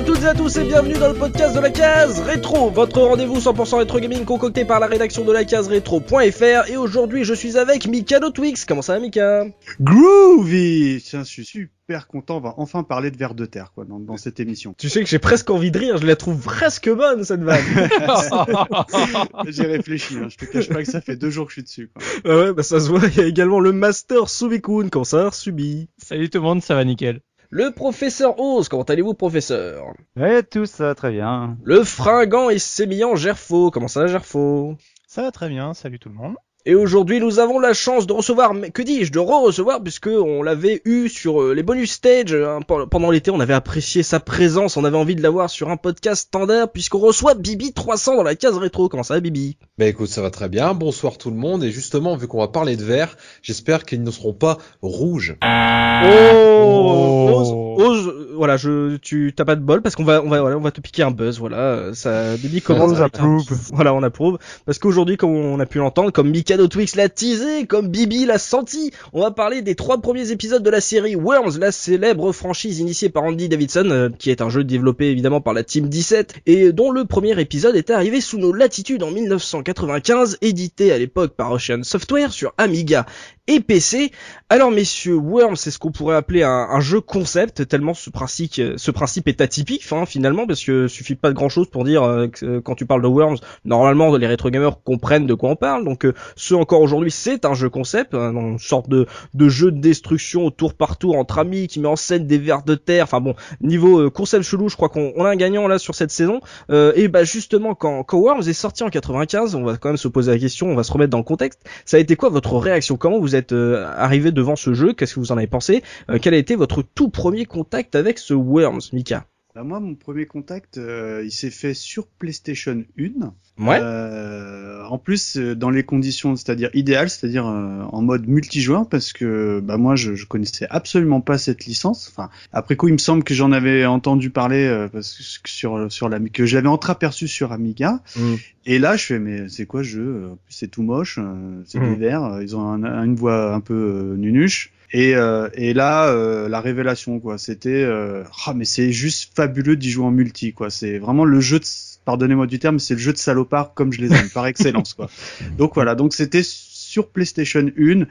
Bonjour à toutes et à tous et bienvenue dans le podcast de la case rétro, votre rendez-vous 100% rétro gaming concocté par la rédaction de la case rétro.fr et aujourd'hui je suis avec Mika Twix. Comment ça va Mika? Groovy Tiens, je suis super content, on va enfin parler de vers de terre quoi dans, dans cette émission. Tu sais que j'ai presque envie de rire, je la trouve presque bonne cette vanne. j'ai réfléchi, hein, je te cache pas que ça fait deux jours que je suis dessus. Quoi. Ah ouais, bah ça se voit, il y a également le Master Subikun, comment ça va Subi? Salut tout le monde, ça va nickel. Le professeur Oz, comment allez-vous professeur? Ouais, tout ça très bien. Le fringant et sémillant Gerfo, comment ça va Gerfo Ça va très bien, salut tout le monde. Et aujourd'hui, nous avons la chance de recevoir, mais que dis-je, de re-recevoir, puisque on l'avait eu sur euh, les bonus stage hein, pendant l'été. On avait apprécié sa présence, on avait envie de l'avoir sur un podcast standard, puisqu'on reçoit Bibi 300 dans la case rétro. Comment ça va, Bibi? Bah écoute, ça va très bien. Bonsoir tout le monde. Et justement, vu qu'on va parler de verre, j'espère qu'ils ne seront pas rouges. Oh, Ose, ose, voilà, je, tu t'as pas de bol parce qu'on va, on va, voilà, on va te piquer un buzz. Voilà, ça, Bibi commence. On approuve. Voilà, on approuve parce qu'aujourd'hui, comme on a pu l'entendre, comme Mikado Twix l'a teasé, comme Bibi l'a senti, on va parler des trois premiers épisodes de la série Worms, la célèbre franchise initiée par Andy Davidson, euh, qui est un jeu développé évidemment par la Team 17 et dont le premier épisode était arrivé sous nos latitudes en 1995, édité à l'époque par Ocean Software sur Amiga et PC. Alors messieurs, Worms, c'est ce qu'on pourrait appeler un, jeu concept, tellement ce principe, principe est atypique hein, finalement, parce que suffit pas de grand chose pour dire euh, que euh, quand tu parles de Worms, normalement les rétro gamers comprennent de quoi on parle. Donc euh, ce encore aujourd'hui, c'est un jeu concept, hein, une sorte de, de jeu de destruction tour par tour entre amis qui met en scène des vers de terre. Enfin bon, niveau euh, concept chelou, je crois qu'on a un gagnant là sur cette saison. et bah justement, quand, quand Worms est sorti en 95, on va quand même se poser la question, on va se remettre dans le contexte. Ça a été quoi votre réaction? Comment vous êtes arrivé devant ce jeu? Qu'est-ce que vous en avez pensé? Quel a été votre tout premier contact avec ce Worms, Mika? Bah moi, mon premier contact, euh, il s'est fait sur PlayStation 1. Ouais. Euh, en plus, euh, dans les conditions, c'est-à-dire idéales, c'est-à-dire euh, en mode multijoueur, parce que bah moi, je, je connaissais absolument pas cette licence. Enfin, après coup, il me semble que j'en avais entendu parler euh, parce que sur sur la que j'avais entreaperçu sur Amiga. Mm. Et là, je fais mais c'est quoi ce jeu? C'est tout moche, c'est Mm. des verts, ils ont un- une voix un peu nunuche. Et, euh, et là, euh, la révélation, quoi, c'était, euh, ah, mais c'est juste fabuleux d'y jouer en multi, quoi. C'est vraiment le jeu de, pardonnez-moi du terme, c'est le jeu de salopard comme je les aime, par excellence, quoi. Donc voilà, donc c'était sur PlayStation 1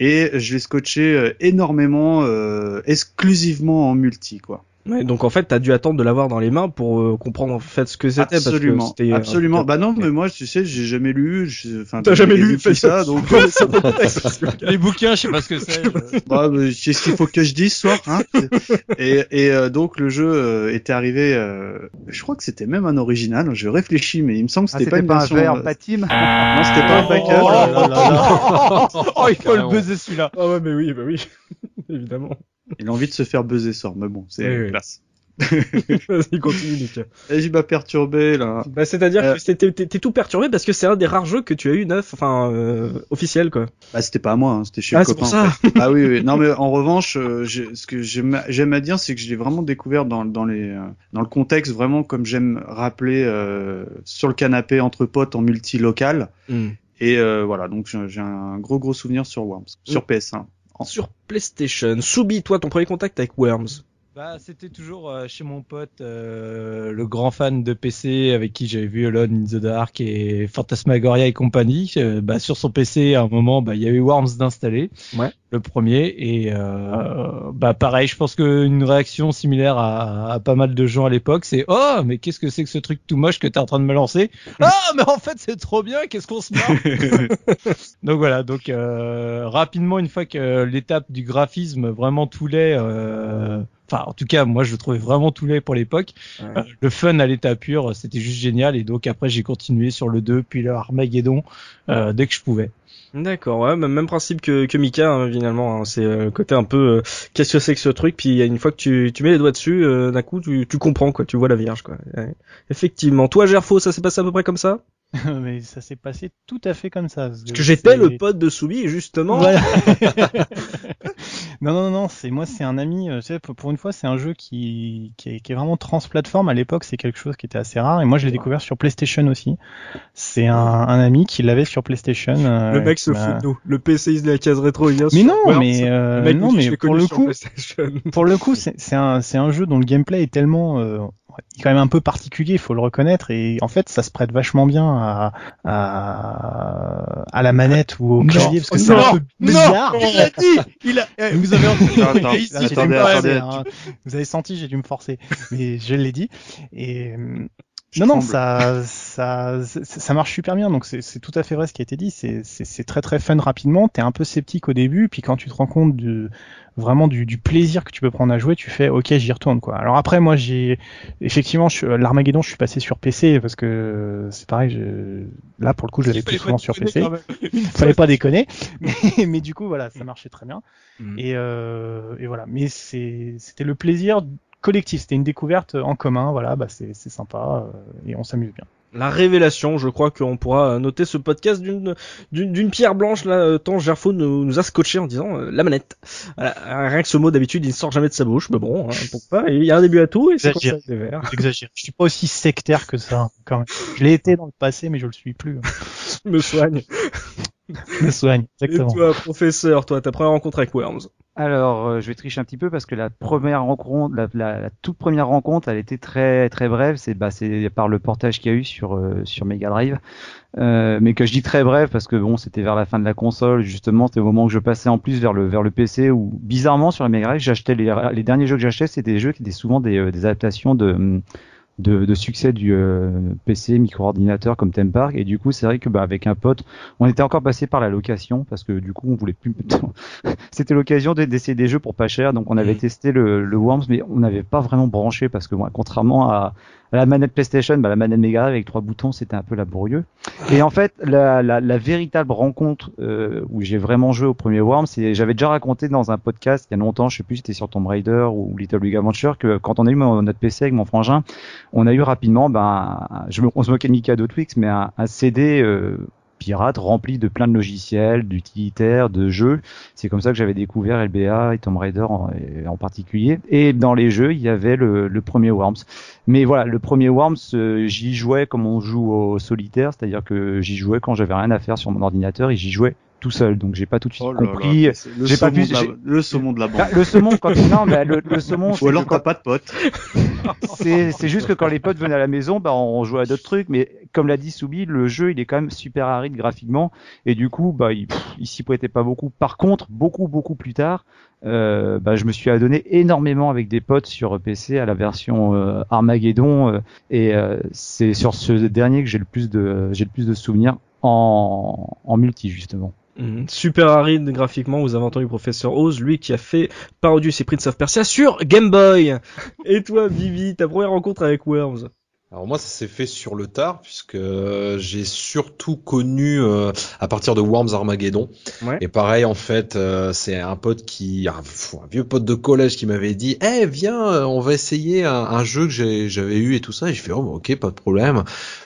et je l'ai scotché euh, énormément, euh, exclusivement en multi, quoi. Ouais, donc en fait, t'as dû attendre de l'avoir dans les mains pour euh, comprendre en fait ce que c'était. Absolument, parce que c'était, euh, absolument. Bah non, mais moi, tu sais, j'ai jamais lu, je- enfin, T'as jamais lu, ça, ça. donc. Les bouquins, je sais pas ce que c'est. je- Bah, mais qu'est-ce qu'il faut que je dise ce soir hein Et, et euh, donc le jeu euh, était arrivé, euh, je crois que c'était même un original. Je réfléchis, mais il me semble que Ah, c'était pas une pas un verre euh, Patim Non, c'était pas un backup. Oh là là là. Oh, il faut le buzzer celui-là. Ah ouais, mais oui, bah oui, évidemment. Il a envie de se faire buzzer sort, mais bon, c'est Oui, classe. Vas-y, continue. Et il m'a perturbé là. Bah, c'est-à-dire Euh. que c'était- t'es tout perturbé parce que c'est un des rares jeux que tu as eu neuf, enfin euh, officiel quoi. Bah c'était pas à moi, hein, c'était chez Ah, le c'est copain. pour ça. en fait. Ah oui, oui. Non mais en revanche, euh, ce que j'aime à dire, c'est que je l'ai vraiment découvert dans, dans les euh, dans le contexte vraiment comme j'aime rappeler euh, sur le canapé entre potes en multi local. Et euh, voilà, donc j'ai j'ai un gros gros souvenir sur Worms, sur PS1. Sur PlayStation, Soubi, toi, ton premier contact avec Worms. Bah, c'était toujours euh, chez mon pote, euh, le grand fan de PC avec qui j'avais vu Alone in the Dark et Phantasmagoria et compagnie. Euh, bah, sur son PC, à un moment, bah, il y avait Worms d'installer. Ouais. Le premier. Et euh, bah, pareil, je pense qu'une réaction similaire à, à pas mal de gens à l'époque, c'est Oh, mais qu'est-ce que c'est que ce truc tout moche que t'es en train de me lancer? Ah, mais en fait, c'est trop bien, qu'est-ce qu'on se marre Donc voilà, donc euh, rapidement, une fois que l'étape du graphisme vraiment tout laid, euh, enfin en tout cas moi je le trouvais vraiment tout laid pour l'époque, Ouais. Euh, le fun à l'état pur, c'était juste génial et donc après j'ai continué sur le 2 puis le Armageddon euh, dès que je pouvais. D'accord, ouais, même principe que, que Mika hein, finalement. hein. C'est euh, le côté un peu euh, qu'est-ce que c'est que ce truc. Puis une fois que tu, tu mets les doigts dessus, euh, d'un coup tu, tu comprends quoi, tu vois la vierge quoi. Ouais. Effectivement. Toi, Gerfo, ça s'est passé à peu près comme ça? Mais ça s'est passé tout à fait comme ça. Parce que j'étais le pote de Soubi justement. Voilà. non, non, non, c'est moi, c'est un ami. euh, tu sais, pour une fois, c'est un jeu qui, qui, est, qui est vraiment transplateforme. À l'époque, c'est quelque chose qui était assez rare. Et moi, je l'ai découvert sur PlayStation aussi. C'est un, un ami qui l'avait sur PlayStation. euh, le mec se fout de nous. Le PCiste de la case rétro, il vient Mais sur non, mais euh, non, mais pour le coup, pour le coup, c'est un, c'est un jeu dont le gameplay est tellement euh, est quand même un peu particulier, il faut le reconnaître, et en fait, ça se prête vachement bien à, à, à la manette ou au Non, clavier, parce que c'est non, un peu bizarre. il a dit, il a, eh, vous avez entendu, Attends, il ici, dû attendez, me forcer, attendez, hein. Vous avez senti, j'ai dû me forcer, mais je l'ai dit. Et euh, Je non, non, tremble. ça, ça, ça, ça marche super bien. Donc c'est tout à fait vrai ce qui a été dit. C'est très très fun rapidement. T'es un peu sceptique au début, puis quand tu te rends compte de vraiment du, du plaisir que tu peux prendre à jouer, tu fais OK, j'y retourne quoi. Alors après, moi j'ai effectivement suis- l'Armageddon, je suis passé sur PC parce que c'est pareil. Je... Là pour le coup, je l'avais plus souvent sur PC. Fallait pas déconner, mais, mais du coup voilà, ça marchait très bien. Mhm. Et, euh, et voilà. Mais c'est, c'était le plaisir collectif. C'était une découverte en commun. Voilà, bah c'est, c'est sympa euh, et on s'amuse bien. La révélation, je crois qu'on pourra noter ce podcast d'une d'une d'une pierre blanche là, euh, tant Gerfo nous, nous a scotché en disant euh, la manette. Voilà, rien que ce mot d'habitude il ne sort jamais de sa bouche, mais bon, hein, pourquoi Il y a un début à tout et c'est comme ça J'exagère. Je suis pas aussi sectaire que ça quand même. Je l'ai été dans le passé, mais je le suis plus. Je me soigne. Je me soigne. Et Exactement. toi, professeur, toi, ta première rencontre avec Worms? Alors, euh, je vais tricher un petit peu parce que la première rencontre, la, toute première rencontre, elle était très très brève. C'est bah, par le portage qu'il y a eu sur euh, sur Mega Drive, Euh, mais que je dis très bref parce que bon, c'était vers la fin de la console. Justement, c'était au moment où je passais en plus vers le vers le PC où bizarrement sur la Mega Drive, j'achetais les derniers jeux que j'achetais, c'était des jeux qui étaient souvent des, euh, adaptations de hum, de, de succès du euh, PC micro-ordinateur comme Theme Park et du coup c'est vrai que bah, avec un pote on était encore passé par la location parce que du coup on voulait plus c'était l'occasion de- d'essayer des jeux pour pas cher donc on avait Mhm. testé le, le Worms mais on n'avait pas vraiment branché parce que moi, contrairement à la manette PlayStation bah, la manette Mega Drive avec trois boutons c'était un peu laborieux. Et en fait la, la, la véritable rencontre euh, où j'ai vraiment joué au premier Worms c'est j'avais déjà raconté dans un podcast il y a longtemps je sais plus c'était sur Tomb Raider ou Little Big Adventure que quand on a eu notre PC avec mon frangin on a eu rapidement, ben, je me, on se moquait de Mikado Twix, mais un, un CD euh, pirate rempli de plein de logiciels, d'utilitaires, de jeux. C'est comme ça que j'avais découvert LBA et Tomb Raider en, particulier. Et dans les jeux, il y avait le, le premier Worms. Mais voilà, le premier Worms, euh, j'y jouais comme on joue au solitaire, c'est-à-dire que j'y jouais quand j'avais rien à faire sur mon ordinateur et j'y jouais tout seul. Donc j'ai pas tout de suite Oh là compris. j'ai pas saumon pu- de la- le saumon de la. Ah, le saumon, quand non, mais le, le saumon, Ou alors que quand- t'as pas de pote. c'est c'est juste que quand les potes venaient à la maison, bah, on jouait à d'autres trucs. Mais comme l'a dit Soubi, le jeu il est quand même super aride graphiquement et du coup, bah, il s'y prêtait pas beaucoup. Par contre, beaucoup beaucoup plus tard, euh, bah, je me suis adonné énormément avec des potes sur PC à la version euh, Armageddon euh, et euh, c'est sur ce dernier que j'ai le plus de j'ai le plus de souvenirs en en multi justement. Mhm. Super aride graphiquement, vous avez entendu Professeur Oz, lui qui a fait Parodius et Prince of Persia sur Game Boy. Et toi, Vivi, ta première rencontre avec Worms Alors moi, ça s'est fait sur le tard puisque euh, j'ai surtout connu euh, à partir de Worms Armageddon. Ouais. Et pareil, en fait, euh, c'est un pote qui, un, vieux pote de collège qui m'avait dit, eh viens, euh, on va essayer un, un jeu que j'ai- j'avais eu et tout ça. Et je fais, oh ok, pas de problème.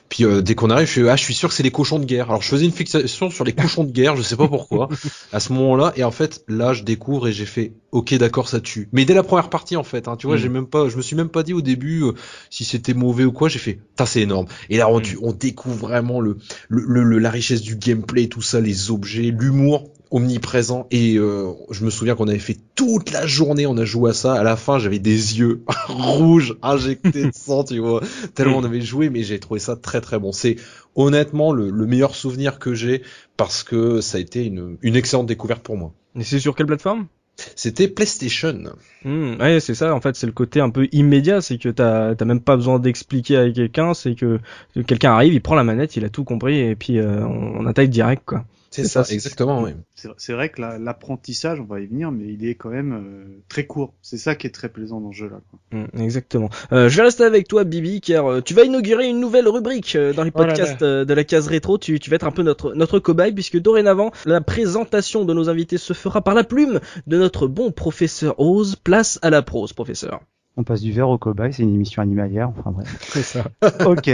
Puis euh, dès qu'on arrive, je fais, ah, je suis sûr que c'est les cochons de guerre. Alors je faisais une fixation sur les cochons de guerre, je sais pas pourquoi, à ce moment-là. Et en fait, là, je découvre et j'ai fait, ok, d'accord, ça tue. Mais dès la première partie, en fait, hein, tu vois, Mm. j'ai même pas, je me suis même pas dit au début euh, si c'était mauvais ou quoi. J'ai fait, putain, c'est énorme. Et là, on, Mm. on découvre vraiment le, le, le- le- la richesse du gameplay, tout ça, les objets, l'humour omniprésent et euh, je me souviens qu'on avait fait toute la journée on a joué à ça. À la fin j'avais des yeux rouges injectés de sang tu vois. Tellement on avait joué mais j'ai trouvé ça très très bon. C'est honnêtement le, le meilleur souvenir que j'ai parce que ça a été une, une excellente découverte pour moi. Et c'est sur quelle plateforme? C'était PlayStation. Hmm, ouais, c'est ça. En fait, c'est le côté un peu immédiat, c'est que t'as t'as même pas besoin d'expliquer à quelqu'un, c'est que que quelqu'un arrive, il prend la manette, il a tout compris et puis euh, on, on attaque direct quoi. C'est ça, exactement oui. C'est c'est vrai que la- l'apprentissage, on va y venir, mais il est quand même euh, très court. C'est ça qui est très plaisant dans ce jeu-là. quoi. Hmm, exactement. Euh, je vais rester avec toi, Bibi, car euh, tu vas inaugurer une nouvelle rubrique euh, dans les Oh là là. podcasts euh, de la case rétro. Tu, tu vas être un peu notre notre cobaye, puisque dorénavant la présentation de nos invités se fera par la plume de notre bon professeur Oz. Place à la prose, professeur. On passe du verre au cobaye, c'est une émission animalière, enfin bref. C'est ça. ok.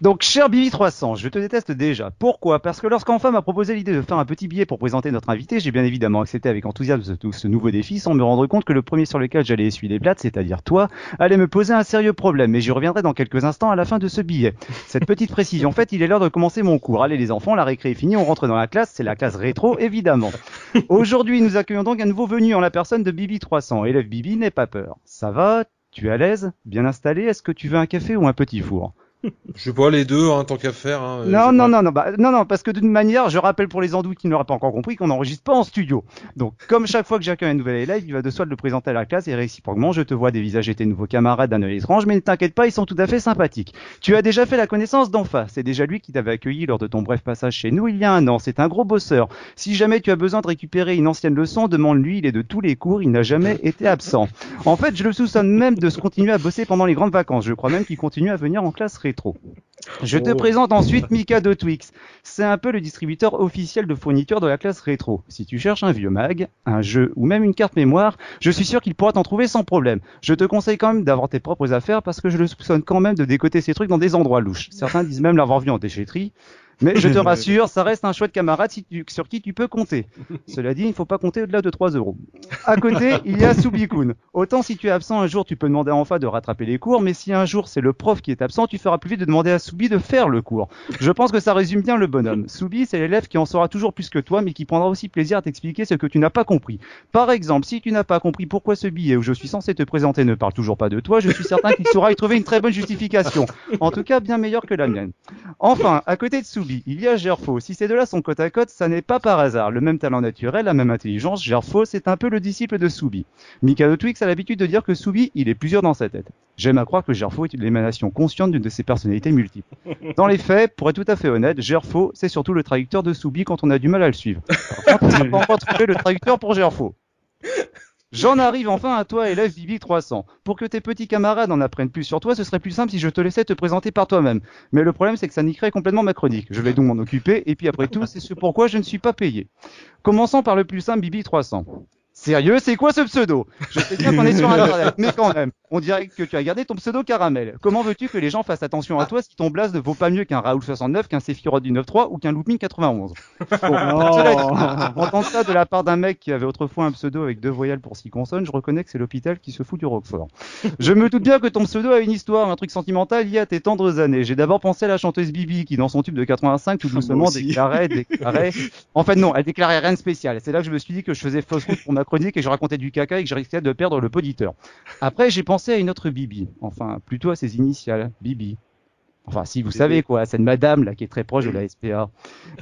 Donc, cher Bibi 300, je te déteste déjà. Pourquoi? Parce que lorsqu'enfin m'a proposé l'idée de faire un petit billet pour présenter notre invité, j'ai bien évidemment accepté avec enthousiasme ce, ce nouveau défi sans me rendre compte que le premier sur lequel j'allais essuyer les plates, c'est-à-dire toi, allait me poser un sérieux problème. Mais j'y reviendrai dans quelques instants à la fin de ce billet. Cette petite précision, en fait, il est l'heure de commencer mon cours. Allez les enfants, la récré est finie, on rentre dans la classe, c'est la classe rétro, évidemment. Aujourd'hui, nous accueillons donc un nouveau venu en la personne de Bibi 300. Élève Bibi, n'aie pas peur. Ça va? Tu es à l'aise? Bien installé? Est-ce que tu veux un café ou un petit four? Je sais pas les deux, hein, tant qu'à faire. Hein, non, j'ai non, non, non, bah, non, non, parce que d'une manière, je rappelle pour les andouilles qui n'auraient pas encore compris qu'on n'enregistre pas en studio. Donc, comme chaque fois que j'ai un nouvel élève, il va de soi de le présenter à la classe et réciproquement, je te vois dévisager tes nouveaux camarades d'un œil étrange, mais ne t'inquiète pas, ils sont tout à fait sympathiques. Tu as déjà fait la connaissance d'Enfa. C'est déjà lui qui t'avait accueilli lors de ton bref passage chez nous il y a un an. C'est un gros bosseur. Si jamais tu as besoin de récupérer une ancienne leçon, demande-lui, il est de tous les cours, il n'a jamais été absent. En fait, je le soupçonne même de se continuer à bosser pendant les grandes vacances. Je crois même qu'il continue à venir en classe rétro. Je te Oh. présente ensuite Mika de Twix. C'est un peu le distributeur officiel de fournitures de la classe rétro. Si tu cherches un vieux mag, un jeu ou même une carte mémoire, je suis sûr qu'il pourra t'en trouver sans problème. Je te conseille quand même d'avoir tes propres affaires parce que je le soupçonne quand même de décoter ces trucs dans des endroits louches. Certains disent même l'avoir vu en déchetterie. Mais je te rassure, ça reste un chouette camarade si tu- sur qui tu peux compter. Cela dit, il ne faut pas compter au-delà de 3 euros. À côté, il y a Subikun. Autant si tu es absent un jour, tu peux demander à Enfa de rattraper les cours, mais si un jour c'est le prof qui est absent, tu feras plus vite de demander à Subi de faire le cours. Je pense que ça résume bien le bonhomme. Subi, c'est l'élève qui en saura toujours plus que toi, mais qui prendra aussi plaisir à t'expliquer ce que tu n'as pas compris. Par exemple, si tu n'as pas compris pourquoi ce billet où je suis censé te présenter ne parle toujours pas de toi, je suis certain qu'il saura y trouver une très bonne justification. En tout cas, bien meilleure que la mienne. Enfin, à côté de Soubi, il y a Gerfo. Si ces deux-là sont côte à côte, ça n'est pas par hasard. Le même talent naturel, la même intelligence, Gerfo, c'est un peu le disciple de Soubi. Mikado Twix a l'habitude de dire que Soubi, il est plusieurs dans sa tête. J'aime à croire que Gerfo est l'émanation consciente d'une de ses personnalités multiples. Dans les faits, pour être tout à fait honnête, Gerfo, c'est surtout le traducteur de Soubi quand on a du mal à le suivre. Par contre, on n'a pas encore trouvé le traducteur pour Gerfo. J'en arrive enfin à toi, élève Bibi 300. Pour que tes petits camarades en apprennent plus sur toi, ce serait plus simple si je te laissais te présenter par toi-même. Mais le problème, c'est que ça niquerait complètement ma chronique. Je vais donc m'en occuper, et puis après tout, c'est ce pourquoi je ne suis pas payé. Commençons par le plus simple, Bibi 300. Sérieux, c'est quoi ce pseudo? Je sais bien qu'on est sur Internet, mais quand même, on dirait que tu as gardé ton pseudo caramel. Comment veux-tu que les gens fassent attention à toi si ton blaze ne vaut pas mieux qu'un Raoul 69, qu'un Sephiroth du 9.3 ou qu'un Looping 91 Bon, dit, entendre ça de la part d'un mec qui avait autrefois un pseudo avec deux voyelles pour six consonnes, je reconnais que c'est l'hôpital qui se fout du Roquefort. Je me doute bien que ton pseudo a une histoire, un truc sentimental lié à tes tendres années. J'ai d'abord pensé à la chanteuse Bibi qui, dans son tube de 85, tout Moi doucement déclarait, déclarait. En fait, non, elle déclarait rien de spécial. C'est là que je me suis dit que je faisais fausse route pour ma chronique et je racontais du caca et que je risquais de perdre le poditeur. Après, j'ai pensé à une autre Bibi. Enfin, plutôt à ses initiales. Bibi. Enfin, si vous savez quoi, cette madame là qui est très proche de la SPA.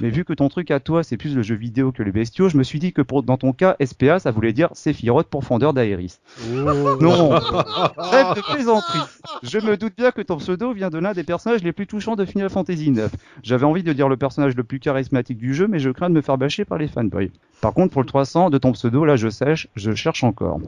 Mais vu que ton truc à toi, c'est plus le jeu vidéo que le bestiaux, je me suis dit que pour, dans ton cas, SPA, ça voulait dire Sephiroth pour fondeur d'Aéris. Non Trêve de plaisanterie Je me doute bien que ton pseudo vient de l'un des personnages les plus touchants de Final Fantasy IX. J'avais envie de dire le personnage le plus charismatique du jeu, mais je crains de me faire bâcher par les fanboys. Par contre, pour le 300 de ton pseudo, là je sèche, je cherche encore.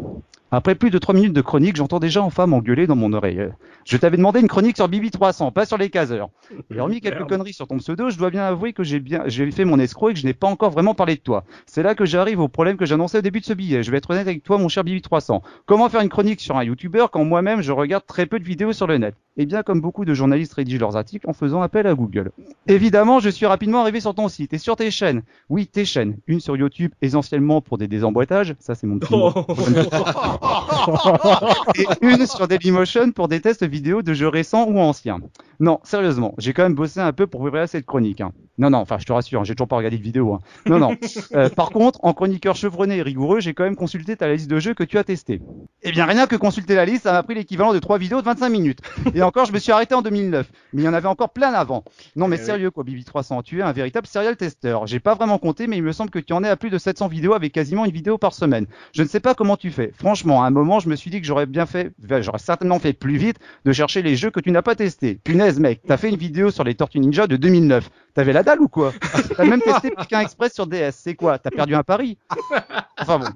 Après plus de 3 minutes de chronique, j'entends déjà enfin m'engueuler dans mon oreille. Je t'avais demandé une chronique sur Bibi 300, pas sur les caseurs. Et hormis quelques conneries sur ton pseudo, je dois bien avouer que j'ai bien, j'ai fait mon escroc et que je n'ai pas encore vraiment parlé de toi. C'est là que j'arrive au problème que j'annonçais au début de ce billet. Je vais être honnête avec toi, mon cher Bibi 300. Comment faire une chronique sur un youtubeur quand moi-même je regarde très peu de vidéos sur le net? Eh bien, comme beaucoup de journalistes rédigent leurs articles en faisant appel à Google. Évidemment, je suis rapidement arrivé sur ton site et sur tes chaînes. Oui, tes chaînes. Une sur YouTube, essentiellement pour des désemboîtages. Ça, c'est mon petit mot. et une sur Dailymotion pour des tests vidéo de jeux récents ou anciens. Non, sérieusement, j'ai quand même bossé un peu pour préparer cette chronique. hein. Non, non, enfin, je te rassure, j'ai toujours pas regardé de vidéo. hein. Non, non. Euh, par contre, en chroniqueur chevronné et rigoureux, j'ai quand même consulté ta liste de jeux que tu as testé. Eh bien, rien que consulter la liste, ça m'a pris l'équivalent de trois vidéos de 25 minutes. Et encore, je me suis arrêté en 2009. Mais il y en avait encore plein avant. Non, mais Eh oui. sérieux, quoi, Bibi300, tu es un véritable serial tester. J'ai pas vraiment compté, mais il me semble que tu en es à plus de 700 vidéos avec quasiment une vidéo par semaine. Je ne sais pas comment tu fais. Franchement, à un moment, je me suis dit que j'aurais bien fait, j'aurais certainement fait plus vite de chercher les jeux que tu n'as pas testés. Punaise, mec, t'as fait une vidéo sur les Tortues Ninja de 2009. T'avais la dalle ou quoi T'as même testé Pékin Express sur DS. C'est quoi? T'as perdu un pari? Enfin bon.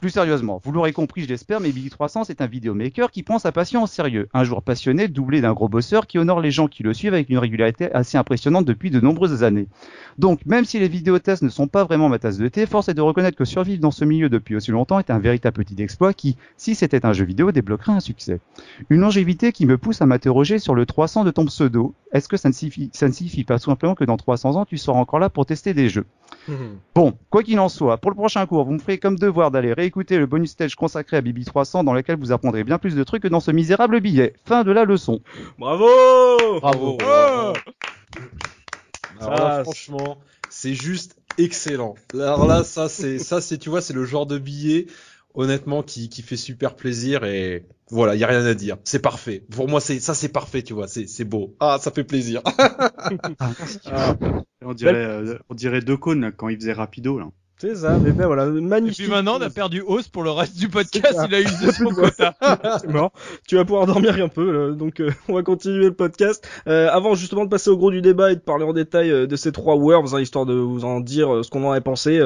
Plus sérieusement, vous l'aurez compris, je l'espère, mais Billy300, c'est un vidéomaker qui prend sa passion au sérieux. Un joueur passionné, doublé d'un gros bosseur qui honore les gens qui le suivent avec une régularité assez impressionnante depuis de nombreuses années. Donc, même si les vidéotests ne sont pas vraiment ma tasse de thé, force est de reconnaître que survivre dans ce milieu depuis aussi longtemps est un véritable petit exploit qui, si c'était un jeu vidéo, débloquerait un succès. Une longévité qui me pousse à m'interroger sur le 300 de ton pseudo. Est-ce que ça ne, signifie, ça ne signifie pas tout simplement que dans 300 ans, tu seras encore là pour tester des jeux? Bon, quoi qu'il en soit, pour le prochain cours, vous me ferez comme devoir d'aller réécouter le bonus stage consacré à Bibi 300 dans lequel vous apprendrez bien plus de trucs que dans ce misérable billet. Fin de la leçon. Bravo Bravo. Oh Alors là, c'est- franchement, c'est juste excellent. Alors là, ça, c'est, ça, c'est, tu vois, c'est le genre de billet honnêtement, qui, qui fait super plaisir et voilà, y a rien à dire. C'est parfait. Pour moi, c'est ça, c'est parfait, tu vois. C'est c'est beau. Ah, ça fait plaisir. Ah, on dirait, euh, on dirait deux cônes là, quand il faisait rapido là. C'est ça, mais ben voilà, Et magnifique. puis maintenant, on a perdu Os pour le reste du podcast. Il a usé son quota. C'est mort. Tu vas pouvoir dormir un peu, là. donc euh, on va continuer le podcast. Euh, avant justement de passer au gros du débat et de parler en détail euh, de ces trois Worms, hein, histoire de vous en dire euh, ce qu'on en a pensé,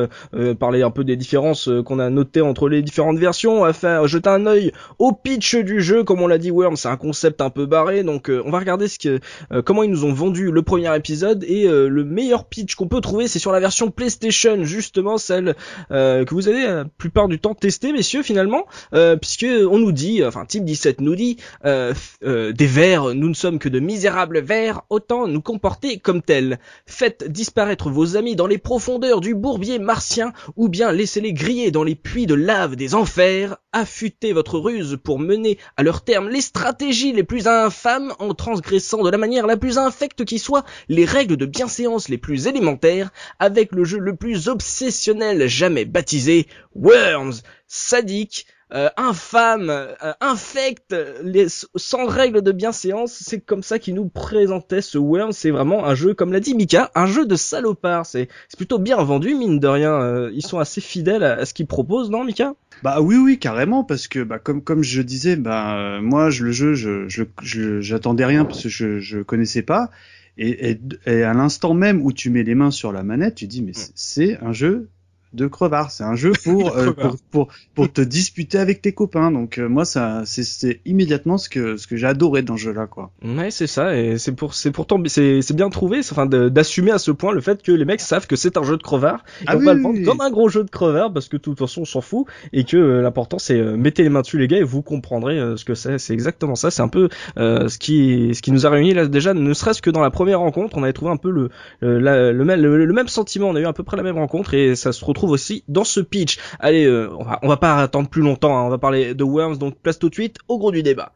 parler un peu des différences qu'on a notées entre les différentes versions, on va faire jeter un œil au pitch du jeu, comme on l'a dit, Worms, c'est un concept un peu barré, donc euh, on va regarder ce que, euh, comment ils nous ont vendu le premier épisode et euh, le meilleur pitch qu'on peut trouver, c'est sur la version PlayStation, justement celle euh, que vous avez la plupart du temps testé, messieurs, finalement, euh, puisque on nous dit, enfin Team 17 nous dit, euh, euh, des vers, nous ne sommes que de misérables vers, autant nous comporter comme tels. Faites disparaître vos amis dans les profondeurs du bourbier martien, ou bien laissez-les griller dans les puits de lave des enfers, affûtez votre ruse pour mener à leur terme les stratégies les plus infâmes en transgressant de la manière la plus infecte qui soit les règles de bienséance les plus élémentaires, avec le jeu le plus obsessionnel jamais baptisé, Worms, sadique, euh, infâme, euh, infect, les, sans règles de bienséance, c'est comme ça qu'il nous présentait ce Worms, c'est vraiment un jeu, comme l'a dit Mika, un jeu de salopard, c'est plutôt bien vendu, mine de rien, euh, ils sont assez fidèles à, à ce qu'ils proposent, non Mika? Bah oui oui carrément parce que bah comme comme je disais bah moi je, le jeu je j'attendais rien parce que je je connaissais pas. Et, et et à l'instant même où tu mets les mains sur la manette tu dis mais c'est- c'est un jeu de crevard c'est un jeu pour, euh, pour pour pour te disputer avec tes copains donc euh, moi ça c'est c'est immédiatement ce que ce que j'ai adoré dans ce jeu là quoi Ouais, c'est ça, et c'est pour, c'est pourtant, c'est, c'est bien trouvé, enfin, d'assumer à ce point le fait que les mecs savent que c'est un jeu de crevard, et Ah on oui, va le vendre oui. comme un gros jeu de crevard, parce que de toute façon, on s'en fout, et que euh, l'important, c'est euh, mettez les mains dessus, les gars, et vous comprendrez euh, ce que c'est. C'est exactement ça. C'est un peu euh, ce qui, ce qui nous a réunis là déjà, ne serait-ce que dans la première rencontre, on avait trouvé un peu le, le, la- le, même- le, le même sentiment. On a eu à peu près la même rencontre, et ça se retrouve aussi dans ce pitch. Allez, euh, on va, pas attendre plus longtemps. hein, on va parler de Worms, donc place tout de suite au gros du débat.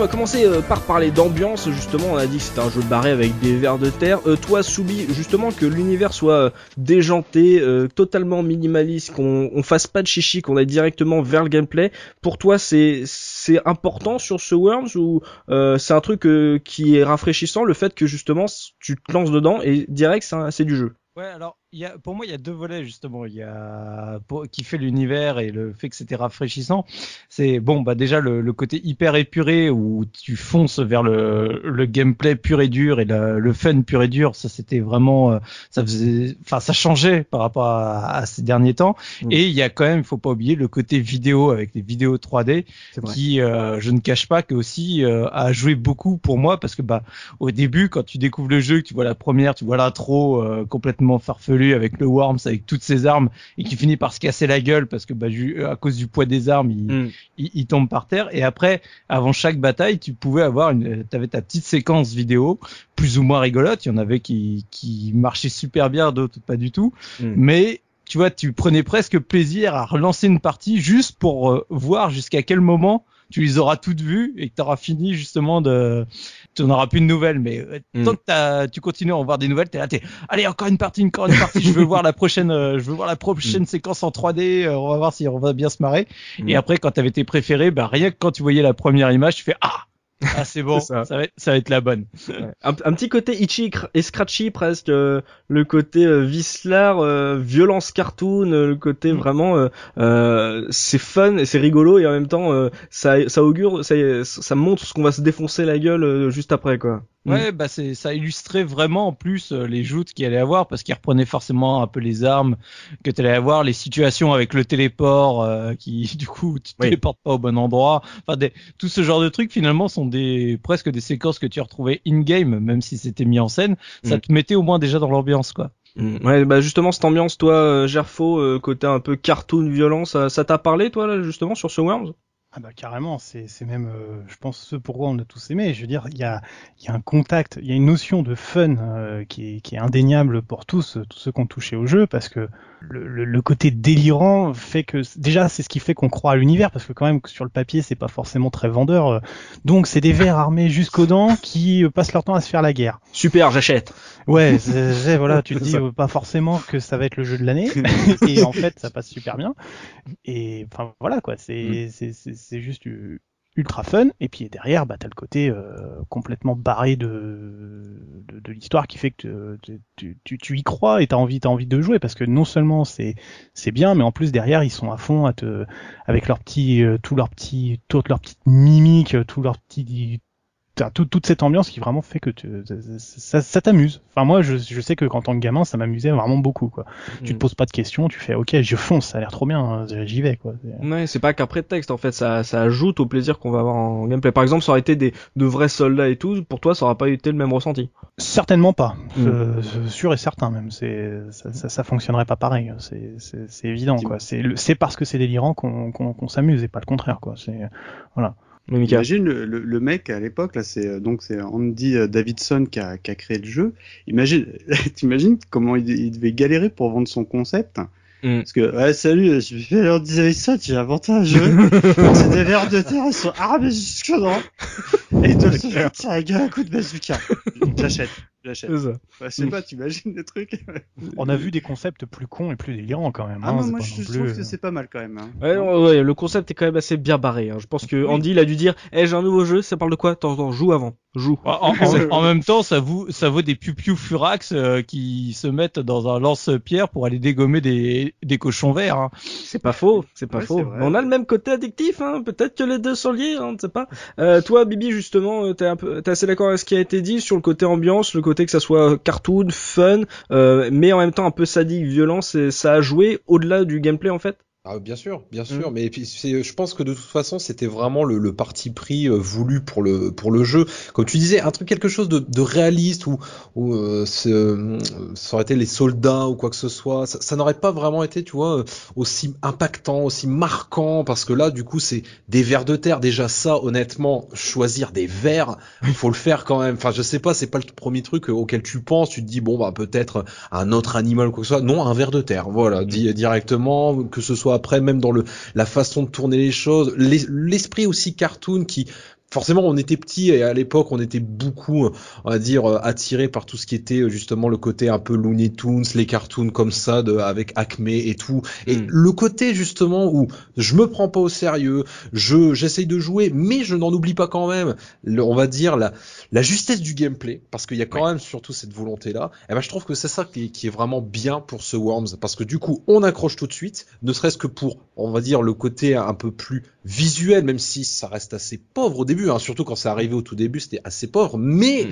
On va commencer euh, par parler d'ambiance. Justement, on a dit que c'était un jeu barré avec des vers de terre. Euh, toi, Soubi, justement que l'univers soit euh, déjanté, euh, totalement minimaliste, qu'on on fasse pas de chichi, qu'on aille directement vers le gameplay. Pour toi, c'est c'est important sur ce Worms ou euh, c'est un truc euh, qui est rafraîchissant le fait que justement tu te lances dedans et direct c'est du jeu? Ouais, alors y a, pour moi, il y a deux volets justement. Il y a pour, qui fait l'univers et le fait que c'était rafraîchissant. C'est bon, bah déjà le, le côté hyper épuré où tu fonces vers le, le gameplay pur et dur et le, le fun pur et dur. Ça, c'était vraiment, euh, ça faisait, enfin, ça changeait par rapport à, à ces derniers temps. Mm. Et il y a quand même, il faut pas oublier le côté vidéo avec les vidéos 3D C'est vrai. qui, euh, je ne cache pas que aussi euh, a joué beaucoup pour moi parce que bah au début quand tu découvres le jeu, que tu vois la première, tu vois l'intro euh, complètement avec le Worms avec toutes ses armes et qui finit par se casser la gueule parce que bah à cause du poids des armes, il, Mm. il, il tombe par terre et après avant chaque bataille, tu pouvais avoir une t'avais ta petite séquence vidéo plus ou moins rigolote, il y en avait qui qui marchaient super bien, d'autres pas du tout, Mm. mais tu vois, tu prenais presque plaisir à relancer une partie juste pour euh, voir jusqu'à quel moment tu les auras toutes vues et que tu auras fini justement de tu n'auras plus de nouvelles mais euh, Mm. tant que t'as- tu continues à en voir des nouvelles t'es là t'es allez encore une partie encore une partie je veux voir la prochaine euh, je veux voir la prochaine séquence en 3D euh, on va voir si on va bien se marrer Mm. et après quand t'avais tes préférés bah rien que quand tu voyais la première image tu fais ah ah c'est bon ça. ça. va être ça va être la bonne Un, un petit côté itchy et scratchy presque, euh, le côté euh, Vislar, euh, violence cartoon, euh, le côté Mm. vraiment euh, euh, c'est fun et c'est rigolo et en même temps euh, ça ça augure, ça ça montre ce qu'on va se défoncer la gueule juste après quoi. Ouais, bah c'est ça illustrait vraiment en plus euh, les joutes qu'il allait avoir parce qu'il reprenait forcément un peu les armes que tu allais avoir, les situations avec le téléport euh, qui du coup tu Oui. téléportes pas au bon endroit. Enfin, des, tout ce genre de trucs finalement sont des presque des séquences que tu retrouvais in game, même si c'était mis en scène. Ça Mm. te mettait au moins déjà dans l'ambiance quoi. Mm. Ouais, bah justement cette ambiance, toi, euh, Gerfo, euh, côté un peu cartoon, violent, ça ça t'a parlé, toi, là, justement, sur ce Worms Ah bah carrément, c'est c'est même, euh, je pense, ce pourquoi on a tous aimé. Je veux dire, il y a, il y a un contact, il y a une notion de fun euh, qui, est, qui est indéniable pour tous, euh, tous ceux qui ont touché au jeu, parce que le, le, le côté délirant fait que déjà c'est ce qui fait qu'on croit à l'univers, parce que quand même sur le papier c'est pas forcément très vendeur. euh. Donc c'est des vers armés jusqu'aux dents qui euh, passent leur temps à se faire la guerre. Super, j'achète. Ouais, c'est- voilà, tu te dis pas forcément que ça va être le jeu de l'année, et en fait ça passe super bien. Et enfin voilà quoi, c'est c'est juste euh, ultra fun. Et puis derrière, bah t'as le côté euh, complètement barré de de, l'histoire qui fait que tu, tu, tu, y crois et t'as envie t'as envie de jouer parce que non seulement c'est c'est bien, mais en plus derrière ils sont à fond avec leurs petits euh, toutes leurs petites mimiques, euh, tous leurs petits t'as tout- toute cette ambiance qui vraiment fait que tu, ça, ça t'amuse. Enfin moi je, je sais que quand tant que gamin ça m'amusait vraiment beaucoup quoi. Tu te poses pas de questions, tu fais ok je fonce, ça a l'air trop bien, hein, j'y vais quoi. Ouais, c'est pas qu'un prétexte en fait, ça, ça ajoute au plaisir qu'on va avoir en gameplay. Par exemple, ça aurait été des de vrais soldats et tout, pour toi, ça aurait pas été le même ressenti. Certainement pas, Mm. Euh, sûr et certain même. C'est ça, ça, ça fonctionnerait pas pareil. C'est évident quoi. C'est parce que c'est délirant qu'on qu'on qu'on s'amuse et pas le contraire quoi. C'est voilà. Mika. Imagine le, le, le mec à l'époque là, c'est euh, donc c'est Andy euh, Davidson qui a, qui a créé le jeu. Imagine, t'imagines comment il, il devait galérer pour vendre son concept? Mm. Parce que ouais salut, je fais Andy Davidson, j'ai inventé un jeu. c'est des vers de terre, ils sont armés jusque dedans. Et ils doivent se faire tirer à coup de bazooka. J'achète, j'achète. C'est ça. Ouais, je sais pas, t'imagines des trucs. On a vu des concepts plus cons et plus délirants quand même. Ah hein, moi, c'est moi pas je, non je plus, trouve que euh, c'est pas mal quand même. Hein. Ouais, ouais, ouais, le concept est quand même assez bien barré. Hein. Je pense que Andy, il a dû dire, eh, j'ai un nouveau jeu, ça parle de quoi? Attends, joue avant, joue. En, en- en même temps, ça vaut, ça vaut des piou furax euh, qui se mettent dans un lance-pierre pour aller dégommer des, des cochons verts. hein. C'est pas faux, c'est pas Ouais, faux. on a le même côté addictif, hein. Peut-être que les deux sont liés, hein, on ne sait pas. Euh, toi, Bibi, justement, t'es un peu, t'es assez d'accord avec ce qui a été dit sur le côté ambiance, le côté que ça soit cartoon, fun, euh, mais en même temps un peu sadique, violent, ça a joué au-delà du gameplay en fait? Ah, bien sûr, bien sûr, mais puis je pense que de toute façon c'était vraiment le, le parti pris euh, voulu pour le pour le jeu. Comme tu disais, un truc quelque chose de, de réaliste ou ou euh, euh, ça aurait été les soldats ou quoi que ce soit, ça, ça n'aurait pas vraiment été, tu vois, aussi impactant, aussi marquant parce que là du coup c'est des vers de terre. Déjà ça, honnêtement, choisir des vers, il faut le faire quand même. Enfin, je sais pas, c'est pas le premier truc auquel tu penses. Tu te dis bon bah peut-être un autre animal ou quoi que ce soit. Non, un ver de terre. Voilà, di- directement, que ce soit après même dans le la façon de tourner les choses, l'es- l'esprit aussi cartoon qui Forcément, on était petits et à l'époque, on était beaucoup, on va dire, euh, attirés par tout ce qui était euh, justement le côté un peu Looney Tunes, les cartoons comme ça, de, avec Acme et tout. Et Mm. le côté justement où je me prends pas au sérieux, je j'essaye de jouer, mais je n'en oublie pas quand même, le- on va dire la la justesse du gameplay, parce qu'il y a quand même surtout cette volonté là. Et ben je trouve que c'est ça qui est, qui est vraiment bien pour ce Worms, parce que du coup on accroche tout de suite, ne serait-ce que pour, on va dire le côté un peu plus visuel, même si ça reste assez pauvre au début, hein, surtout quand c'est arrivé au tout début, c'était assez pauvre, mais Mm.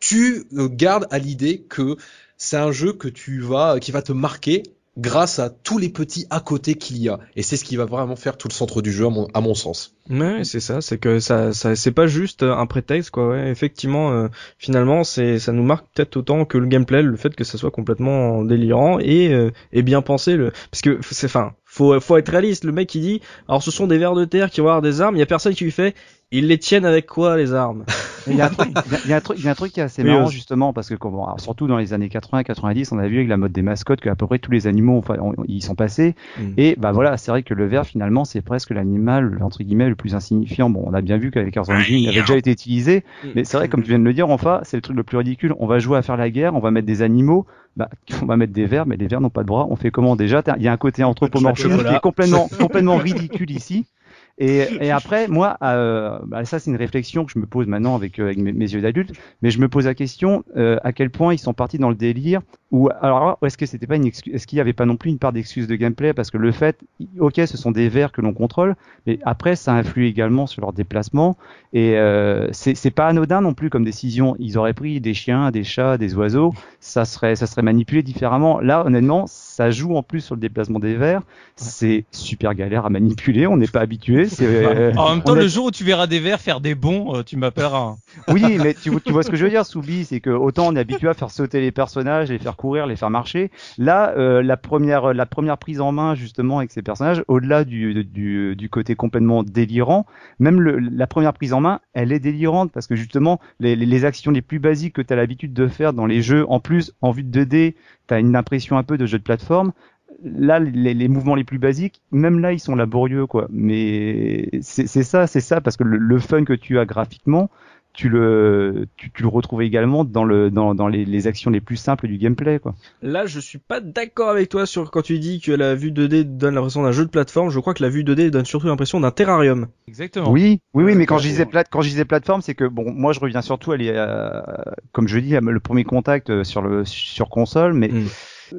tu euh, gardes à l'idée que c'est un jeu que tu vas, qui va te marquer grâce à tous les petits à côté qu'il y a. Et c'est ce qui va vraiment faire tout le centre du jeu, à mon, à mon sens. Ouais, c'est ça, c'est que ça, ça c'est pas juste un prétexte quoi. Ouais, effectivement, euh, finalement, c'est, ça nous marque peut-être autant que le gameplay, le fait que ça soit complètement délirant et, euh, et bien pensé. Le, parce que c'est, enfin, faut, faut être réaliste. Le mec qui dit, alors ce sont des vers de terre qui vont avoir des armes. Il y a personne qui lui fait, ils les tiennent avec quoi les armes? Il y, a un truc, il y a un truc, il y a un truc qui est assez Oui, marrant justement parce que comment, alors, surtout dans les années 80-90, on a vu avec la mode des mascottes que à peu près tous les animaux, enfin, on- ils sont passés. Mm. Et bah voilà, c'est vrai que le ver finalement c'est presque l'animal entre guillemets le plus insignifiant. Bon, on a bien vu qu'avec Earth il avait déjà été utilisé, mais c'est vrai comme tu viens de le dire, enfin c'est le truc le plus ridicule. On va jouer à faire la guerre, on va mettre des animaux, bah on va mettre des vers, mais les vers n'ont pas de bras. On fait comment déjà? Il y a un côté anthropomorphique qui est complètement complètement ridicule ici. Et, et après, moi, euh, bah, ça c'est une réflexion que je me pose maintenant avec, euh, avec mes, mes yeux d'adulte, mais je me pose la question euh, à quel point ils sont partis dans le délire ou alors est-ce que c'était pas une excuse, est-ce qu'il y avait pas non plus une part d'excuse de gameplay? Parce que le fait, ok, ce sont des vers que l'on contrôle, mais après ça influe également sur leur déplacement et euh, c'est c'est pas anodin non plus comme décision. Ils auraient pris des chiens, des chats, des oiseaux, ça serait ça serait manipulé différemment. Là, honnêtement, ça joue en plus sur le déplacement des vers. C'est super galère à manipuler, on n'est pas habitué. Euh, En même temps, a- le jour où tu verras des vers faire des bons, euh, tu m'appelleras. oui, mais tu, tu vois ce que je veux dire, Soubi, c'est que autant on est habitué à faire sauter les personnages, les faire courir, les faire marcher. Là, euh, la première, la première prise en main justement avec ces personnages, au-delà du, du, du côté complètement délirant, même le, la première prise en main, elle est délirante parce que justement les, les, les actions les plus basiques que tu as l'habitude de faire dans les jeux, en plus en vue de 2D, tu as une impression un peu de jeu de plateforme. Là, les, les mouvements les plus basiques, même là, ils sont laborieux, quoi. Mais c'est c'est ça, c'est ça, parce que le, le fun que tu as graphiquement, tu le, tu, tu le retrouves également dans le, dans, dans les, les actions les plus simples du gameplay, quoi. Là, je suis pas d'accord avec toi sur quand tu dis que la vue 2D donne l'impression d'un jeu de plateforme. Je crois que la vue 2D donne surtout l'impression d'un terrarium. Exactement. Oui, oui, oui, mais quand je disais plate, quand je disais plateforme, c'est que bon, moi je reviens surtout à, les, euh, comme je dis, à le premier contact euh, sur le sur console, mais Mm.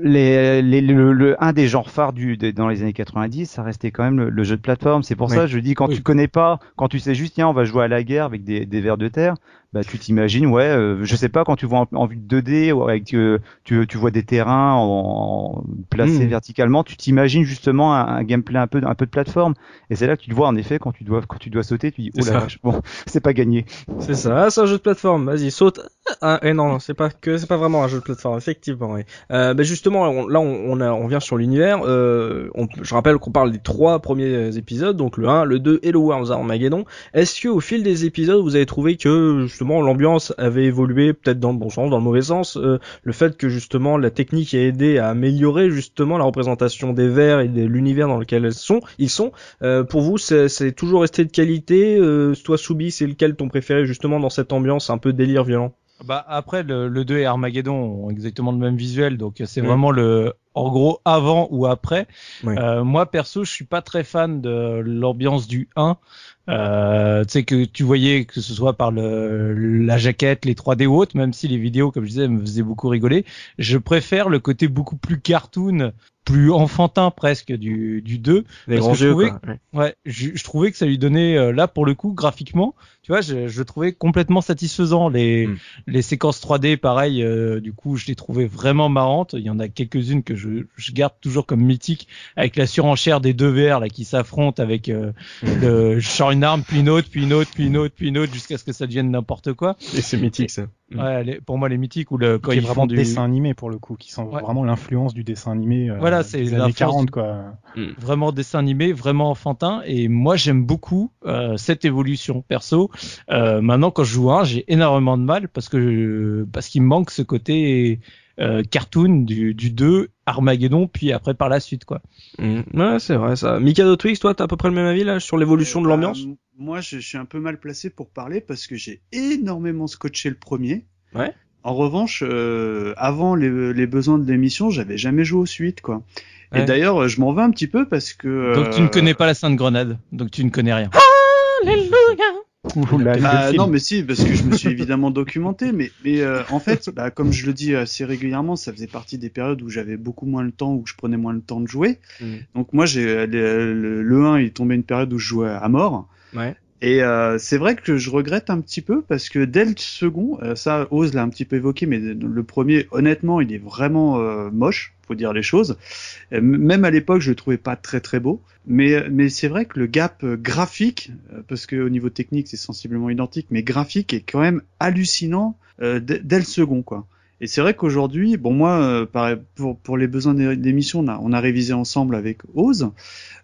Les, les, le, le- un des genres phares du de- dans les années 90, ça restait quand même le, le jeu de plateforme. C'est pour Oui. ça, je dis quand Oui. tu connais pas, quand tu sais juste tiens, on va jouer à la guerre avec des, des vers de terre, bah tu t'imagines, ouais, euh, je sais pas quand tu vois en, en vue de 2D ou avec euh, tu, tu vois des terrains en, en- placés Mm. verticalement, tu t'imagines justement un, un gameplay un peu un peu de plateforme. Et c'est là que tu le vois en effet quand tu dois quand tu dois sauter, tu dis oh la vache, bon, c'est pas gagné. C'est ça, ah, c'est un jeu de plateforme. Vas-y, saute. Ah, et non, c'est pas que c'est pas vraiment un jeu de plateforme, effectivement. Oui. Euh, ben justement, on- là, on, on, a, on vient sur l'univers. Euh, on- je rappelle qu'on parle des trois premiers épisodes, donc le 1, le 2 et le Worms Armageddon. Est-ce que au fil des épisodes, vous avez trouvé que justement l'ambiance avait évolué, peut-être dans le bon sens, dans le mauvais sens, euh, le fait que justement la technique a aidé à améliorer justement la représentation des vers et de l'univers dans lequel elles sont, ils sont. Euh, pour vous, c'est toujours resté de qualité? Euh, toi, Soubi, c'est lequel ton préféré justement dans cette ambiance un peu délire violent? Bah après le, le 2 et Armageddon ont exactement le même visuel, donc c'est Mm. vraiment le en gros avant ou après. Euh, moi perso, je suis pas très fan de l'ambiance du 1. Euh, tu sais que tu voyais que ce soit par le la jaquette, les 3D ou autres, même si les vidéos, comme je disais, me faisaient beaucoup rigoler. Je préfère le côté beaucoup plus cartoon, plus enfantin presque du du 2. Les Parce grands que je trouvais quoi. Ouais. Ouais, je, je trouvais que ça lui donnait euh, là pour le coup graphiquement, tu vois, je, je le trouvais complètement satisfaisant. Les Mm. les séquences 3D, pareil, euh, du coup, je les trouvais vraiment marrantes. Il y en a quelques-unes que je, je garde toujours comme mythiques, avec la surenchère des deux VR là qui s'affrontent avec euh, le je sors une arme puis une autre puis une autre puis une autre puis une autre jusqu'à ce que ça devienne n'importe quoi. Et c'est mythique ça. Mm. Ouais, les- pour moi les mythiques ou le quand qui ils vraiment font du dessin animé pour le coup, qui sont Ouais. vraiment l'influence du dessin animé. euh, Voilà, c'est des années l'influence 40 du- quoi. vraiment dessin animé, vraiment enfantin. Et moi, j'aime beaucoup euh, cette évolution perso. Euh, maintenant, quand je joue un, j'ai énormément de mal parce que parce qu'il me manque ce côté euh, cartoon du, du 2, Armageddon, puis après par la suite, quoi. Mm. Ouais, c'est vrai ça. Mikado Twix, toi, t'as à peu près le même avis là sur l'évolution de Euh, l'ambiance? bah, Moi, je, je suis un peu mal placé pour parler parce que j'ai énormément scotché le premier. Ouais. En revanche, euh, avant les, les besoins de l'émission, j'avais jamais joué aux suites, quoi. Ouais. Et d'ailleurs, je m'en veux un petit peu parce que. Donc tu ne euh, connais pas la Sainte Grenade, donc tu ne connais rien. Là, Bah, non, mais si, parce que je me suis évidemment documenté, mais, mais euh, en fait, bah, comme je le dis assez régulièrement, ça faisait partie des périodes où j'avais beaucoup moins le temps, où je prenais moins le temps de jouer. Mm. Donc moi, j'ai le, le, le 1, il est tombé une période où je jouais à mort. Ouais. Et euh, c'est vrai que je regrette un petit peu parce que dès le second, euh, ça Oz l'a un petit peu évoqué, mais le premier, honnêtement, il est vraiment euh, moche, faut dire les choses. Euh, même à l'époque, je le trouvais pas très très beau. Mais mais c'est vrai que le gap euh, graphique, euh, parce que au niveau technique c'est sensiblement identique, mais graphique est quand même hallucinant euh, dès, dès le second quoi. Et c'est vrai qu'aujourd'hui, bon moi, euh, pareil, pour, pour les besoins des- d'émission, on a, on a révisé ensemble avec Oz.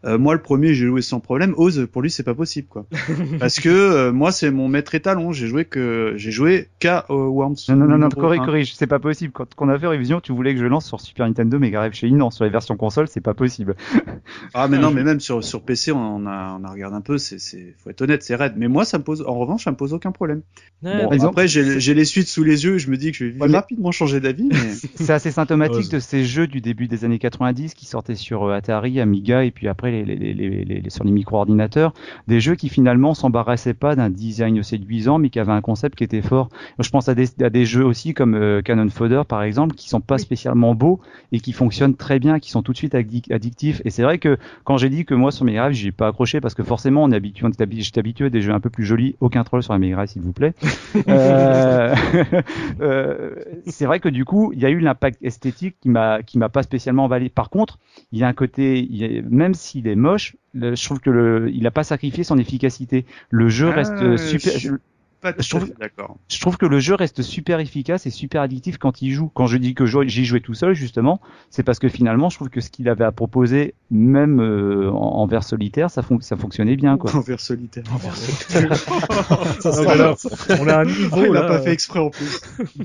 Euh, moi, le premier, j'ai joué sans problème. Oz, pour lui, c'est pas possible, quoi. Parce que euh, moi, c'est mon maître étalon. J'ai joué que j'ai joué qu'à euh, Worms. Non, non, non, non, corrige, un. corrige, c'est pas possible. Quand on a fait révision, tu voulais que je lance sur Super Nintendo Mega Drive chez non, sur les versions console, c'est pas possible. Ah, mais non, mais même sur sur PC, on a on a regardé un peu. C'est c'est faut être honnête, c'est raide. Mais moi, ça me pose. En revanche, ça me pose aucun problème. Ouais, Bon, après, j'ai j'ai les suites sous les yeux. Je me dis que je vais vivre Ouais, mais- rapidement complètement changé d'avis. Mais... C'est assez symptomatique de ces jeux du début des années 90 qui sortaient sur euh, Atari, Amiga et puis après les, les, les, les sur les micro-ordinateurs. Des jeux qui finalement s'embarrassaient pas d'un design séduisant mais qui avaient un concept qui était fort. Je pense à des, à des jeux aussi comme euh, Cannon Fodder par exemple qui sont pas spécialement beaux et qui fonctionnent très bien, qui sont tout de suite addictifs. Et c'est vrai que quand j'ai dit que moi sur mes Drive j'ai pas accroché parce que forcément on est habitué, j'étais habitué à des jeux un peu plus jolis. Aucun troll sur la Mega s'il vous plaît. euh, euh, c'est vrai que du coup, il y a eu l'impact esthétique qui m'a qui m'a pas spécilement emballé. Par contre, il y a un côté, même s'il est moche, je trouve que le, il a pas sacrifié son efficacité. Le jeu Ah, reste super. je- Pas Je trouve- à fait d'accord. Je trouve que le jeu reste super efficace et super addictif quand il joue. Quand je dis que j'y jouais tout seul, justement, c'est parce que finalement, je trouve que ce qu'il avait à proposer, même euh, en, en vers solitaire, ça, fon- ça fonctionnait bien, quoi. Envers solitaire. Ah, voilà. On a un niveau Oh, il l'a pas fait exprès en plus.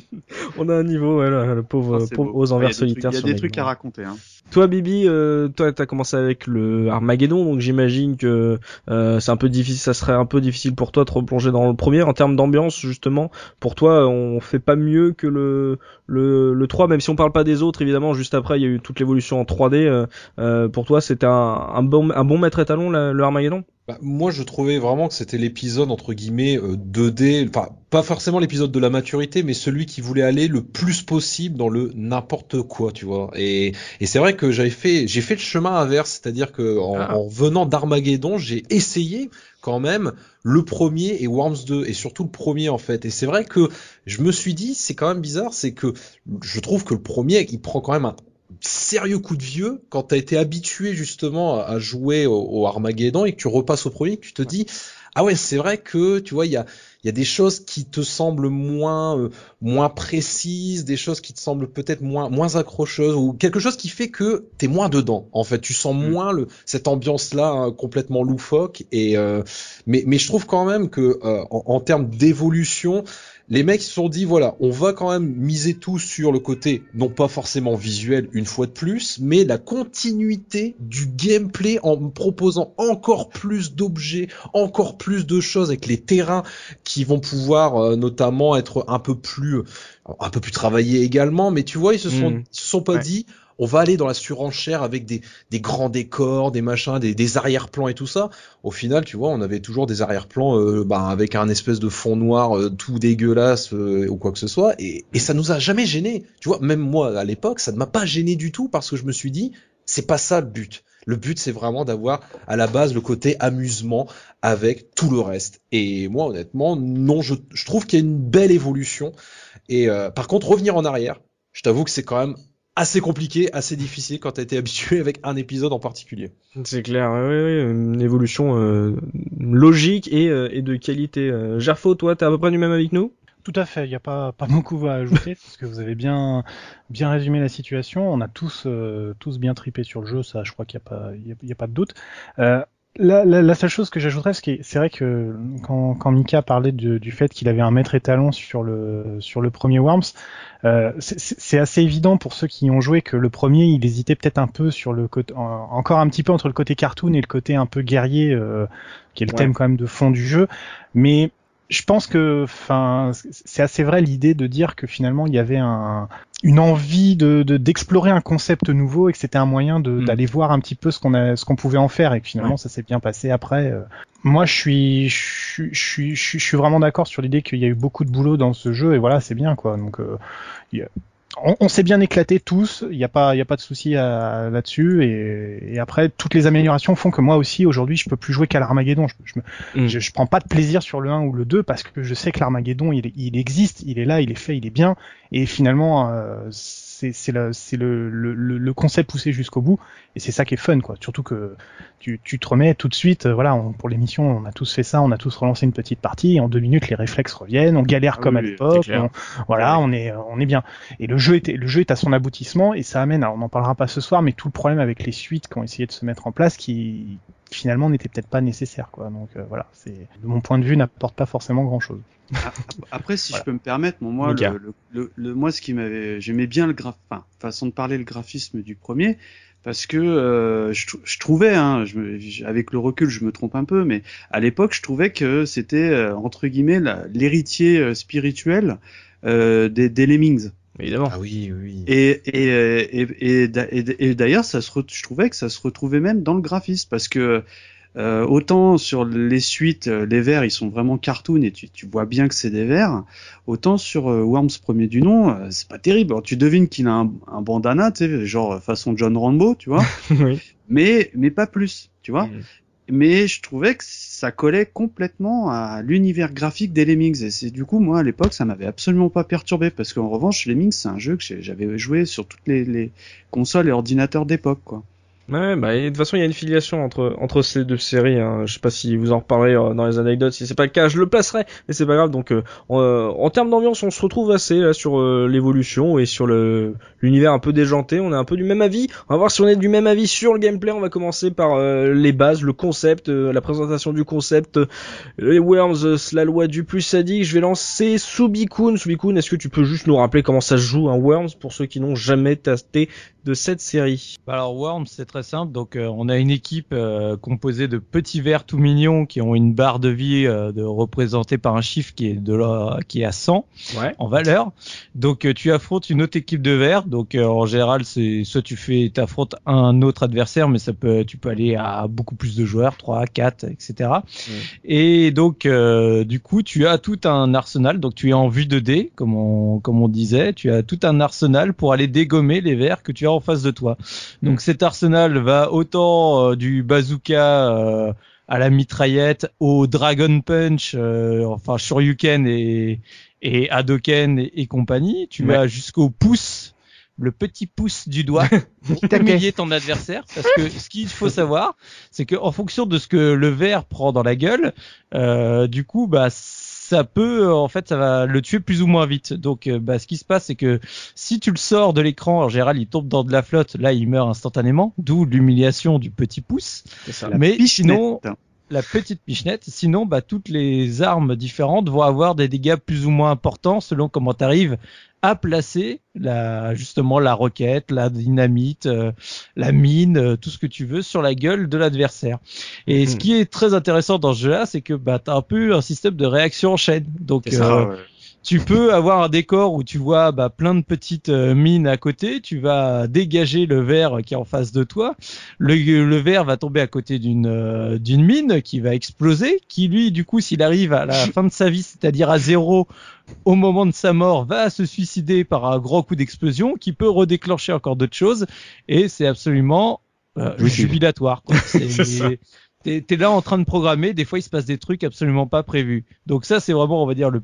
On a un niveau, ouais, là, le pauvre, Ah, c'est pauvre aux Il y a envers des solitaires. trucs- Il y a des trucs à raconter. Hein. Toi, Bibi, euh, toi, t'as commencé avec le Armageddon, donc j'imagine que euh, c'est un peu difficile, ça serait un peu difficile pour toi de replonger dans le premier. En termes d'ambiance, justement, pour toi, on fait pas mieux que le le, le 3, même si on parle pas des autres, évidemment. Juste après, il y a eu toute l'évolution en 3D. euh, euh, pour toi, c'était un, un bon un bon maître étalon, la- le Armageddon? Bah, moi, je trouvais vraiment que c'était l'épisode entre guillemets euh, 2D, enfin pas forcément l'épisode de la maturité, mais celui qui voulait aller le plus possible dans le n'importe quoi, tu vois. Et, et c'est vrai que j'avais fait, j'ai fait le chemin inverse, c'est-à-dire que en, Ah. en venant d'Armageddon, j'ai essayé quand même le premier et Worms 2 et surtout le premier en fait. Et c'est vrai que je me suis dit, c'est quand même bizarre, c'est que je trouve que le premier, il prend quand même un sérieux coup de vieux quand t'as été habitué justement à jouer au, au Armageddon et que tu repasses au premier, que tu te dis ah ouais c'est vrai que tu vois il y a il y a des choses qui te semblent moins euh, moins précises, des choses qui te semblent peut-être moins moins accrocheuses ou quelque chose qui fait que t'es moins dedans. En fait, tu sens Mm. moins le cette ambiance là complètement loufoque et euh, mais mais je trouve quand même que euh, en, en termes d'évolution les mecs se sont dit voilà, on va quand même miser tout sur le côté non pas forcément visuel une fois de plus, mais la continuité du gameplay en proposant encore plus d'objets, encore plus de choses avec les terrains qui vont pouvoir euh, notamment être un peu plus un peu plus travaillés également, mais tu vois, ils se sont ils se sont pas Ouais. dit on va aller dans la surenchère avec des, des grands décors, des machins, des, des arrière-plans et tout ça. Au final, tu vois, on avait toujours des arrière-plans euh, bah, avec un espèce de fond noir euh, tout dégueulasse euh, ou quoi que ce soit, et, et ça nous a jamais gêné. Tu vois, même moi à l'époque, ça ne m'a pas gêné du tout parce que je me suis dit, c'est pas ça le but. Le but, c'est vraiment d'avoir à la base le côté amusement avec tout le reste. Et moi, honnêtement, non, je, je trouve qu'il y a une belle évolution. Et euh, par contre, revenir en arrière, je t'avoue que c'est quand même assez compliqué, assez difficile quand t'as été habitué avec un épisode en particulier. C'est clair, oui, oui, une évolution euh, logique et, euh, et de qualité. Euh, Gerfo, toi, t'es à peu près du même avec nous? Tout à fait, il n'y a pas, pas beaucoup à ajouter parce que vous avez bien, bien résumé la situation. On a tous, euh, tous bien tripé sur le jeu, ça je crois qu'il n'y a, pas- il y a, y a pas de doute. Euh, la, la, la seule chose que j'ajouterais, c'est vrai que quand, quand Mika parlait de- du fait qu'il avait un maître étalon sur le, sur le premier Worms, euh, c'est- assez évident pour ceux qui y ont joué que le premier, il hésitait peut-être un peu sur le côté, en- encore un petit peu entre le côté cartoon et le côté un peu guerrier, euh, qui est le Ouais. thème quand même de fond du jeu. Mais je pense que, enfin, c'est assez vrai l'idée de dire que finalement il y avait un, une envie de de- d'explorer un concept nouveau et que c'était un moyen de- Mm. d'aller voir un petit peu ce qu'on a, ce qu'on pouvait en faire et que finalement ça s'est bien passé après. euh. Moi, je suis, je suis, je suis, je suis- je suis vraiment d'accord sur l'idée qu'il y a eu beaucoup de boulot dans ce jeu et voilà, c'est bien quoi. Donc, euh, il y a- on, on s'est bien éclaté tous. Il n'y a pas, il y a pas de souci là-dessus. Et, et après, toutes les améliorations font que moi aussi aujourd'hui, je peux plus jouer qu'à l'Armageddon. Je, je me- Mm. je, je prends pas de plaisir sur le 1 ou le 2 parce que je sais que l'Armageddon il, il existe, il est là, il est fait, il est bien et finalement euh, c'est c'est le c'est le, le, le concept poussé jusqu'au bout et c'est ça qui est fun quoi. Surtout que tu, tu te remets tout de suite, euh, voilà, on- pour l'émission on a tous fait ça, on a tous relancé une petite partie et en deux minutes les réflexes reviennent, on galère Ah comme oui, à l'époque, voilà, on est on est bien. Et le jeu était le jeu est à son aboutissement et ça amène, alors on n'en parlera pas ce soir, mais tout le problème avec les suites qui ont essayé de se mettre en place qui finalement n'était peut-être pas nécessaire quoi. Donc euh, voilà, c'est de mon point de vue n'apporte pas forcément grand chose. Après, si Voilà. je peux me permettre, bon, moi, le, le, le, le- moi, ce qui m'avait, j'aimais bien le graph, enfin, façon de parler, le graphisme du premier, parce que euh, je, je trouvais, hein, je me- avec le recul, je me trompe un peu, mais à l'époque, je trouvais que c'était euh, entre guillemets l'héritier euh, spirituel euh, des, des Lemmings. Évidemment. Ah oui, oui. Et, et, et, et, et- d'ailleurs, ça se re- je trouvais que ça se retrouvait même dans le graphisme parce que euh, autant sur les suites, euh, les vers ils sont vraiment cartoon et tu, tu vois bien que c'est des vers, autant sur euh, Worms premier du nom, euh, c'est pas terrible. Alors, tu devines qu'il a un, un bandana, tu sais, genre euh, façon John Rambo, tu vois, oui. mais mais pas plus, tu vois. Mhm. Mais je trouvais que ça collait complètement à l'univers graphique des Lemmings. Et c'est du coup, moi, à l'époque, ça m'avait absolument pas perturbé. Parce qu'en revanche, Lemmings, c'est un jeu que j'avais joué sur toutes les, les consoles et ordinateurs d'époque, quoi. Ouais, bah, et de toute façon, il y a une filiation entre, entre ces deux séries. Hein. Je sais pas si vous en reparlez euh, dans les anecdotes. Si c'est pas le cas, je le placerai. Mais c'est pas grave. Donc, euh, en, euh, en termes d'ambiance, on se retrouve assez là sur euh, l'évolution et sur le l'univers un peu déjanté. On est un peu du même avis. On va voir si on est du même avis sur le gameplay. On va commencer par les bases, le concept, la présentation du concept, les Worms, la loi du plus sadique. Je vais lancer Subikun. Subikun, est-ce que tu peux juste nous rappeler comment ça se joue un Worms pour ceux qui n'ont jamais testé de cette série Alors Worms, c'est très simple. Donc euh, on a une équipe euh, composée de petits vers tout mignons qui ont une barre de vie euh, de représentée par un chiffre qui est de la, qui est à 100 Ouais. en valeur. Donc tu affrontes une autre équipe de vers. Donc en général, c'est soit tu fais t'affrontes un autre adversaire, mais ça peut tu peux aller à beaucoup plus de joueurs, 3, 4, etc. Et donc du coup, tu as tout un arsenal. Donc tu es en vue de dés, comme on comme on disait. Tu as tout un arsenal pour aller dégommer les vers que tu as en face de toi. Donc cet arsenal va autant euh, du bazooka euh, à la mitraillette, au dragon punch, euh, enfin shoryuken et et Hadoken et, et compagnie. Tu Ouais. vas jusqu'au pouce, le petit pouce du doigt pour humilier ton adversaire. Parce que ce qu'il faut savoir, c'est que en fonction de ce que le verre prend dans la gueule, euh, du coup, bah ça peut, euh, en fait, ça va le tuer plus ou moins vite. Donc, euh, bah, ce qui se passe, c'est que si tu le sors de l'écran, en général, il tombe dans de la flotte. Là, il meurt instantanément, d'où l'humiliation du petit pouce. C'est ça. La Mais pichenette. sinon, la petite pichenette. Sinon, bah, toutes les armes différentes vont avoir des dégâts plus ou moins importants selon comment tu arrives à placer la, justement la roquette, la dynamite, euh, la mine, euh, tout ce que tu veux sur la gueule de l'adversaire. Et ce Mhm. qui est très intéressant dans ce jeu-là, c'est que bah, tu as un peu un système de réaction en chaîne. Donc, C'est ça, ouais. Tu peux avoir un décor où tu vois bah, plein de petites euh, mines à côté, tu vas dégager le verre qui est en face de toi, le, le verre va tomber à côté d'une euh, d'une mine qui va exploser, qui lui du coup s'il arrive à la fin de sa vie, c'est-à-dire à zéro au moment de sa mort, va se suicider par un grand coup d'explosion qui peut redéclencher encore d'autres choses et c'est absolument euh, jubilatoire. quoi. C'est- t'es là en train de programmer, des fois il se passe des trucs absolument pas prévus. Donc ça c'est vraiment on va dire le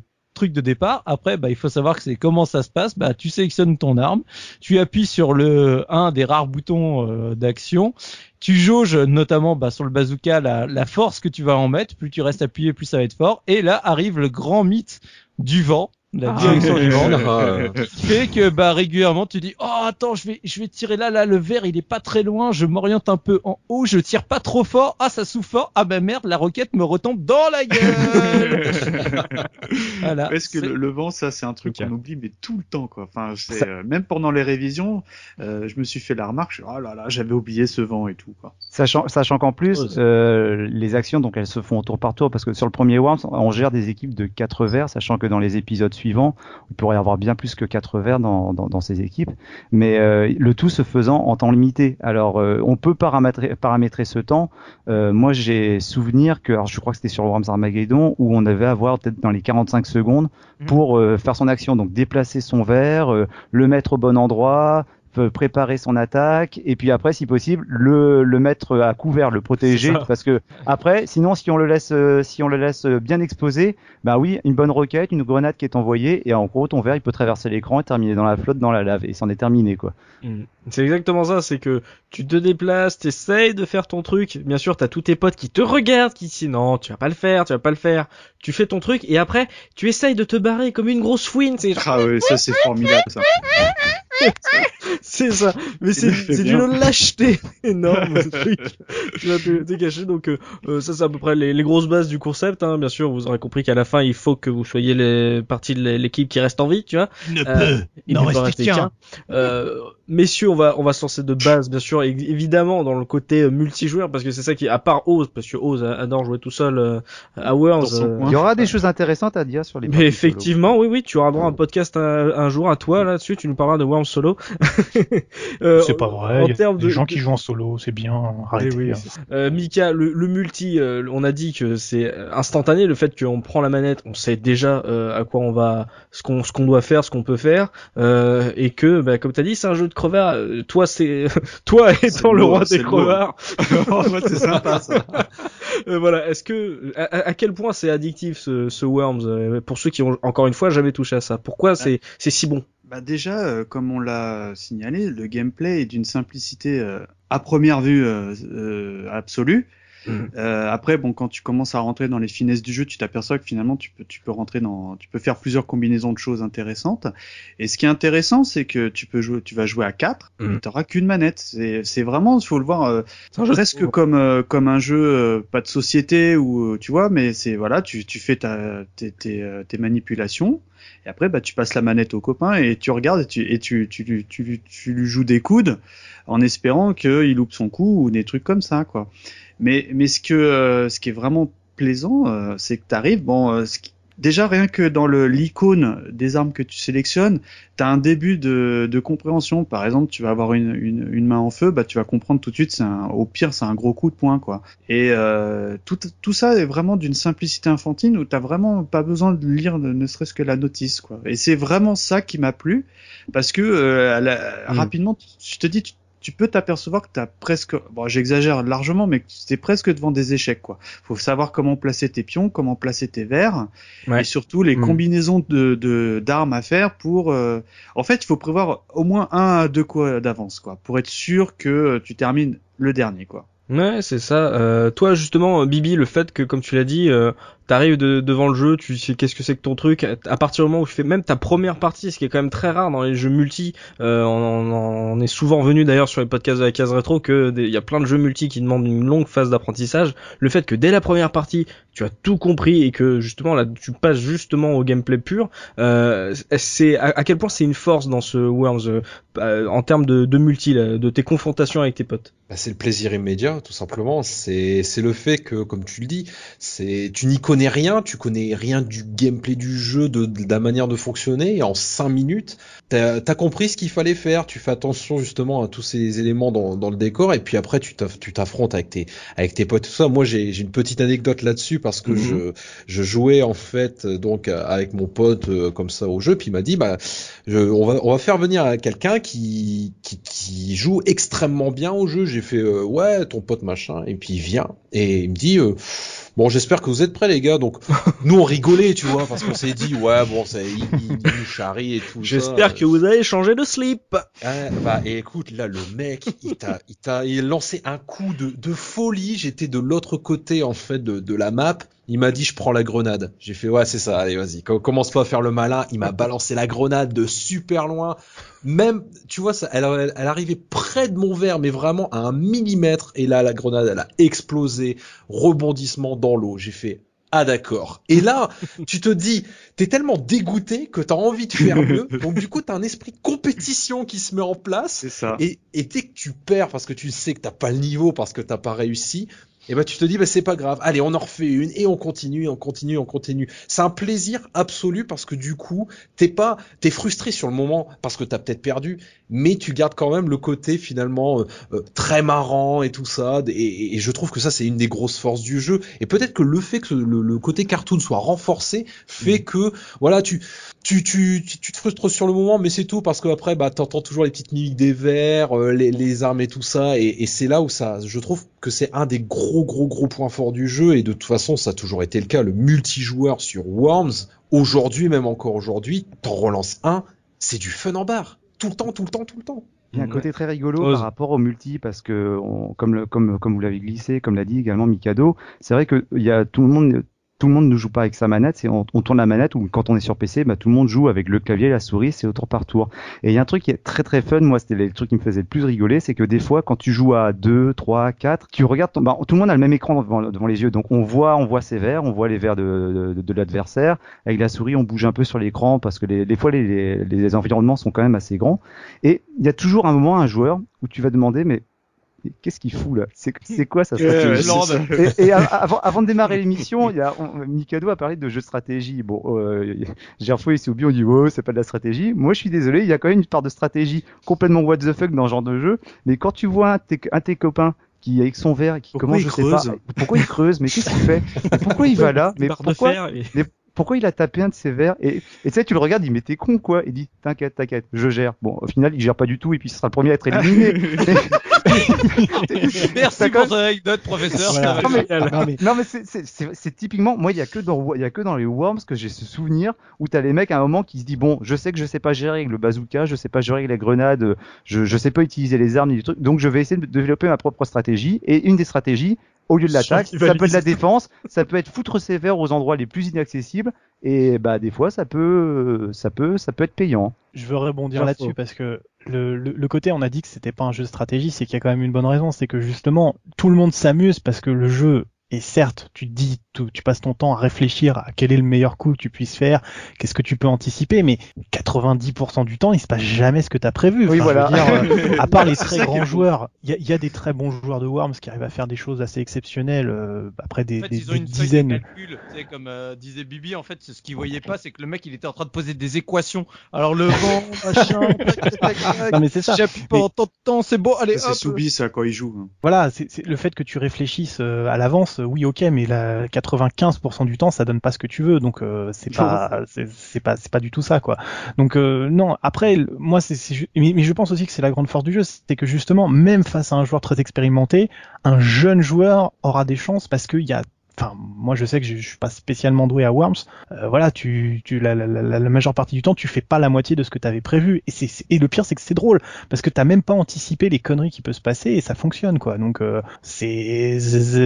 de départ. Après bah il faut savoir que c'est comment ça se passe. Bah tu sélectionnes ton arme, tu appuies sur le un des rares boutons euh, d'action, tu jauges notamment bah, sur le bazooka la, la force que tu vas en mettre. Plus tu restes appuyé, plus ça va être fort. Et là arrive le grand mythe du vent. La Ah. direction du vent Ah, qui fait que bah régulièrement tu dis oh attends je vais je vais tirer là là le verre il est pas très loin je m'oriente un peu en haut je tire pas trop fort ah ça souffle fort ah bah merde la roquette me retombe dans la gueule voilà Parce que le, le vent, ça, c'est un truc Ok. qu'on oublie, mais tout le temps, quoi. Enfin, c'est Ça- euh, même pendant les révisions, euh, je me suis fait la remarque. je- Oh là là, j'avais oublié ce vent et tout, quoi. Sachant, sachant qu'en plus, c'est- euh, les actions, donc elles se font tour par tour, parce que sur le premier Worms, on gère des équipes de 4 vers, sachant que dans les épisodes suivants, il pourrait y avoir bien plus que 4 vers dans, dans, dans ces équipes, mais euh, le tout se faisant en temps limité. Alors, euh, on peut paramétrer, paramétrer ce temps. Euh, moi, j'ai souvenir que, alors je crois que c'était sur Worms Armageddon, où on devait avoir peut-être dans les 45 secondes Mhm. pour faire son action, donc déplacer son verre, le mettre au bon endroit, préparer son attaque et puis après si possible le, le mettre à couvert le protéger parce que après sinon si on le laisse euh, si on le laisse euh, bien exposé bah oui une bonne roquette une grenade qui est envoyée et en gros ton verre il peut traverser l'écran et terminer dans la flotte dans la lave et c'en est terminé quoi Mm. C'est exactement ça, c'est que tu te déplaces, t'essayes de faire ton truc. Bien sûr, t'as tous tes potes qui te regardent, qui disent non, tu vas pas le faire, tu vas pas le faire. Tu fais ton truc et après, tu essayes de te barrer comme une grosse fouine. C'est Ah ouais, ça c'est formidable, ça. c'est ça. Mais c'est d'une lâcheté énorme ce truc. Tu vas te, te cacher. Donc euh, euh, ça c'est à peu près les, les grosses bases du concept. Hein. Bien sûr, vous aurez compris qu'à la fin il faut que vous soyez les partie de l'équipe qui reste en vie, tu vois. Ne Euh, il n'en ne peut reste rester qu'un. qu'un. Euh, messieurs, on va on va se lancer de base, bien sûr, évidemment dans le côté euh, multijoueur parce que c'est ça qui, à part Oz, parce que Oz adore jouer tout seul euh, à Worlds. Euh. Il y aura des choses intéressantes à dire sur les. mais effectivement, oui, oui, tu auras droit à un podcast un, un jour à toi là-dessus. Tu nous parleras de Worms Solo. Euh, C'est pas vrai. En Il y a termes des de gens qui jouent en solo, c'est bien. Arrêtez. Eh oui, hein. Euh, Mika, le, le multi, euh, on a dit que c'est instantané. Le fait qu'on prend la manette, on sait déjà à quoi on va, ce qu'on ce qu'on doit faire, ce qu'on peut faire, et que, bah, comme t'as dit, c'est un jeu de crevards. Euh, Toi, c'est toi étant le roi des crevards. C'est sympa ça. Voilà. Est-ce que à, quel point c'est addictif ce, ce Worms? Pour ceux qui ont encore une fois jamais touché à ça Pourquoi c'est c'est si bon? Bah déjà, euh, comme on l'a signalé, le gameplay est d'une simplicité euh, à première vue euh, absolue. Mhm. Euh, après, bon, quand tu commences à rentrer dans les finesses du jeu, tu t'aperçois que finalement, tu peux, tu peux rentrer dans, tu peux faire plusieurs combinaisons de choses intéressantes. Et ce qui est intéressant, c'est que tu peux jouer, tu vas jouer à 4 Mhm. et t'auras qu'une manette. C'est, c'est vraiment, il faut le voir euh, presque comme euh, comme un jeu euh, pas de société ou euh, tu vois, mais c'est voilà, tu, tu fais ta, tes, tes, euh, tes manipulations. Et après, bah, tu passes la manette au copain et tu regardes et tu, et tu, tu, tu, tu, tu lui joues des coudes en espérant qu'il loupe son coup ou des trucs comme ça, quoi. Mais, mais ce que, euh, ce qui est vraiment plaisant, euh, c'est que tu arrives, bon, euh, ce qui- déjà rien que dans le l'icône des armes que tu sélectionnes, tu as un début de, de compréhension. Par exemple, tu vas avoir une, une, une main en feu, bah tu vas comprendre tout de suite, un, au pire, c'est un gros coup de poing, quoi. Et euh, tout, tout ça est vraiment d'une simplicité infantile où t'as vraiment pas besoin de lire ne, serait-ce que la notice, quoi. Et c'est vraiment ça qui m'a plu parce que euh, à la- Mm. rapidement, tu- je te dis, tu, tu peux t'apercevoir que t'as presque, bon, j'exagère largement, mais que t'es presque devant des échecs, quoi. Faut savoir comment placer tes pions, comment placer tes verres, Ouais. et surtout les Mm. combinaisons de de- d'armes à faire pour. euh, En fait, il faut prévoir au moins un à deux coups d'avance, quoi, pour être sûr que tu termines le dernier, quoi. Ouais, c'est ça. Euh, toi, justement, Bibi, le fait que, comme tu l'as dit, euh, t'arrives de- devant le jeu, tu sais qu'est-ce que c'est que ton truc. À partir du moment où tu fais même ta première partie, ce qui est quand même très rare dans les jeux multi, euh, on, on- on est souvent venu d'ailleurs sur les podcasts de la case rétro que il y a plein de jeux multi qui demandent une longue phase d'apprentissage. Le fait que dès la première partie, tu as tout compris et que justement là, tu passes justement au gameplay pur, euh, c'est à, quel point c'est une force dans ce Worms euh, euh, en termes de, de multi, là, de tes confrontations avec tes potes? Bah, c'est le plaisir immédiat, tout simplement. C'est c'est le fait que, comme tu le dis, c'est tu n'y connais rien, tu connais rien du gameplay du jeu, de, de la manière de fonctionner, et en cinq minutes, t'as as compris ce qu'il fallait faire. Tu fais attention justement à tous ces éléments dans, dans le décor, et puis après tu t'aff- tu t'affrontes avec tes avec tes potes, tout ça. Moi, j'ai une petite anecdote là-dessus parce que Mhm. je je jouais en fait euh, donc euh, avec mon pote euh, comme ça au jeu, puis il m'a dit bah je, on va on va faire venir quelqu'un qui, qui qui joue extrêmement bien au jeu. J'ai fait euh, ouais ton pote machin et puis il vient et il me dit bon j'espère que vous êtes prêts les gars. Donc nous on rigolait tu vois parce qu'on s'est dit ouais bon c'est il, il- nous charrie et tout. ça. J'espère que vous avez changé de slip. Ah, bah et écoute là le mec il t'a il t'a il a lancé un coup de, de folie j'étais de l'autre côté en fait de, de la map il m'a dit je prends la grenade j'ai fait ouais c'est ça allez vas-y Com- commence pas à faire le malin il m'a balancé la grenade de super loin même tu vois ça elle, elle, elle arrivait près de mon verre mais vraiment à un millimètre et là la grenade elle a explosé rebondissement dans l'eau j'ai fait ah d'accord. Et là, tu te dis, t'es tellement dégoûté que t'as envie de faire mieux. Donc du coup, t'as un esprit de compétition qui se met en place. C'est ça. Et, et dès que tu perds parce que tu sais que t'as pas le niveau, parce que t'as pas réussi, et ben tu te dis bah c'est pas grave. Allez, on en refait une et on continue, on continue, on continue. C'est un plaisir absolu parce que du coup, t'es pas, t'es frustré sur le moment parce que t'as peut-être perdu, mais tu gardes quand même le côté finalement euh, euh, très marrant et tout ça. Et, je trouve que ça c'est une des grosses forces du jeu. Et peut-être que le fait que le, le côté cartoon soit renforcé fait que voilà tu tu, tu, tu, tu te frustres sur le moment, mais c'est tout parce que après, bah, t'entends toujours les petites mimiques des vers, euh, les, les armes et tout ça, et, et c'est là où ça, je trouve que c'est un des gros, gros, gros points forts du jeu, et de toute façon, ça a toujours été le cas, le multijoueur sur Worms, aujourd'hui, même encore aujourd'hui, t'en relances un, c'est du fun en barre. Tout le temps, tout le temps, tout le temps. Il y a un côté très rigolo Ose. par rapport au multi parce que on- comme le, comme comme vous l'avez glissé, comme l'a dit également Mikado, c'est vrai que il y a tout le monde tout le monde ne joue pas avec sa manette, on, on tourne la manette ou quand on est sur PC, bah, tout le monde joue avec le clavier, la souris, c'est au tour par tour. Et il y a un truc qui est très très fun, moi c'était le truc qui me faisait le plus rigoler, c'est que des fois quand tu joues à 2, 3, 4, tu regardes, ton, bah, tout le monde a le même écran devant, devant les yeux, donc on voit, on voit ses verres, on voit les verres de, de, de l'adversaire. Avec la souris, on bouge un peu sur l'écran parce que les, des fois les, les, les environnements sont quand même assez grands. Et il y a toujours un moment un joueur où tu vas demander mais qu'est-ce qu'il fout là? C'est c'est quoi sa Euh, ça. et, et av- avant, avant de démarrer l'émission, il y a on- Mikado a parlé de jeux de stratégie. Bon, euh, Gerfo et Soubi ont dit oh c'est pas de la stratégie. Moi je suis désolé, il y a quand même une part de stratégie complètement what the fuck dans ce genre de jeu. Mais quand tu vois un de tes, un de tes copains qui avec son verre, qui Pourquoi commence il je sais pas, pourquoi il creuse, mais qu'est-ce qu'il fait, pourquoi il va là, mais pourquoi, et- pourquoi il a tapé un de ses verres et, et tu sais tu le regardes, il met t'es con quoi, il dit t'inquiète t'inquiète, je gère. Bon au final il gère pas du tout et puis ce sera le premier à être éliminé. Merci pour ton anecdote, professeur. Voilà. Non, mais-. Non, mais c'est- c'est c'est- c'est typiquement moi il y a que dans il y a que dans les Worms que j'ai ce souvenir où t'as les mecs à un moment qui se dit bon je sais que je sais pas gérer avec le bazooka je sais pas gérer avec les grenades je je sais pas utiliser les armes ni des trucs donc je vais essayer de développer ma propre stratégie et une des stratégies au lieu de l'attaque ça peut être la défense ça peut être foutre sévère aux endroits les plus inaccessibles et bah des fois ça peut ça peut ça peut être payant. Je veux rebondir là-dessus parce que le, le, le côté on a dit que c'était pas un jeu de stratégie, c'est qu'il y a quand même une bonne raison, c'est que justement tout le monde s'amuse parce que le jeu et certes, tu te dis, tu, tu passes ton temps à réfléchir à quel est le meilleur coup que tu puisses faire, qu'est-ce que tu peux anticiper, mais 90% du temps, il se passe jamais ce que tu as prévu. Oui, voilà. je veux dire, euh, à part les C'est très grands joueurs, il y a, il y a des très bons joueurs de Worms qui arrivent à faire des choses assez exceptionnelles euh, après des, En fait, des- ils ont des une dizaines. de calcul, tu sais, comme euh, disait Bibi, en fait, ce qu'ils voyaient pas, c'est que le mec, il était en train de poser des équations. Alors le vent, machin, tac, tac, tac, Non mais c'est ça. j'appuie pendant tant de temps, c'est bon, allez, C'est hop. Soubi ça quand il joue. Voilà, c'est c'est le fait que tu réfléchisses euh, à l'avance, oui, ok, mais la 95% du temps, ça donne pas ce que tu veux, donc euh, c'est pas, c'est pas, c'est pas du tout ça, quoi. Donc euh, non, après, moi, c'est, mais, mais je pense aussi que c'est la grande force du jeu, c'est que justement, même face à un joueur très expérimenté, un jeune joueur aura des chances parce qu'il y a Enfin, moi je sais que je, je suis pas spécialement doué à Worms. Euh, voilà, tu, tu la, la, la, la majeure partie du temps, tu fais pas la moitié de ce que tu avais prévu. Et, c'est, et le pire, c'est que c'est drôle parce que t'as même pas anticipé les conneries qui peuvent se passer et ça fonctionne quoi. Donc euh, c'est,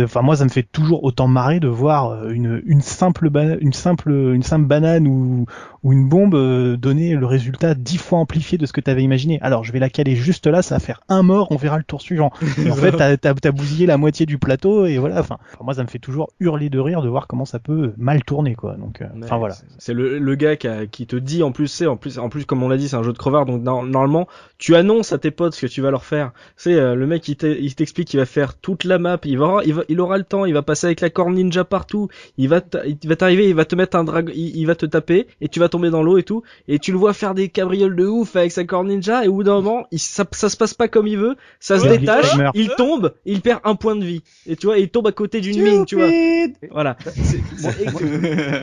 enfin moi ça me fait toujours autant marrer de voir euh, une, une simple bana- une simple une simple banane ou ou une bombe euh, donner le résultat dix fois amplifié de ce que t'avais imaginé. Alors je vais la caler juste là, ça va faire un mort, on verra le tour suivant. Et en fait t'as, t'as, t'as bousillé la moitié du plateau et voilà. Enfin moi ça me fait toujours hurler de rire de voir comment ça peut mal tourner quoi. Donc euh, enfin Ouais, voilà. c'est- le, le gars qui, a- qui te dit en plus, c'est en plus, en plus comme on l'a dit, c'est un jeu de crevard, donc no- normalement tu annonces à tes potes ce que tu vas leur faire. C'est euh, le mec il t'e- il t'explique qu'il va faire toute la map, il va, il va, il aura le temps, il va passer avec la corne ninja partout, il va, il va t'arriver, il va te mettre un dragon, il, il va te taper et tu vas tomber dans l'eau et tout, et tu le vois faire des cabrioles de ouf avec sa corne ninja et au bout d'un moment, il, ça, ça se passe pas comme il veut, ça se Ouais, détache, il tombe, il perd un point de vie et tu vois, il tombe à côté d'une mine, tu vois. Voilà. C'est- c'est-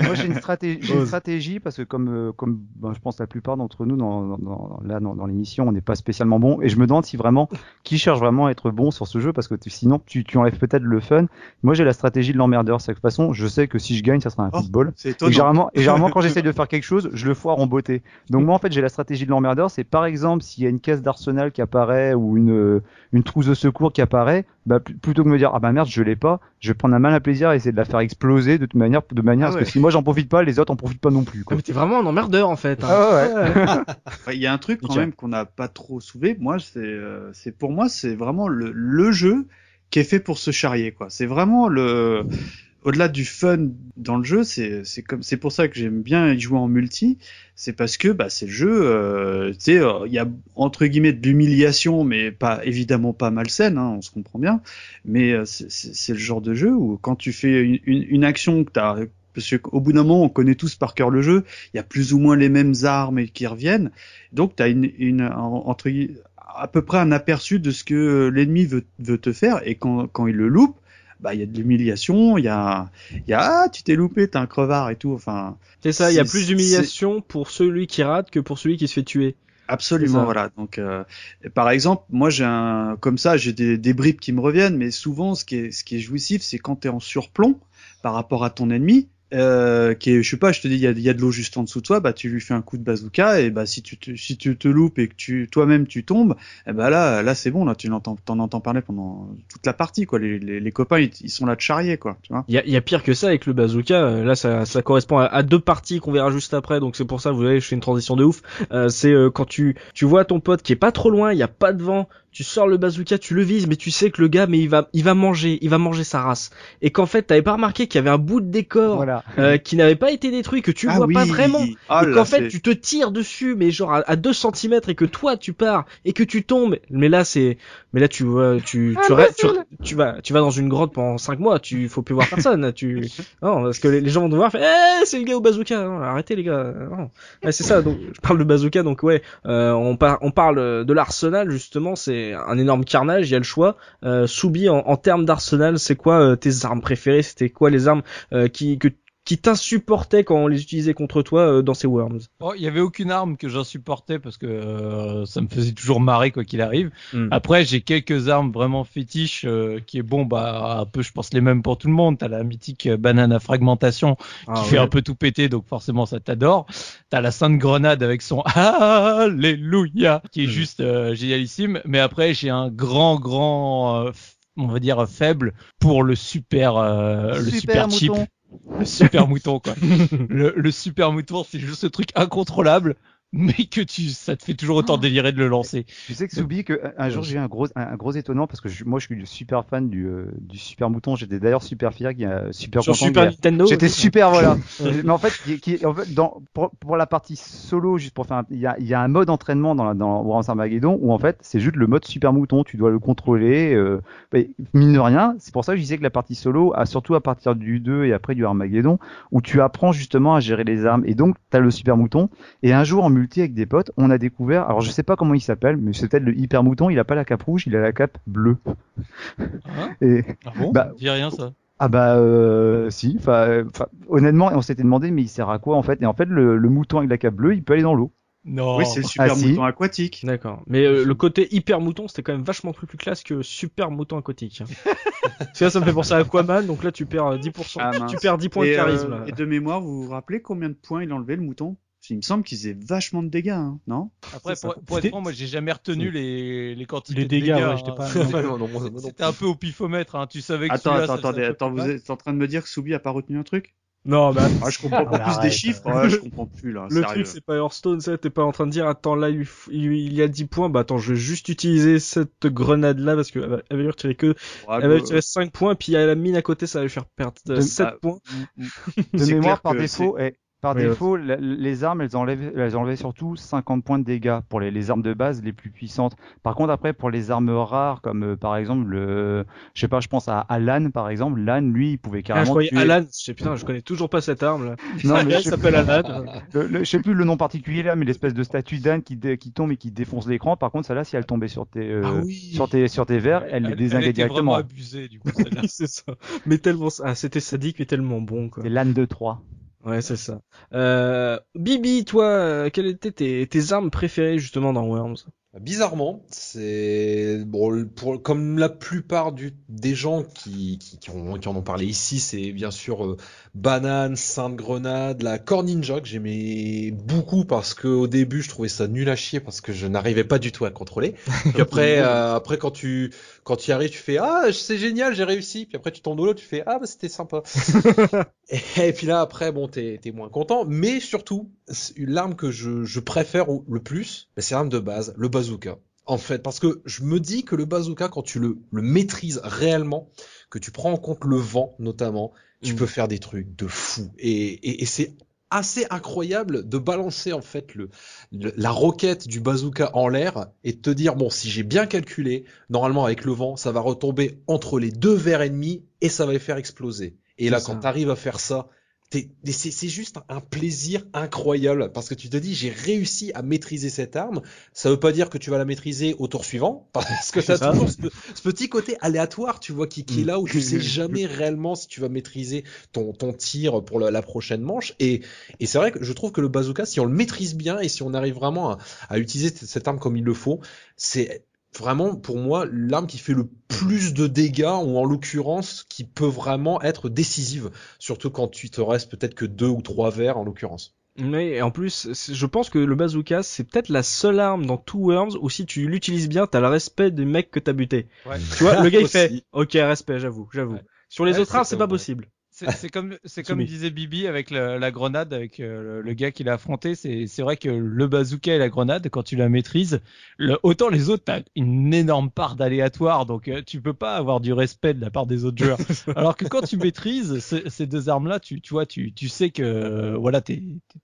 Moi, j'ai une stratégie, une stratégie parce que comme euh, comme ben, je pense la plupart d'entre nous dans, dans, dans- là dans, dans l'émission, on n'est pas spécialement bon et je me demande si vraiment qui cherche vraiment à être bon sur ce jeu parce que sinon tu, tu enlèves peut-être le fun. Moi, j'ai la stratégie de l'emmerdeur. C'est que de toute façon, je sais que si je gagne, ça sera un Oh, football. C'est Et généralement, et généralement, quand j'essaie de faire quelque chose, je le foire en beauté. Donc moi, en fait, j'ai la stratégie de l'emmerdeur. C'est par exemple s'il y a une caisse d'arsenal qui apparaît ou une euh, une trousse de secours qui apparaît, bah pl- plutôt que de me dire ah bah merde, je l'ai pas, je vais prendre un malin plaisir à essayer de la faire exploser de toute manière, de manière Ah à ce ouais. que si moi j'en profite pas, les autres en profitent pas non plus. Ah, Quoi. mais t'es vraiment un emmerdeur en fait. hein. Ah ouais, ouais. Ouais, Il y a un truc quand même qu'on n'a pas trop soulevé. Moi, c'est, euh, c'est pour moi, c'est vraiment le, le jeu qui est fait pour se charrier, quoi. C'est vraiment le, au-delà du fun dans le jeu, c'est, comme, c'est pour ça que j'aime bien y jouer en multi. C'est parce que, bah, c'est le jeu, euh, tu sais, euh, il y a entre guillemets de l'humiliation, mais pas évidemment pas malsaine, hein, on se comprend bien. Mais euh, c'est, le genre de jeu où quand tu fais une, une, une action que t'as parce qu'au bout d'un moment, on connaît tous par cœur le jeu. Il y a plus ou moins les mêmes armes qui reviennent. Donc, tu as une, une en- entre à peu près un aperçu de ce que l'ennemi veut, veut te faire. Et quand, quand il le loupe, bah il y a de l'humiliation. Il y a, il y a ah, tu t'es loupé, t'es un crevard et tout. Enfin, C'est ça, il y a plus d'humiliation pour celui qui rate que pour celui qui se fait tuer. Absolument, voilà. Donc, euh, par exemple, moi, j'ai un, comme ça, j'ai des, des bribes qui me reviennent, mais souvent, ce qui est, ce qui est jouissif, c'est quand tu es en surplomb par rapport à ton ennemi, euh, qui est, je sais pas, je te dis, il y a, y a de l'eau juste en dessous de toi, bah tu lui fais un coup de bazooka et bah si tu te, si tu te loupes et que tu toi-même tu tombes, eh bah là, là c'est bon, là tu l'entends, t'en entends parler pendant toute la partie quoi. Les, les, les copains ils, ils sont là de charrier quoi, tu vois. Il y a, y a pire que ça avec le bazooka. euh, Là, ça, ça correspond à, à deux parties qu'on verra juste après. Donc c'est pour ça, vous voyez, je fais une transition de ouf. Euh, c'est euh, quand tu, tu vois ton pote qui est pas trop loin, il y a pas de vent. Tu sors le bazooka, tu le vises, mais tu sais que le gars, mais il va, il va manger, il va manger sa race. Et qu'en fait, t'avais pas remarqué qu'il y avait un bout de décor Voilà. euh, qui n'avait pas été détruit, que tu Ah vois pas vraiment. Ah et qu'en fait tu te tires dessus mais genre à, à 2 cm et que toi tu pars et que tu tombes mais là c'est mais là tu vois tu tu, restes- tu, tu vas tu vas dans une grotte pendant 5 mois tu faut plus voir personne tu non parce que les, les gens vont te voir faire eh c'est le gars au bazooka Non, arrêtez les gars non. Ouais, c'est ça donc je parle de bazooka donc ouais euh, on par, on parle de l'arsenal justement c'est un énorme carnage il y a le choix euh, Soubi en, en termes d'arsenal c'est quoi euh, tes armes préférées? C'était quoi les armes euh, qui que qui t'insupportaient quand on les utilisait contre toi euh, dans ces worms Oh, il y avait aucune arme que j'insupportais parce que euh, ça me faisait toujours marrer quoi qu'il arrive. Hmm. Après, j'ai quelques armes vraiment fétiches euh, qui est bon, bah un peu, je pense les mêmes pour tout le monde. T'as la mythique euh, banane à fragmentation Ah, qui fait un peu tout péter, donc forcément ça t'adore. T'as la sainte grenade avec son Alléluia qui est Hmm. juste euh, génialissime. Mais après, j'ai un grand, grand, euh, on va dire faible pour le super, euh, le super chip. Le super mouton, quoi. le, le super mouton, c'est juste ce truc incontrôlable, mais que tu, ça te fait toujours autant délirer de le lancer. Tu sais que Soubi, que un jour j'ai eu un gros, un, un gros étonnant parce que je- moi je suis super fan du, euh, du super mouton. J'étais d'ailleurs super fier, qu'il y a super sur content. Super Nintendo J'étais super, voilà. Mais en fait, qui, qui- en fait dans, pour, pour la partie solo, juste pour faire, il y a, il y a un mode entraînement dans, la, dans Warhammer Armageddon où en fait c'est juste le mode super mouton. Tu dois le contrôler. Euh, mais mine de rien, c'est pour ça que je disais que la partie solo, a surtout à partir du 2 et après du Armageddon, où tu apprends justement à gérer les armes. Et donc t'as le super mouton. Et un jour en multi avec des potes, on a découvert. Alors je sais pas comment il s'appelle, mais c'est peut-être le hyper mouton. Il a pas la cape rouge, il a la cape bleue. Hein Et ah bon? Bah, Dis rien ça. ah bah euh, si, enfin euh, 'fin, honnêtement, on s'était demandé mais il sert à quoi en fait? Et en fait le, le mouton avec la cape bleue, il peut aller dans l'eau. Non. Oui, c'est le super Ah, si. mouton aquatique. D'accord. Mais euh, le côté hyper mouton, c'était quand même vachement plus, plus classe que super mouton aquatique. Parce que là, ça me fait penser à Aquaman, donc là, tu perds euh, 10%. Ah, mince. tu perds 10 points de et, euh, charisme. et de mémoire, vous vous rappelez combien de points il enlevait le mouton? Qu'il me semble qu'il faisait vachement de dégâts, hein, non? Après, pour, être franc, moi j'ai jamais retenu les, les quantités Les de dégâts, dégâts. ouais, j'étais hein. pas- C'était un peu au pifomètre, hein. tu savais que Attends, attends, attendez, te attends, vous êtes en train de me dire que Soubi a pas retenu un truc? Non, mais Ah, je comprends pas Ah, plus des chiffres. Ouais, je comprends plus là. le sérieux. truc, c'est pas Hearthstone, ça. T'es pas en train de dire, attends, là, il, il- il y a 10 points. Bah, attends, je vais juste utiliser cette grenade-là parce que elle va- elle va lui retirer que, Ouais, elle va lui bah, retirer 5 points, puis il y a la mine à côté, ça va lui faire perdre De- 7 ah, points. De mémoire par défaut, eh, par Oui, défaut, les armes, elles enlevaient, elles enlevaient surtout 50 points de dégâts pour les, les armes de base les plus puissantes. Par contre, après, pour les armes rares, comme euh, par exemple le, je sais pas, je pense à Alan par exemple. Lan, lui, il pouvait Ah, je carrément croyais tuer. Alan. Je sais, putain, je connais toujours pas cette arme, là. Non, mais je s'appelle Alan. Le, le- je sais plus le nom particulier là, mais l'espèce de statue d'âne qui, qui tombe et qui défonce l'écran. Par contre, celle-là, si elle tombait sur tes, euh, Ah oui. sur tes, sur tes verres, elle, les Elle, désinguait était vraiment directement. abusée, du coup, c'est ça. Mais tellement, ah, c'était sadique, mais tellement bon, quoi. C'est l'âne de 3. Ouais, c'est ça. Euh, Bibi, toi, euh, quelles étaient tes, tes armes préférées justement dans Worms? Bizarrement, c'est bon pour comme la plupart du, des gens qui, qui, qui, ont, qui en ont parlé ici, c'est bien sûr euh, banane, sainte grenade, la core ninja que j'aimais beaucoup parce que au début je trouvais ça nul à chier parce que je n'arrivais pas du tout à contrôler. Puis après, euh, après quand tu quand tu y arrives, tu fais ah c'est génial, j'ai réussi. Puis après tu tombes de l'eau, tu fais ah bah c'était sympa. et, et puis là après bon t'es t'es moins content, mais surtout l'arme que je, je préfère au- le plus, bah, c'est l'arme de base, le bazooka. En fait, parce que je me dis que le bazooka, quand tu le, le maîtrises réellement, que tu prends en compte le vent notamment, tu Mm. peux faire des trucs de fou. Et, et, et c'est assez incroyable de balancer en fait le, le- la roquette du bazooka en l'air et de te dire bon si j'ai bien calculé, normalement avec le vent, ça va retomber entre les deux verres ennemis et ça va les faire exploser. Et là, quand tu arrives à faire ça, c'est juste un, plaisir incroyable parce que tu te dis j'ai réussi à maîtriser cette arme. Ça veut pas dire que tu vas la maîtriser au tour suivant parce que t'as ça. toujours ce, ce petit côté aléatoire, tu vois, qui, qui est Mm. là où tu sais jamais réellement si tu vas maîtriser ton, ton tir pour la, la prochaine manche. Et, et c'est vrai que je trouve que le bazooka, si on le maîtrise bien et si on arrive vraiment à, à utiliser cette arme comme il le faut, c'est vraiment pour moi l'arme qui fait le plus de dégâts ou en l'occurrence qui peut vraiment être décisive, surtout quand tu te restes peut-être que deux ou trois verres en l'occurrence. Oui, et en plus, je pense que le bazooka, c'est peut-être la seule arme dans tout Worms où si tu l'utilises bien, t'as le respect des mecs que t'as buté. Ouais. Tu vois, le gars il fait, ok, respect, j'avoue, j'avoue. Ouais. Sur les Ouais, autres c'est armes, c'est pas possible. C'est comme c'est comme disait Bibi avec la, la grenade avec euh, le, le gars qui l'a affronté. C'est c'est vrai que le bazooka et la grenade, quand tu la maîtrises, le, autant les autres t'as une énorme part d'aléatoire, donc euh, tu peux pas avoir du respect de la part des autres joueurs. Alors que quand tu maîtrises ce- ces deux armes-là, tu tu vois, tu tu sais que euh, voilà t'es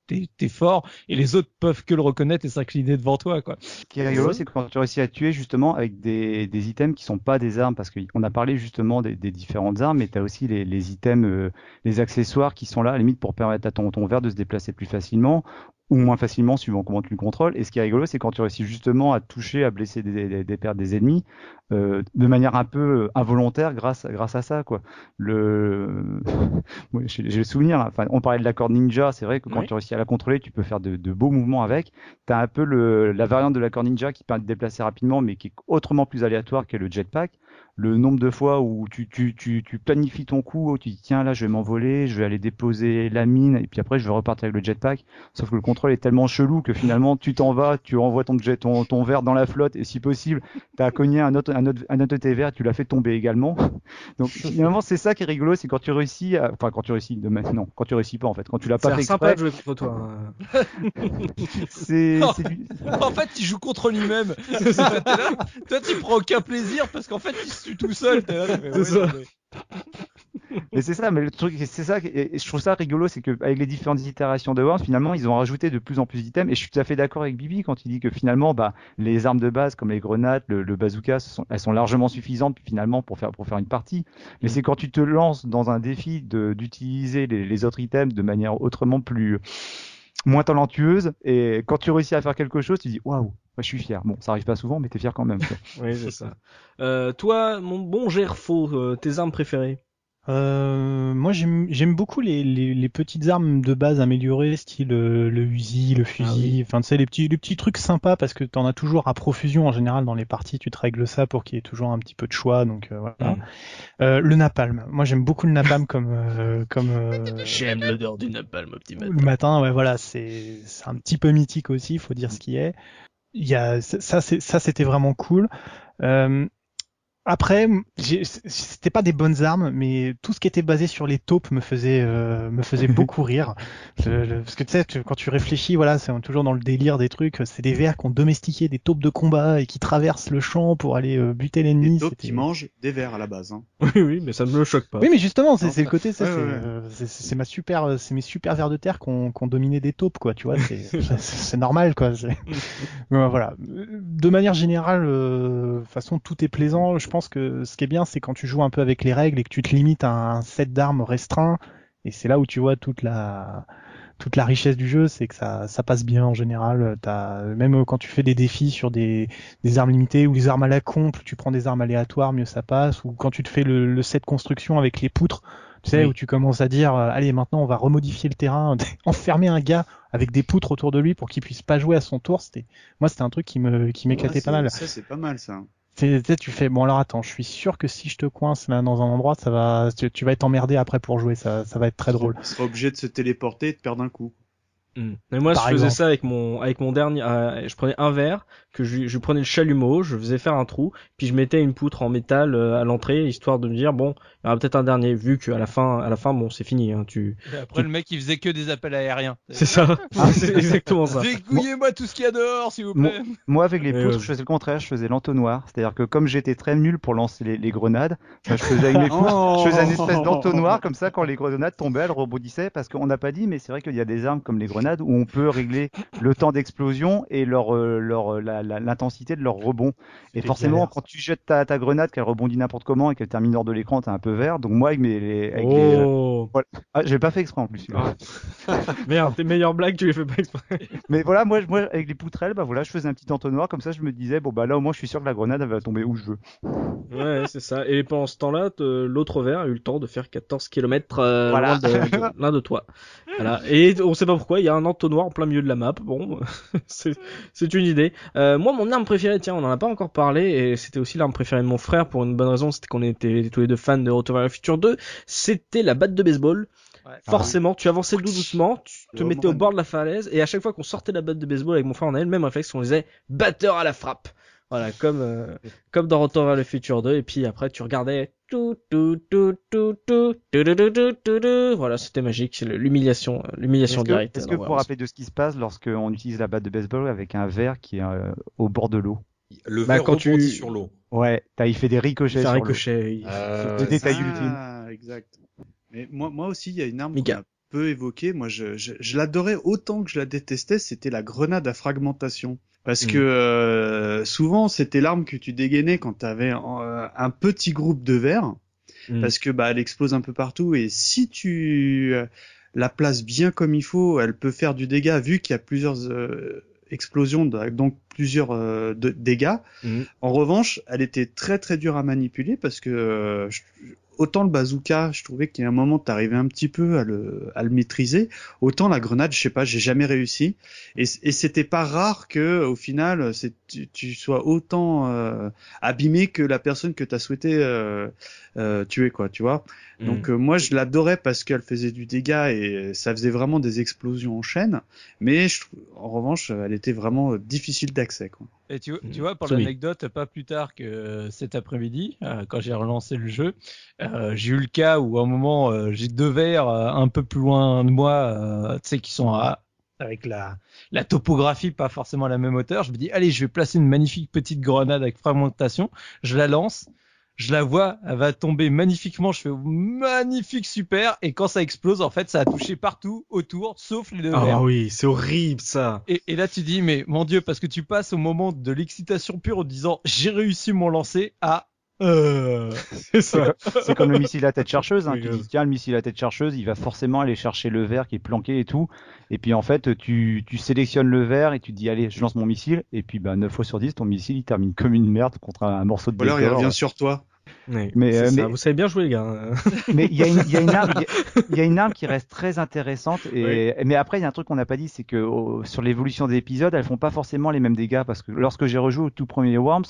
t'es t'es fort et les autres peuvent que le reconnaître et s'incliner devant toi quoi. Ce qui est rigolo, c'est quand tu réussis à tuer justement avec des, des items qui sont pas des armes, parce qu'on a parlé justement des, des différentes armes, mais tu as aussi les, les items, les accessoires qui sont là, à la limite, pour permettre à ton, ton verre de se déplacer plus facilement ou moins facilement suivant comment tu le contrôles. Et ce qui est rigolo, c'est quand tu réussis justement à toucher, à blesser des, des, des ennemis euh, de manière un peu involontaire grâce, grâce à ça. quoi. Le... J'ai le souvenir, enfin, on parlait de la corde ninja, c'est vrai que quand Oui. tu réussis à la contrôler, tu peux faire de, de beaux mouvements avec. Tu as un peu le, la variante de la corde ninja qui permet de déplacer rapidement, mais qui est autrement plus aléatoire que le jetpack. Le nombre de fois où tu, tu, tu, tu planifies ton coup, où tu dis tiens là je vais m'envoler, je vais aller déposer la mine, et puis après je vais repartir avec le jetpack. Sauf que le contrôle est tellement chelou que finalement tu t'en vas, tu envoies ton, jet, ton, ton verre dans la flotte, et si possible, tu as cogné un autre, un, autre, un autre et tu l'as fait tomber également. Donc finalement c'est ça qui est rigolo, c'est quand tu réussis, à... enfin quand tu réussis, de... non, quand tu réussis pas en fait, quand tu l'as pas fait l'air sympa de jouer contre toi. hein. c'est c'est du- en fait, il joue contre lui-même. Toi, tu prends aucun plaisir parce qu'en fait, il se tue tout seul. Là, C'est ouais, ça. mais- c'est ça, mais le truc, c'est ça, et je trouve ça rigolo, c'est que avec les différentes itérations de Worms, finalement, ils ont rajouté de plus en plus d'items, et je suis tout à fait d'accord avec Bibi quand il dit que finalement, bah, les armes de base comme les grenades, le, le bazooka, sont, elles sont largement suffisantes finalement pour faire pour faire une partie. Mais c'est quand tu te lances dans un défi d'utiliser les, les autres items de manière autrement plus moins talentueuse, et quand tu réussis à faire quelque chose, tu dis waouh, je suis fier. Bon, ça arrive pas souvent, mais t'es fier quand même. Oui, c'est ça. Euh, toi, mon bon Gerfo, euh, tes armes préférées? Euh, moi, j'aime j'aime beaucoup les, les, les petites armes de base améliorées, style euh, le Uzi, le fusil, enfin, tu sais, les petits, les petits trucs sympas parce que t'en as toujours à profusion en général dans les parties. Tu te règles ça pour qu'il y ait toujours un petit peu de choix, donc euh, voilà. Mm. Euh, le napalm. Moi, j'aime beaucoup le napalm comme euh, comme euh, J'aime l'odeur du napalm, petit le matin. Ouais, voilà, c'est c'est un petit peu mythique aussi, il faut dire ce qui est. Il y a ça, c'est ça, c'était vraiment cool. Euh, après, c'était pas des bonnes armes, mais tout ce qui était basé sur les taupes me faisait euh, me faisait beaucoup rire. Parce que tu sais, tu- quand tu réfléchis, voilà, c'est toujours dans le délire des trucs. C'est des vers qui ont domestiqué des taupes de combat et qui traversent le champ pour aller euh, buter Des l'ennemi. taupes C'était- qui mangent des vers à la base. Hein. Oui, oui, mais ça ne me choque pas. Oui, mais justement, c'est le côté, ça, ouais, c'est ouais, ouais. euh, ma super, c'est mes super vers de terre qu'on qu'on dominé des taupes, quoi. Tu vois, c'est normal, quoi. voilà. De manière générale, euh, de toute façon, tout est plaisant. Je pense que ce qui est bien, c'est quand tu joues un peu avec les règles et que tu te limites à un set d'armes restreint. Et c'est là où tu vois toute la toute la richesse du jeu, c'est que ça, ça passe bien en général. T'as, même quand tu fais des défis sur des, des armes limitées ou des armes à la con, plus tu prends des armes aléatoires, mieux ça passe. Ou quand tu te fais le, le set construction avec les poutres, tu sais, Oui. où tu commences à dire, euh, allez, maintenant on va remodifier le terrain, enfermer un gars avec des poutres autour de lui pour qu'il puisse pas jouer à son tour. C'était, moi, c'était un truc qui me, qui m'éclatait Ouais, pas mal. Ça, c'est pas mal, ça. Tu tu fais, bon alors attends, je suis sûr que si je te coince là dans un endroit, ça va, tu, tu vas être emmerdé après pour jouer, ça, ça va être très drôle. Il sera obligé de se téléporter et de perdre un coup. Mm. Mais moi, Par je faisais exemple. ça avec mon, avec mon dernier, euh, je prenais un verre, que je, je prenais le chalumeau, je faisais faire un trou, puis je mettais une poutre en métal euh, à l'entrée, histoire de me dire, bon, il y aura peut-être un dernier, vu qu'à la fin, à la fin, bon, c'est fini, hein, tu, Et après, le mec, il faisait que des appels aériens. c'est ça, c'est exactement ça. Dégouillez-moi tout ce qu'il y a dehors, s'il vous plaît. Moi, avec les poutres, je faisais le contraire, je faisais l'entonnoir. C'est-à-dire que comme j'étais très nul pour lancer les, les grenades, bah, je faisais avec mes poutres, Oh. je faisais une espèce d'entonnoir, comme ça, quand les grenades tombaient, elles rebondissaient, parce qu'on n'a pas dit, mais c'est vrai qu'il y a des armes comme les grenades où on peut régler le temps d'explosion et leur, euh, leur, euh, l'intensité de leur rebond. Et forcément, quand tu jettes ta, ta grenade, qu'elle rebondit n'importe comment et qu'elle termine hors de l'écran, t'es un peu vert. Donc moi, avec mes, les- avec les, euh, Oh, ah, j'ai pas fait exprès en plus. celui-là. merde, tes meilleures blagues, tu les fais pas exprès. Mais voilà, moi, avec les poutrelles, bah voilà, je faisais un petit entonnoir, comme ça, je me disais, bon bah là, au moins, je suis sûr que la grenade, elle va tomber où je veux. Ouais, c'est ça. Et pendant ce temps-là, te- l'autre verre a eu le temps de faire 14 km Voilà. loin de, de- loin de toi. Voilà. Et on sait pas pourquoi, il y a un entonnoir en plein milieu de la map. Bon, c'est une idée. Euh, moi, mon arme préférée, tiens, on en a pas encore parlé, et c'était aussi l'arme préférée de mon frère pour une bonne raison, c'était qu'on était tous les deux fans de Retour vers le futur 2. C'était la batte de baseball. Forcément, tu avançais tout doucement, tu te mettais au bord de la falaise, et à chaque fois qu'on sortait la batte de baseball avec mon frère, on avait le même réflexe, on disait batteur à la frappe. Voilà, comme euh, comme dans Retour vers le futur 2, et puis après tu regardais tout tout tout tout tout tout tout tout tout tout tout. voilà, c'était magique, c'est l'humiliation, euh, l'humiliation Est-ce que, directe. est-ce que pour rappeler de ce qui se passe lorsqu'on utilise la batte de baseball avec un verre qui est euh, au bord de l'eau Le Bah, verre quand tu- sur l'eau. Ouais, t'as, il fait des ricochets l'eau. ricochet. il- Euh, Le détail ah, ultime. exact. Mais moi, moi aussi, il y a une arme peu évoquée. Moi, je, je, je l'adorais autant que je la détestais. C'était la grenade à fragmentation. Parce Mm. que euh, souvent, c'était l'arme que tu dégainais quand tu avais un petit groupe de verres. Mm. Parce que bah, elle explose un peu partout. Et si tu euh, la places bien comme il faut, elle peut faire du dégât vu qu'il y a plusieurs euh, explosions, donc plusieurs euh, de- dégâts. Mm. En revanche, elle était très très dure à manipuler parce que euh, je- autant le bazooka, je trouvais qu'il y a un moment t'arrivais un petit peu à le, à le maîtriser, autant la grenade, je sais pas, j'ai jamais réussi. Et, c'était pas rare que au final, c'est, tu, tu sois autant euh, abîmé que la personne que t'as souhaité euh, euh, tuer, quoi, tu vois. Mm. Donc euh, moi je l'adorais parce qu'elle faisait du dégât et ça faisait vraiment des explosions en chaîne. Mais je, en revanche, elle était vraiment difficile d'accès, quoi. Et tu, Mm. tu vois, pour l'anecdote, pas plus tard que cet après-midi, euh, quand j'ai relancé le jeu, euh, j'ai eu le cas où à un moment, euh, j'ai deux verres euh, un peu plus loin de moi, euh, tu sais, qui sont à, avec la, la topographie pas forcément à la même hauteur. Je me dis, allez, je vais placer une magnifique petite grenade avec fragmentation. Je la lance. Je la vois, elle va tomber magnifiquement. Je fais magnifique, super. Et quand ça explose, en fait, ça a touché partout autour, sauf les deux verres. Ah oui, c'est horrible ça. Et, et là, tu dis, mais mon Dieu, parce que tu passes au moment de l'excitation pure en disant, j'ai réussi mon lancer à. Euh... C'est ça. C'est comme le missile à tête chercheuse. Hein. Oui, tu dis tiens le missile à tête chercheuse, il va forcément aller chercher le verre qui est planqué et tout. Et puis en fait tu, tu sélectionnes le verre et tu te dis allez je lance mon missile. Et puis bah 9 fois sur 10 ton missile il termine comme une merde contre un, un morceau de Ou alors il revient sur toi. Oui, Mais, c'est euh, ça. mais- Vous savez bien jouer les gars. Mais il y a une, y arme, y a- une qui reste très intéressante. Et mais après il y a un truc qu'on n'a pas dit, c'est que sur l'évolution des épisodes, elles font pas forcément les mêmes dégâts parce que lorsque j'ai rejoué au tout premier Worms,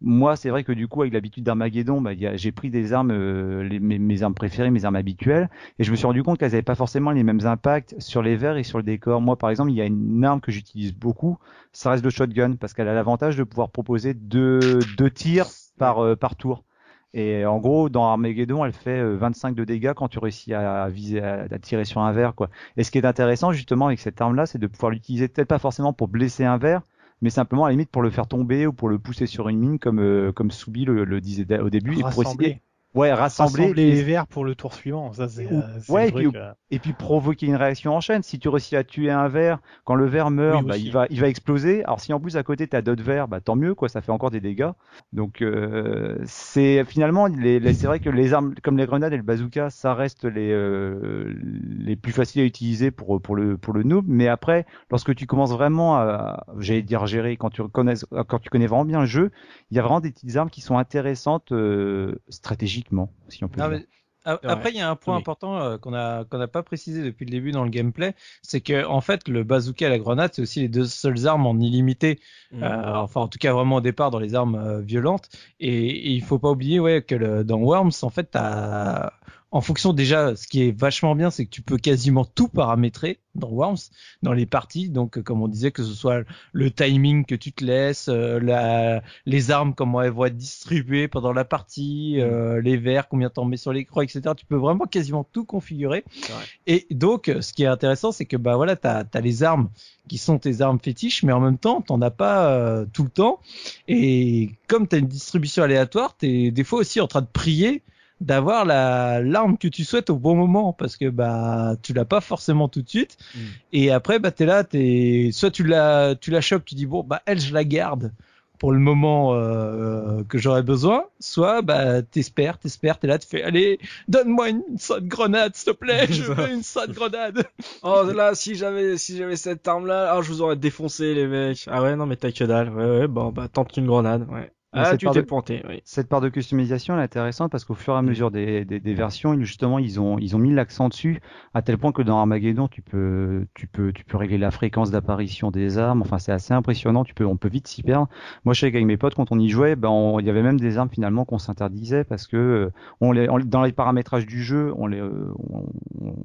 moi c'est vrai que du coup avec l'habitude d'Armageddon, bah, a- j'ai pris des armes, euh, les- mes, mes armes préférées, mes armes habituelles, et je me suis rendu compte qu'elles avaient pas forcément les mêmes impacts sur les verres et sur le décor. Moi par exemple, il y a une arme que j'utilise beaucoup, ça reste le shotgun parce qu'elle a l'avantage de pouvoir proposer deux, deux tirs par euh, par tour. Et en gros, dans Armageddon, elle fait euh, 25 de dégâts quand tu réussis à viser, à, tirer sur un verre, quoi. Et ce qui est intéressant, justement, avec cette arme-là, c'est de pouvoir l'utiliser peut-être pas forcément pour blesser un verre, mais simplement à la limite pour le faire tomber ou pour le pousser sur une mine, comme euh, comme Soubi le, disait au début, et pour essayer, ouais, rassembler, Rassembler les verres pour le tour suivant. Ça, c'est, euh, c'est ouais, puis- euh, et puis provoquer une réaction en chaîne. Si tu réussis à tuer un verre, quand le verre meurt, Oui, bah, il va, il va exploser. Alors si en plus à côté t'as d'autres verres, bah tant mieux, quoi, ça fait encore des dégâts. Donc euh, c'est finalement, les, les- c'est vrai que les armes comme les grenades et le bazooka, ça reste les euh, les plus faciles à utiliser pour pour le pour le noob. Mais après, lorsque tu commences vraiment à, j'allais dire gérer, quand tu connais quand tu connais vraiment bien le jeu, il y a vraiment des petites armes qui sont intéressantes euh, stratégiquement, si on peut Non, dire. mais a- C'est vrai. Après, il y a un point Oui. important euh, qu'on a qu'on n'a pas précisé depuis le début dans le gameplay, c'est que en fait, le bazooka et la grenade, c'est aussi les deux seules armes en illimité. Mm. Euh, enfin, en tout cas, vraiment au départ dans les armes euh, violentes. Et, et il faut pas oublier, ouais, que le, dans Worms, en fait, t'as en fonction déjà, ce qui est vachement bien, c'est que tu peux quasiment tout paramétrer dans Worms, dans les parties. Donc, euh, comme on disait, que ce soit le timing que tu te laisses, euh, la, les armes, comment elles vont être distribuées pendant la partie, euh, les verres, combien t'en mets sur l'écran, etc. Tu peux vraiment quasiment tout configurer. Et donc, ce qui est intéressant, c'est que bah voilà, t'as as les armes qui sont tes armes fétiches, mais en même temps, t'en as pas euh, tout le temps. Et comme t'as une distribution aléatoire, t'es des fois aussi en train de prier d'avoir la l'arme que tu souhaites au bon moment parce que bah tu l'as pas forcément tout de suite Mm. et après bah t'es là t'es soit tu la tu la chopes tu dis bon bah elle je la garde pour le moment euh, que j'aurais besoin soit bah t'espères t'espères t'es là tu fais allez donne-moi une sonde grenade s'il te plaît je veux une sonde grenade Oh là, si j'avais si j'avais cette arme là, ah, je vous aurais défoncé les mecs. Ah ouais, non mais t'as que dalle. Ouais ouais, bon bah tente une grenade. Ouais. Ah, cette tu part t'es de- oui. Cette part de customisation elle est intéressante parce qu'au Mm. fur et à mesure des, des, des versions, justement, ils ont ils ont mis l'accent dessus à tel point que dans Armageddon, tu peux tu peux tu peux régler la fréquence d'apparition des armes. Enfin, c'est assez impressionnant. Tu peux on peut vite s'y perdre. Moi, je sais qu'avec mes potes, quand on y jouait, ben on- il y avait même des armes finalement qu'on s'interdisait parce que euh, on les on- dans les paramétrages du jeu, on les euh, on, on-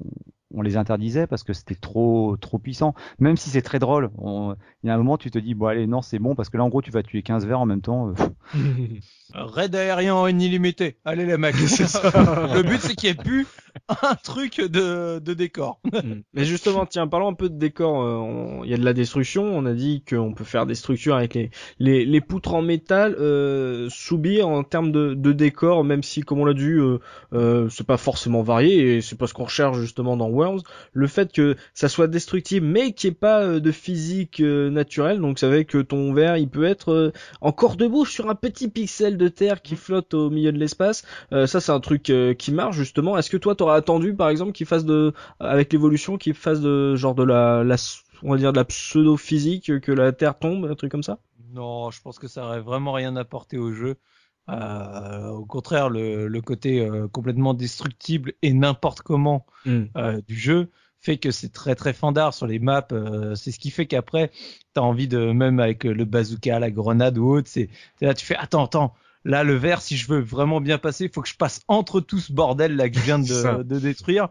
on les interdisait parce que c'était trop trop puissant. Même si c'est très drôle, on- il y a un moment tu te dis bon allez non c'est bon parce que là en gros tu vas tuer 15 vers en même temps. euh, Raid aérien en illimité. Allez les mecs. le but c'est qu'il n'y ait plus un truc de, de décor. Mm. Mais justement, tiens, parlons un peu de décor. euh, on- Il y a de la destruction. On a dit qu'on peut faire des structures avec les les, les poutres en métal. Euh, Soubir en termes de, de décor, même si, comme on l'a dit, euh, euh, c'est pas forcément varié et c'est pas ce qu'on recherche justement dans Worms. Le fait que ça soit destructible, mais qu'il n'y ait pas euh, de physique euh, naturelle. Donc, ça veut dire que ton verre, il peut être euh, encore debout sur un petit pixel de terre qui flotte au milieu de l'espace. Euh, ça, c'est un truc qui marche justement. Est-ce que toi, t'aurais attendu, par exemple, qu'il fasse de avec l'évolution qu'il fasse de genre de la, la on va dire de la pseudo physique que la terre tombe un truc comme ça? Non, je pense que ça aurait vraiment rien apporté au jeu. Euh, au contraire, le, le côté euh, complètement destructible et n'importe comment euh, du jeu fait que c'est très très fandard sur les maps. euh, c'est ce qui fait qu'après, t'as envie de même avec le bazooka, la grenade ou autre, c'est t'es là tu fais attends attends. Là, le verre, si je veux vraiment bien passer, il faut que je passe entre tout ce bordel là que je viens de, de détruire.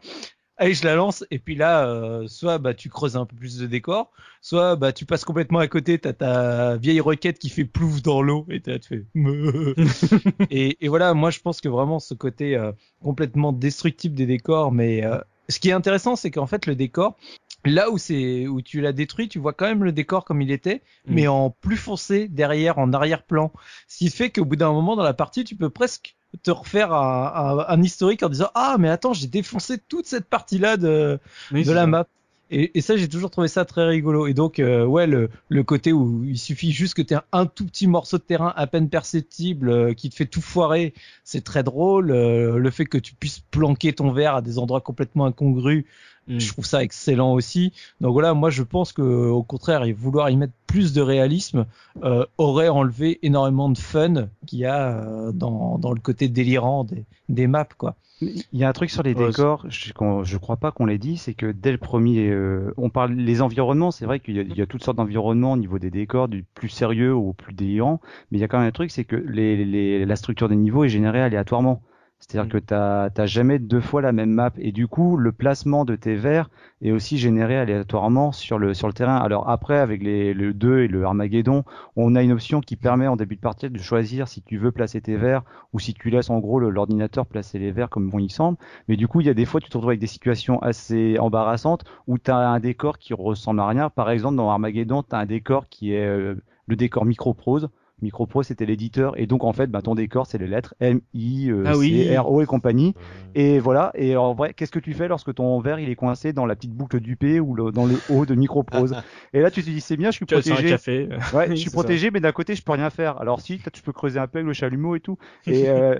Allez, je la lance et puis là, euh, soit bah tu creuses un peu plus de décor, soit bah tu passes complètement à côté, t'as ta vieille requête qui fait plouf dans l'eau et t'as tu fais. Et, et voilà, moi je pense que vraiment ce côté euh, complètement destructible des décors, mais euh, ce qui est intéressant, c'est qu'en fait le décor, là où c'est où tu l'as détruit, tu vois quand même le décor comme il était, Mm. mais en plus foncé derrière, en arrière-plan. Ce qui fait qu'au bout d'un moment dans la partie, tu peux presque te refaire un, un- un historique en disant ah mais attends j'ai défoncé toute cette partie là de de la map. Et, et ça, j'ai toujours trouvé ça très rigolo. Et donc, euh, ouais, le, le côté où il suffit juste que tu aies un tout petit morceau de terrain à peine perceptible euh, qui te fait tout foirer, c'est très drôle. Euh, le fait que tu puisses planquer ton verre à des endroits complètement incongrus, Mm. je trouve ça excellent aussi. Donc voilà, moi je pense que au contraire, et vouloir y mettre plus de réalisme euh, aurait enlevé énormément de fun qu'il y a euh, dans, dans le côté délirant des, des maps, quoi. Il y a un truc sur les décors, je, je crois pas qu'on l'ait dit, c'est que dès le premier, euh, on parle les environnements, c'est vrai qu'il y, a- il y a toutes sortes d'environnements au niveau des décors, du plus sérieux au plus délirant, mais il y a quand même un truc, c'est que les, les, la structure des niveaux est générée aléatoirement. C'est-à-dire Mm. que t'as t'as jamais deux fois la même map et du coup le placement de tes verres est aussi généré aléatoirement sur le sur le terrain. Alors après avec les le 2 et le Armageddon, on a une option qui permet en début de partie de choisir si tu veux placer tes verres ou si tu laisses en gros l'ordinateur placer les verres comme bon il semble. Mais du coup, il y a des fois tu te retrouves avec des situations assez embarrassantes où tu as un décor qui ressemble à rien. Par exemple, dans Armageddon, tu as un décor qui est euh, le décor Microprose. Microprose, c'était l'éditeur et donc en fait, bah, ton décor, c'est les lettres M, I, euh, Ah oui. C, R, O et compagnie. Et voilà. Et en vrai, qu'est-ce que tu fais lorsque ton verre il est coincé dans la petite boucle du P ou le- dans le haut de Microprose Et là, tu te dis c'est bien, je suis Tu un protégé. café. Ouais, je suis protégé, mais d'un côté, je peux rien faire. Alors si, tu peux creuser un peu avec le chalumeau et tout. Et euh,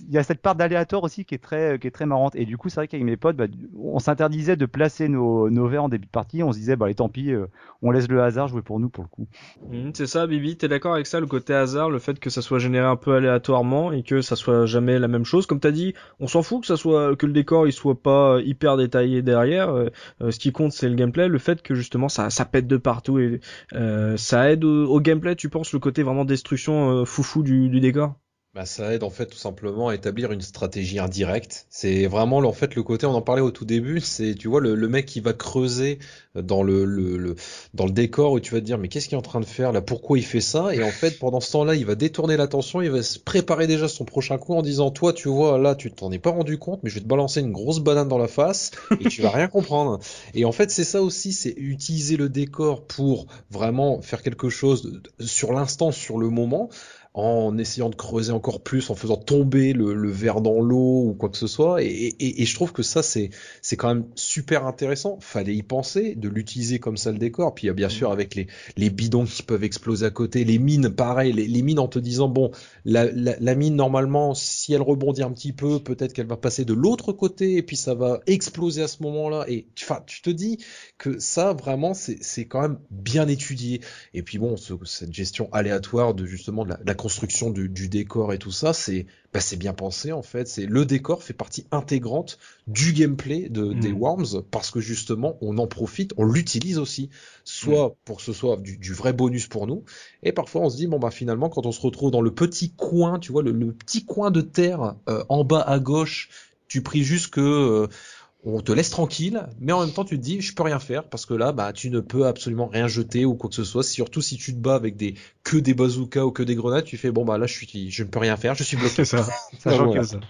il y a cette part d'aléatoire aussi qui est très, qui est très marrante. Et du coup, c'est vrai qu'avec mes potes, bah, on s'interdisait de placer nos, nos verres en début de partie. On se disait, bah, allez, tant pis, euh, on laisse le hasard jouer pour nous pour le coup. Mhm, c'est ça, Bibi, t'es d'accord avec ça, le côté hasard, le fait que ça soit généré un peu aléatoirement et que ça soit jamais la même chose. Comme t'as dit, on s'en fout que ça soit que le décor il soit pas hyper détaillé derrière. euh, euh, ce qui compte c'est le gameplay, le fait que justement ça ça pète de partout et euh, ça aide au, gameplay. Tu penses le côté vraiment destruction euh, foufou du, du décor? Bah, ça aide en fait tout simplement à établir une stratégie indirecte. C'est vraiment en fait le côté, on en parlait au tout début, c'est tu vois le, le mec qui va creuser dans le, le, le- dans le décor où tu vas te dire mais qu'est-ce qu'il est en train de faire là, pourquoi il fait ça? Et en fait pendant ce temps-là il va détourner l'attention, il va se préparer déjà son prochain coup en disant toi tu vois là tu t'en es pas rendu compte mais je vais te balancer une grosse banane dans la face et tu vas rien comprendre. Et en fait c'est ça aussi, c'est utiliser le décor pour vraiment faire quelque chose sur l'instant, sur le moment en essayant de creuser encore plus, en faisant tomber le, verre dans l'eau ou quoi que ce soit. Et, je trouve que ça, c'est, quand même super intéressant. Fallait y penser, de l'utiliser comme ça le décor. Puis il y a bien sûr avec les, bidons qui peuvent exploser à côté, les mines, pareil, les, mines en te disant, bon, la, mine, normalement, si elle rebondit un petit peu, peut-être qu'elle va passer de l'autre côté et puis ça va exploser à ce moment-là. Et tu te dis que ça, vraiment, c'est, quand même bien étudié. Et puis bon, ce- cette gestion aléatoire de justement de la construction du, du décor et tout ça, c'est bah, c'est bien pensé en fait. C'est le décor fait partie intégrante du gameplay de, Mm. des Worms parce que justement on en profite, on l'utilise aussi, soit Mm. pour que ce soit du, du vrai bonus pour nous, et parfois on se dit bon bah finalement quand on se retrouve dans le petit coin, tu vois le, le petit coin de terre euh, en bas à gauche, tu pries juste que euh, on te laisse tranquille, mais en même temps tu te dis je peux rien faire parce que là bah tu ne peux absolument rien jeter ou quoi que ce soit. Surtout si tu te bats avec des que des bazookas ou que des grenades, tu fais bon bah là je suis je ne peux rien faire, je suis bloqué. C'est ça.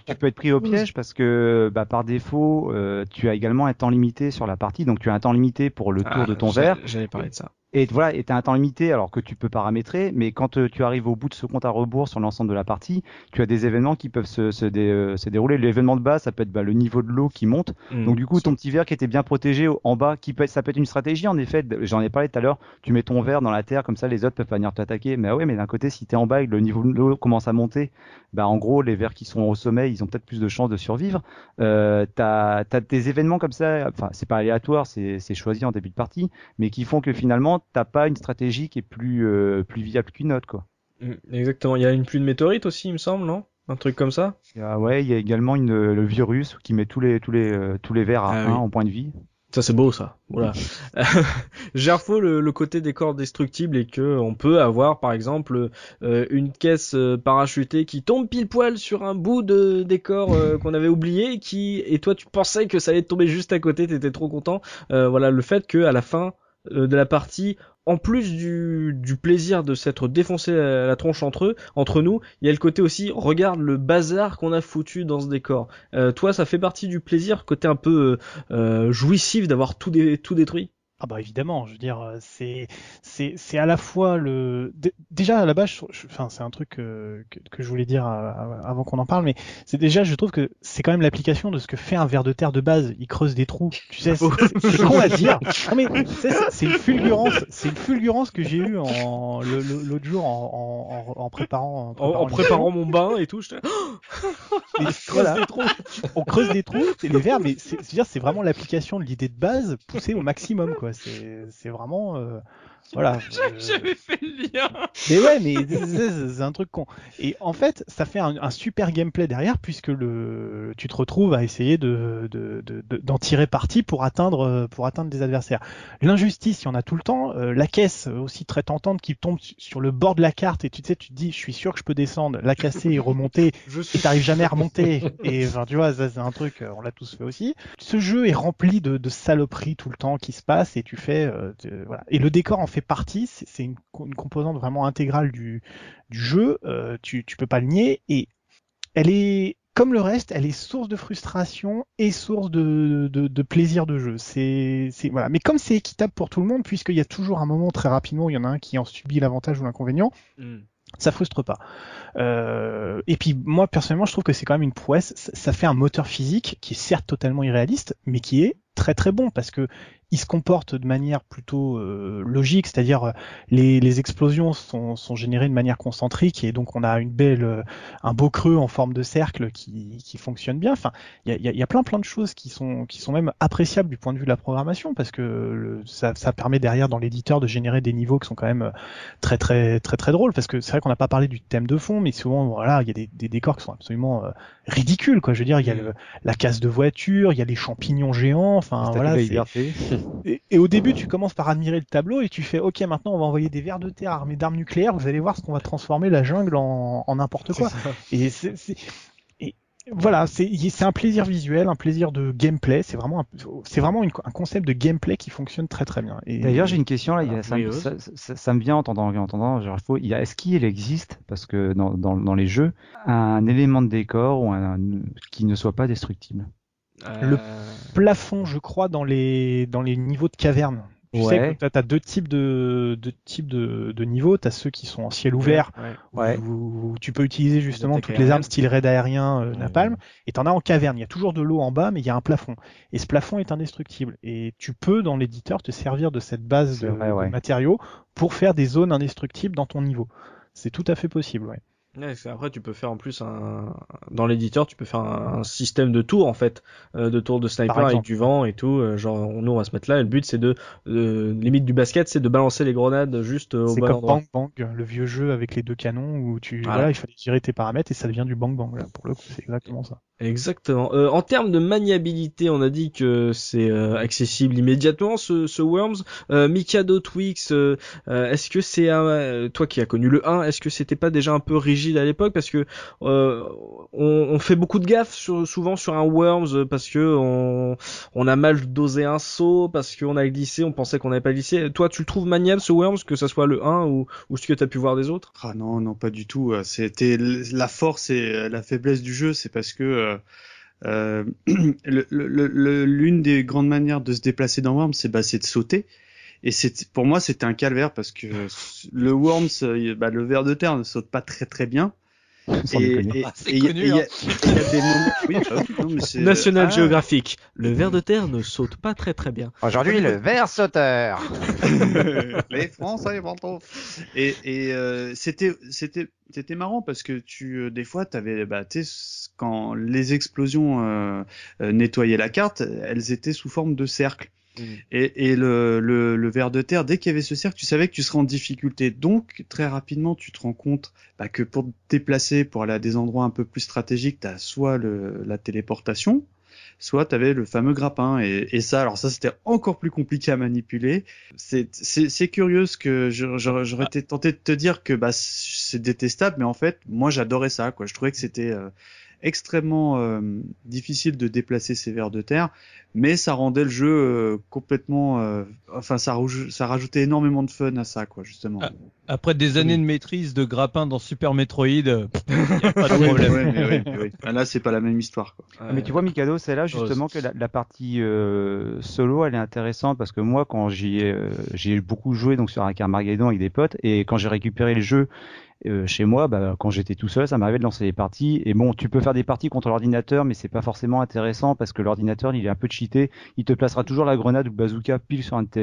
Que tu peux être pris au piège parce que bah, par défaut, euh, tu as également un temps limité sur la partie, donc tu as un temps limité pour le tour Ah, de ton verre. J'allais parler de ça. Et voilà, et t'as un temps limité alors que tu peux paramétrer, mais quand euh, tu arrives au bout de ce compte à rebours sur l'ensemble de la partie, tu as des événements qui peuvent se, se, dé- euh, se dérouler. L'événement de base, ça peut être bah, le niveau de l'eau qui monte. Mm. Donc du coup, ton petit verre qui était bien protégé en bas, qui peut, être- ça peut être une stratégie en effet. J'en ai parlé tout à l'heure. Tu mets ton verre dans la terre, comme ça les autres peuvent pas venir t'attaquer. Mais ah ouais, mais d'un côté, si t'es en bas et que le niveau de l'eau commence à monter, bah en gros, les vers qui sont au sommet, ils ont peut-être plus de chances de survivre. Euh, t'as as des événements comme ça. Enfin, c'est pas aléatoire, c'est c'est choisi en début de partie, mais qui font que finalement, t'as pas une stratégie qui est plus euh, plus viable qu'une autre quoi. Mm, Exactement. Il y a une pluie de météorites aussi, il me semble, non? Un truc comme ça? Ah ouais, il y a également une, le virus qui met tous les tous les euh, tous les vers à Ah 1 oui. en point de vie. Ça c'est beau ça. Voilà. Gerfo le, le côté décor destructible et que on peut avoir par exemple euh, une caisse euh, parachutée qui tombe pile poil sur un bout de décor euh, qu'on avait oublié qui et toi tu pensais que ça allait tomber juste à côté, t'étais trop content. Euh, voilà le fait que à la fin euh, de la partie en plus du, du plaisir de s'être défoncé la, la tronche entre eux, entre nous, il y a le côté aussi, regarde le bazar qu'on a foutu dans ce décor. Euh, toi, ça fait partie du plaisir, côté un peu euh, euh, jouissif d'avoir tout, dé- tout détruit? Ah bah évidemment, je veux dire, euh, c'est c'est c'est à la fois le dé- déjà à la base, je- je- enfin c'est un truc que, que que je voulais dire à- à- avant qu'on en parle, mais c'est déjà je trouve que c'est quand même l'application de ce que fait un ver de terre de base. Il creuse des trous, tu sais, c'est con à dire. Non mais c'est- une fulgurance, c'est une fulgurance que j'ai eue en l'autre jour en, en, en, en préparant En, préparant mon bain et tout, je Mais voilà. on creuse des trous, c'est les vers, mais c'est c'est-à-dire, c'est vraiment l'application de l'idée de base poussée au maximum, quoi. C'est c'est vraiment, euh, voilà. euh, J'avais fait le lien. mais ouais, mais c'est- c'est c'est un truc con. Et en fait, ça fait un, un super gameplay derrière, puisque le, tu te retrouves à essayer de, de, de- de- d'en tirer parti pour atteindre, pour atteindre des adversaires. L'injustice, il y en a tout le temps. Euh, la caisse aussi très tentante qui tombe su- sur le bord de la carte et tu sais, tu te dis, je suis sûr que je peux descendre, la casser et remonter Je et t'arrives jamais à remonter. Et enfin, tu vois, ça c'est un truc, euh, on l'a tous fait aussi. Ce jeu est rempli de, de saloperies tout le temps qui se passent et tu fais, euh, voilà. Et le décor en fait partie. C'est une, co- une composante vraiment intégrale du, du jeu. euh, tu, tu peux pas le nier et elle est comme le reste, elle est source de frustration et source de, de, de plaisir de jeu. C'est, c'est voilà. Mais comme c'est équitable pour tout le monde, puisqu'il y a toujours un moment très rapidement où il y en a un qui en subit l'avantage ou l'inconvénient, Mm. ça frustre pas. Euh, et puis moi personnellement, je trouve que c'est quand même une prouesse. Ça, ça fait un moteur physique qui est certes totalement irréaliste, mais qui est très très bon parce que il se comporte de manière plutôt euh, logique, c'est-à-dire euh, les, les explosions sont, sont générées de manière concentrique et donc on a une belle, euh, un beau creux en forme de cercle qui, qui fonctionne bien. Enfin, il y a, il y a- plein plein de choses qui sont qui sont même appréciables du point de vue de la programmation parce que le- ça, ça permet derrière dans l'éditeur de générer des niveaux qui sont quand même euh, très très très très drôles parce que c'est vrai qu'on n'a pas parlé du thème de fond, mais souvent voilà il y a des, des décors qui sont absolument euh, ridicules quoi. Je veux dire il y a le, la casse de voiture, il y a les champignons géants, enfin voilà. et, et au début, tu commences par admirer le tableau et tu fais, ok, maintenant on va envoyer des vers de terre armés d'armes nucléaires. Vous allez voir ce qu'on va transformer la jungle en, en n'importe quoi. Et c'est, voilà, c'est, un plaisir visuel, un plaisir de gameplay. C'est vraiment, un, c'est vraiment une- un concept de gameplay qui fonctionne très très bien. Et D'ailleurs, j'ai une question là. il y a- ça, Oui, me- oui. ça, ça- ça me vient en entendant, en entendant. Genre, il faut, il y a, est-ce qu'il existe, parce que dans, dans, dans les jeux, un élément de décor ou un, qui ne soit pas destructible? Le- Euh, plafond, je crois, dans les dans les niveaux de caverne. Tu sais que t'as as deux types de deux types de, de niveaux. T'as ceux qui sont en ciel ouvert, ouais. Ouais. où, où tu peux utiliser justement toutes les armes style raid aérien, euh, napalm. Et t'en as en caverne. Il y a toujours de l'eau en bas, mais il y a un plafond. Et ce plafond est indestructible. Et tu peux dans l'éditeur te servir de cette base de, vrai, de ouais. matériaux pour faire des zones indestructibles dans ton niveau. C'est tout à fait possible. Ouais. Ouais, après tu peux faire en plus un dans l'éditeur tu peux faire un, un système de tours en fait euh, de tours de sniper avec du vent et tout euh, genre on- nous on va se mettre là et le but c'est de euh, limite du basket c'est de balancer les grenades juste au C'est bon comme endroit. Bang Bang, le vieux jeu avec les deux canons où tu Voilà. voilà, il fallait gérer tes paramètres et ça devient du Bang Bang là pour le coup, c'est exactement ça. Exactement. Euh, en termes de maniabilité, on a dit que c'est euh, accessible immédiatement ce, ce Worms. Euh, Mikado Twix, euh, euh, est-ce que c'est un, euh, toi qui as connu le 1, est-ce que c'était pas déjà un peu rigide à l'époque? Parce que on, on fait beaucoup de gaffes sur, souvent sur un Worms parce que on, on a mal dosé un saut parce qu'on a glissé, on pensait qu'on n'avait pas glissé. Toi, tu le trouves maniable ce Worms que ça soit le 1 ou, ou ce que tu as pu voir des autres? Ah non, non, pas du tout. C'était la force et la faiblesse du jeu, c'est parce que euh, euh, l'une des grandes manières de se déplacer dans Worms, c'est bah, de sauter. Et c'est pour moi, c'était un calvaire parce que le Worms, euh, bah, le ver de terre ne saute pas très très bien. C'est et il y a- connu, National Ah. Geographic. Le ver de terre ne saute pas très très bien. Aujourd'hui, le ver sauteur. les Français mentaux. Et, et euh, c'était c'était c'était marrant parce que tu euh, des fois t'avais bah quand les explosions euh, euh, nettoyaient la carte, elles étaient sous forme de cercle. Mm. Et, et le, le, le ver de terre, dès qu'il y avait ce cercle, tu savais que tu serais en difficulté. Donc, très rapidement, tu te rends compte bah, que pour te déplacer, pour aller à des endroits un peu plus stratégiques, tu as soit le, la téléportation, soit tu avais le fameux grappin. Et, et ça, alors ça, c'était encore plus compliqué à manipuler. C'est curieux ce que j'aurais été tenté de te dire que bah, c'est détestable, mais en fait, moi, j'adorais ça. Quoi. Je trouvais que c'était... euh, extrêmement euh, difficile de déplacer ces vers de terre, mais ça rendait le jeu euh, complètement, euh, enfin ça, raj- ça rajoutait énormément de fun à ça, quoi, justement. Ah, Après des années de maîtrise de grappin dans Super Metroid, y a pas de Ah problème. ouais, mais. Ah, Là, c'est pas la même histoire. Quoi. Mais tu vois, Mikado, c'est là justement que la, la partie euh, solo, elle est intéressante parce que moi, quand j'y ai, euh, j'y ai beaucoup joué donc sur un Carmageddon avec des potes et quand j'ai récupéré le jeu euh, chez moi, bah, quand j'étais tout seul, ça m'arrivait de lancer des parties. Et bon, tu peux faire des parties contre l'ordinateur, mais c'est pas forcément intéressant parce que l'ordinateur, il est un peu cheaté. Il te placera toujours la grenade ou le bazooka pile sur un de tes.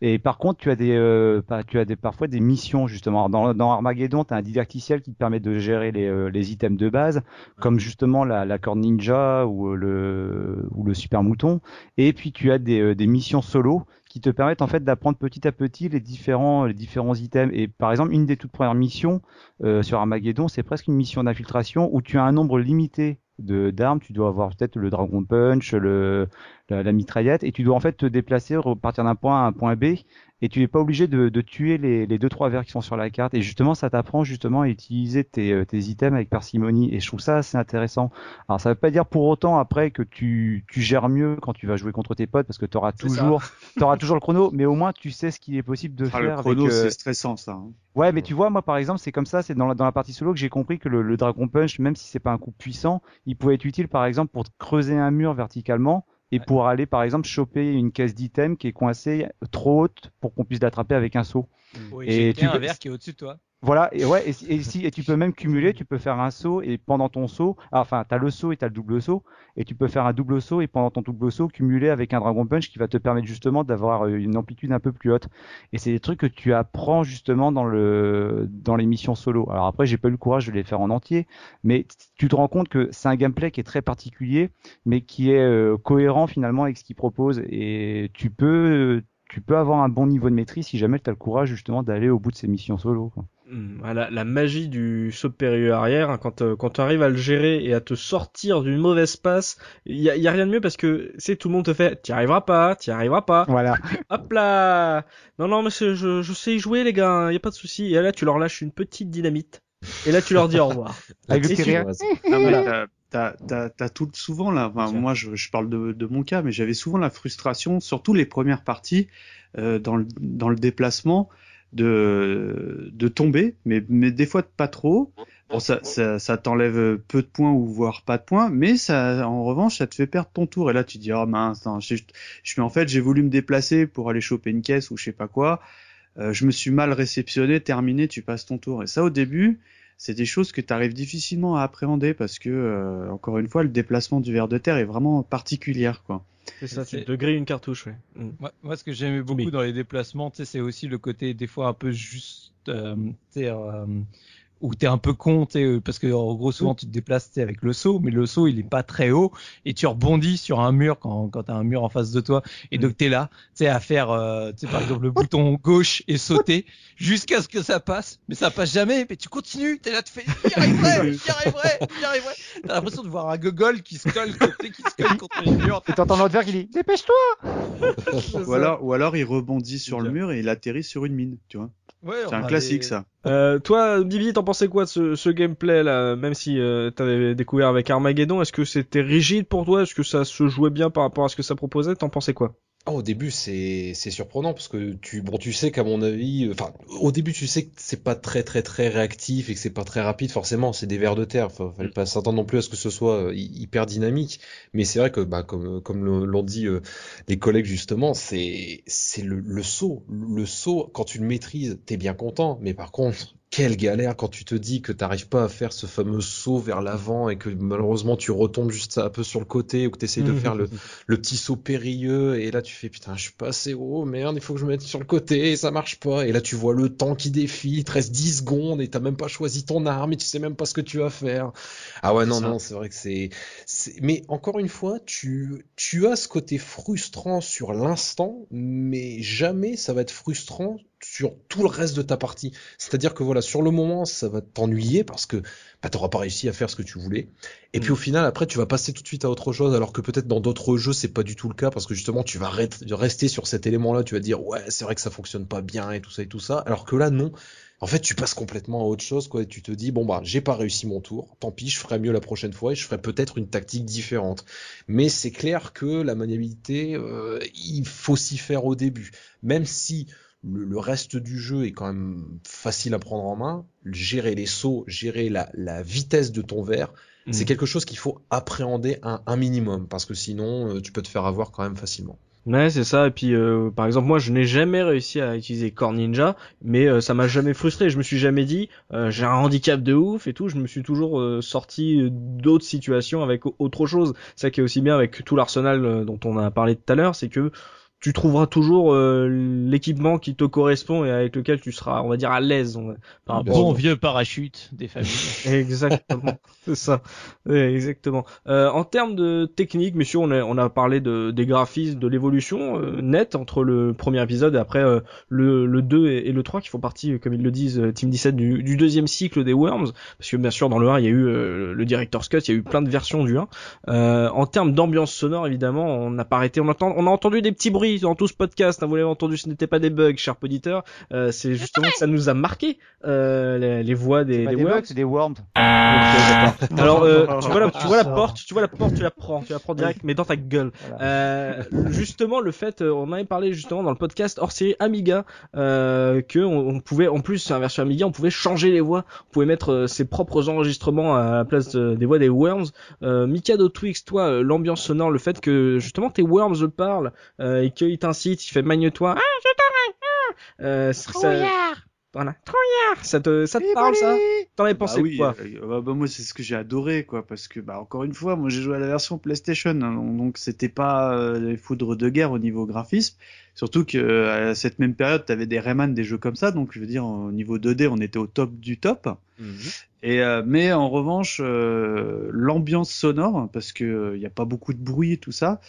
Et par contre, tu as des, euh, tu as des parfois des missions justement. Dans, dans Armageddon, tu as un didacticiel qui te permet de gérer les, euh, les items de base, comme justement la, la corde ninja ou euh, le ou le super mouton. Et puis tu as des, euh, des missions solo qui te permettent en fait d'apprendre petit à petit les différents les différents items. Et par exemple, une des toutes premières missions euh, sur Armageddon, c'est presque une mission d'infiltration où tu as un nombre limité de d'armes. Tu dois avoir peut-être le Dragon Punch, le la, la mitraillette, et tu dois en fait te déplacer, repartir d'un point à un point B, et tu n'es pas obligé de, de tuer les, les deux trois vers qui sont sur la carte. Et justement, ça t'apprend justement à utiliser tes, euh, tes items avec parcimonie. Et je trouve ça assez intéressant. Alors, ça veut pas dire pour autant après que tu, tu gères mieux quand tu vas jouer contre tes potes, parce que tu auras toujours, auras toujours le chrono, mais au moins tu sais ce qu'il est possible de Ah, faire. le chrono, euh, c'est stressant, ça. hein. Ouais, mais tu vois, moi par exemple, c'est comme ça, c'est dans la, dans la partie solo que j'ai compris que le, le Dragon Punch, même si c'est pas un coup puissant, il pouvait être utile par exemple pour creuser un mur verticalement et Ouais. pour aller par exemple choper une caisse d'item qui est coincée trop haute pour qu'on puisse l'attraper avec un saut. Oui, Et j'ai tu un verre qui est au-dessus de toi. Voilà, et ouais, et, si- et tu peux même cumuler, tu peux faire un saut et pendant ton saut, ah, enfin, t'as le saut et t'as le double saut, et tu peux faire un double saut et pendant ton double saut cumuler avec un Dragon Punch qui va te permettre justement d'avoir euh, une amplitude un peu plus haute. Et c'est des trucs que tu apprends justement dans le dans les missions solo. Alors après, j'ai pas eu le courage de les faire en entier, mais tu te rends compte que c'est un gameplay qui est très particulier, mais qui est euh, cohérent finalement avec ce qu'il propose, et tu peux tu peux avoir un bon niveau de maîtrise si jamais tu as le courage justement d'aller au bout de ces missions solo. Hmm, voilà, la magie du saut périlleux arrière, hein, quand, euh, quand tu arrives à le gérer et à te sortir d'une mauvaise passe, il y a, y a rien de mieux parce que c'est tout le monde te fait, t'y arriveras pas, t'y arriveras pas. Voilà. Hop là Non, non, mais c'est- je, je sais y jouer les gars, y a pas de souci. Et là, tu leur lâches une petite dynamite. Et là, tu leur dis au revoir. Avec le tu- mais t'as- t'as- t'as t'as tout souvent là. Enfin, moi, je, je parle de, de mon cas, mais j'avais souvent la frustration, surtout les premières parties euh, dans le dans le déplacement, de de tomber, mais mais des fois pas trop. Bon, ça ça, ça t'enlève peu de points ou voire pas de points, mais ça en revanche ça te fait perdre ton tour. Et là, tu dis oh mince, non, je, mais en fait j'ai voulu me déplacer pour aller choper une caisse ou je sais pas quoi. Euh, je me suis mal réceptionné, terminé, tu passes ton tour. Et ça au début c'est des choses que tu arrives difficilement à appréhender parce que euh, encore une fois le déplacement du ver de terre est vraiment particulière quoi. C'est ça, tu C'est- te grilles une cartouche, ouais. Hmm. Moi, moi, ce que j'aimais beaucoup Mais- dans les déplacements, c'est aussi le côté des fois un peu juste, euh, euh, où t'es un peu con, euh, parce que en gros souvent tu te déplaces avec le saut, mais le saut il est pas très haut et tu rebondis sur un mur quand quand t'as un mur en face de toi et donc t'es là, t'sais à faire, euh, t'sais, par exemple le bouton gauche et sauter jusqu'à ce que ça passe, mais ça passe jamais, mais tu continues, t'es là, tu fais, j'y arriverai, j'y arriverai, j'y arriverai. T'as l'impression de voir un gogol qui se colle, qui se colle contre les murs. Et t'entends l'autre verre qui dit Dépêche-toi Ou alors, ou alors il rebondit sur le mur et il atterrit sur une mine, tu vois. Ouais, C'est un classique les- ça. Euh, toi, Bibi, t'en pensais quoi de ce, ce gameplay là Même si euh, t'avais découvert avec Armageddon, est-ce que c'était rigide pour toi? Est-ce que ça se jouait bien par rapport à ce que ça proposait? T'en pensais quoi? Ah, au début, c'est c'est surprenant parce que tu bon, tu sais qu'à mon avis, enfin, au début, tu sais que c'est pas très très très réactif et que c'est pas très rapide. Forcément, c'est des vers de terre. Enfin, fallait pas s'attendre non plus à ce que ce soit euh, hy- hyper dynamique. Mais c'est vrai que, bah, comme comme l'ont dit euh, les collègues justement, c'est c'est le le saut. Le saut, quand tu le maîtrises, t'es bien content. Mais par contre, quelle galère quand tu te dis que t'arrives pas à faire ce fameux saut vers l'avant et que malheureusement tu retombes juste un peu sur le côté ou que t'essayes de faire le le petit saut périlleux et là tu fais putain je suis pas assez haut merde il faut que je me mette sur le côté et ça marche pas. Et là tu vois le temps qui défile il te reste 10 secondes et t'as même pas choisi ton arme et tu sais même pas ce que tu vas faire. Ah ouais non ça. non c'est vrai que c'est c'est- mais encore une fois tu tu as ce côté frustrant sur l'instant mais jamais ça va être frustrant sur tout le reste de ta partie c'est-à-dire que voilà sur le moment ça va t'ennuyer parce que bah, t'auras pas réussi à faire ce que tu voulais et puis au final, après, tu vas passer tout de suite à autre chose, alors que peut-être dans d'autres jeux, c'est pas du tout le cas, parce que justement, tu vas re- rester sur cet élément-là, tu vas dire, ouais, c'est vrai que ça fonctionne pas bien et tout ça et tout ça, alors que là, non. En fait, tu passes complètement à autre chose, quoi, et tu te dis, bon, bah, j'ai pas réussi mon tour, tant pis, je ferai mieux la prochaine fois, et je ferai peut-être une tactique différente. Mais c'est clair que la maniabilité, euh, il faut s'y faire au début. Même si le, le reste du jeu est quand même facile à prendre en main, gérer les sauts, gérer la, la vitesse de ton verre, c'est Mhm. quelque chose qu'il faut appréhender un, un minimum parce que sinon euh, tu peux te faire avoir quand même facilement. Ouais, c'est ça. Et puis, euh, par exemple, moi, je n'ai jamais réussi à utiliser Core Ninja, mais euh, ça m'a jamais frustré. Je me suis jamais dit, euh, j'ai un handicap de ouf et tout. Je me suis toujours euh, sorti d'autres situations avec au- autre chose. C'est ça qui est aussi bien avec tout l'arsenal euh, dont on a parlé tout à l'heure, c'est que tu trouveras toujours euh, l'équipement qui te correspond et avec lequel tu seras, on va dire, à l'aise par rapport bon vieux parachute des familles. Exactement, c'est ça. Ouais, exactement. Euh, en termes de technique, messieurs, on a, on a parlé de, des graphismes, de l'évolution euh, nette entre le premier épisode et après euh, le, le 2 et, et le 3 qui font partie, euh, comme ils le disent, euh, Team 17, du, du deuxième cycle des Worms. Parce que bien sûr, dans le 1, il y a eu euh, le Director's Cut, il y a eu plein de versions du 1. Euh, en termes d'ambiance sonore, évidemment, on n'a pas arrêté. On, entend, on a entendu des petits bruits dans tout ce podcast. hein, vous l'avez entendu, ce n'était pas des bugs, cher auditeur. Euh, c'est justement que ça nous a marqué euh, les, les voix des, des des bugs, c'est des worms. Alors, euh, tu vois la, tu vois la porte, tu vois la porte, tu la prends, tu la prends direct, mais dans ta gueule. Voilà. Euh, justement, le fait, euh, on avait parlé justement dans le podcast hors série Amiga, euh, que on, on pouvait, en plus, la version Amiga, on pouvait changer les voix, on pouvait mettre ses propres enregistrements à la place de- des voix des Worms. Euh, Mikado Twix, toi, l'ambiance sonore, le fait que justement tes Worms parlent euh, et qu'il t'incite, il fait magne-toi, ah, je t'arrête, ah. Euh, ça, voilà, trouillard, ça te, ça te parle ça T'en avais pensé bah oui, quoi euh, bah, bah, moi c'est ce que j'ai adoré quoi parce que bah encore une fois moi j'ai joué à la version PlayStation hein, donc c'était pas euh, les foudres de guerre au niveau graphisme. Surtout que euh, à cette même période t'avais des Rayman des jeux comme ça donc je veux dire au niveau 2D on était au top du top. Et euh, mais en revanche euh, l'ambiance sonore parce que il y a pas beaucoup de bruit et tout ça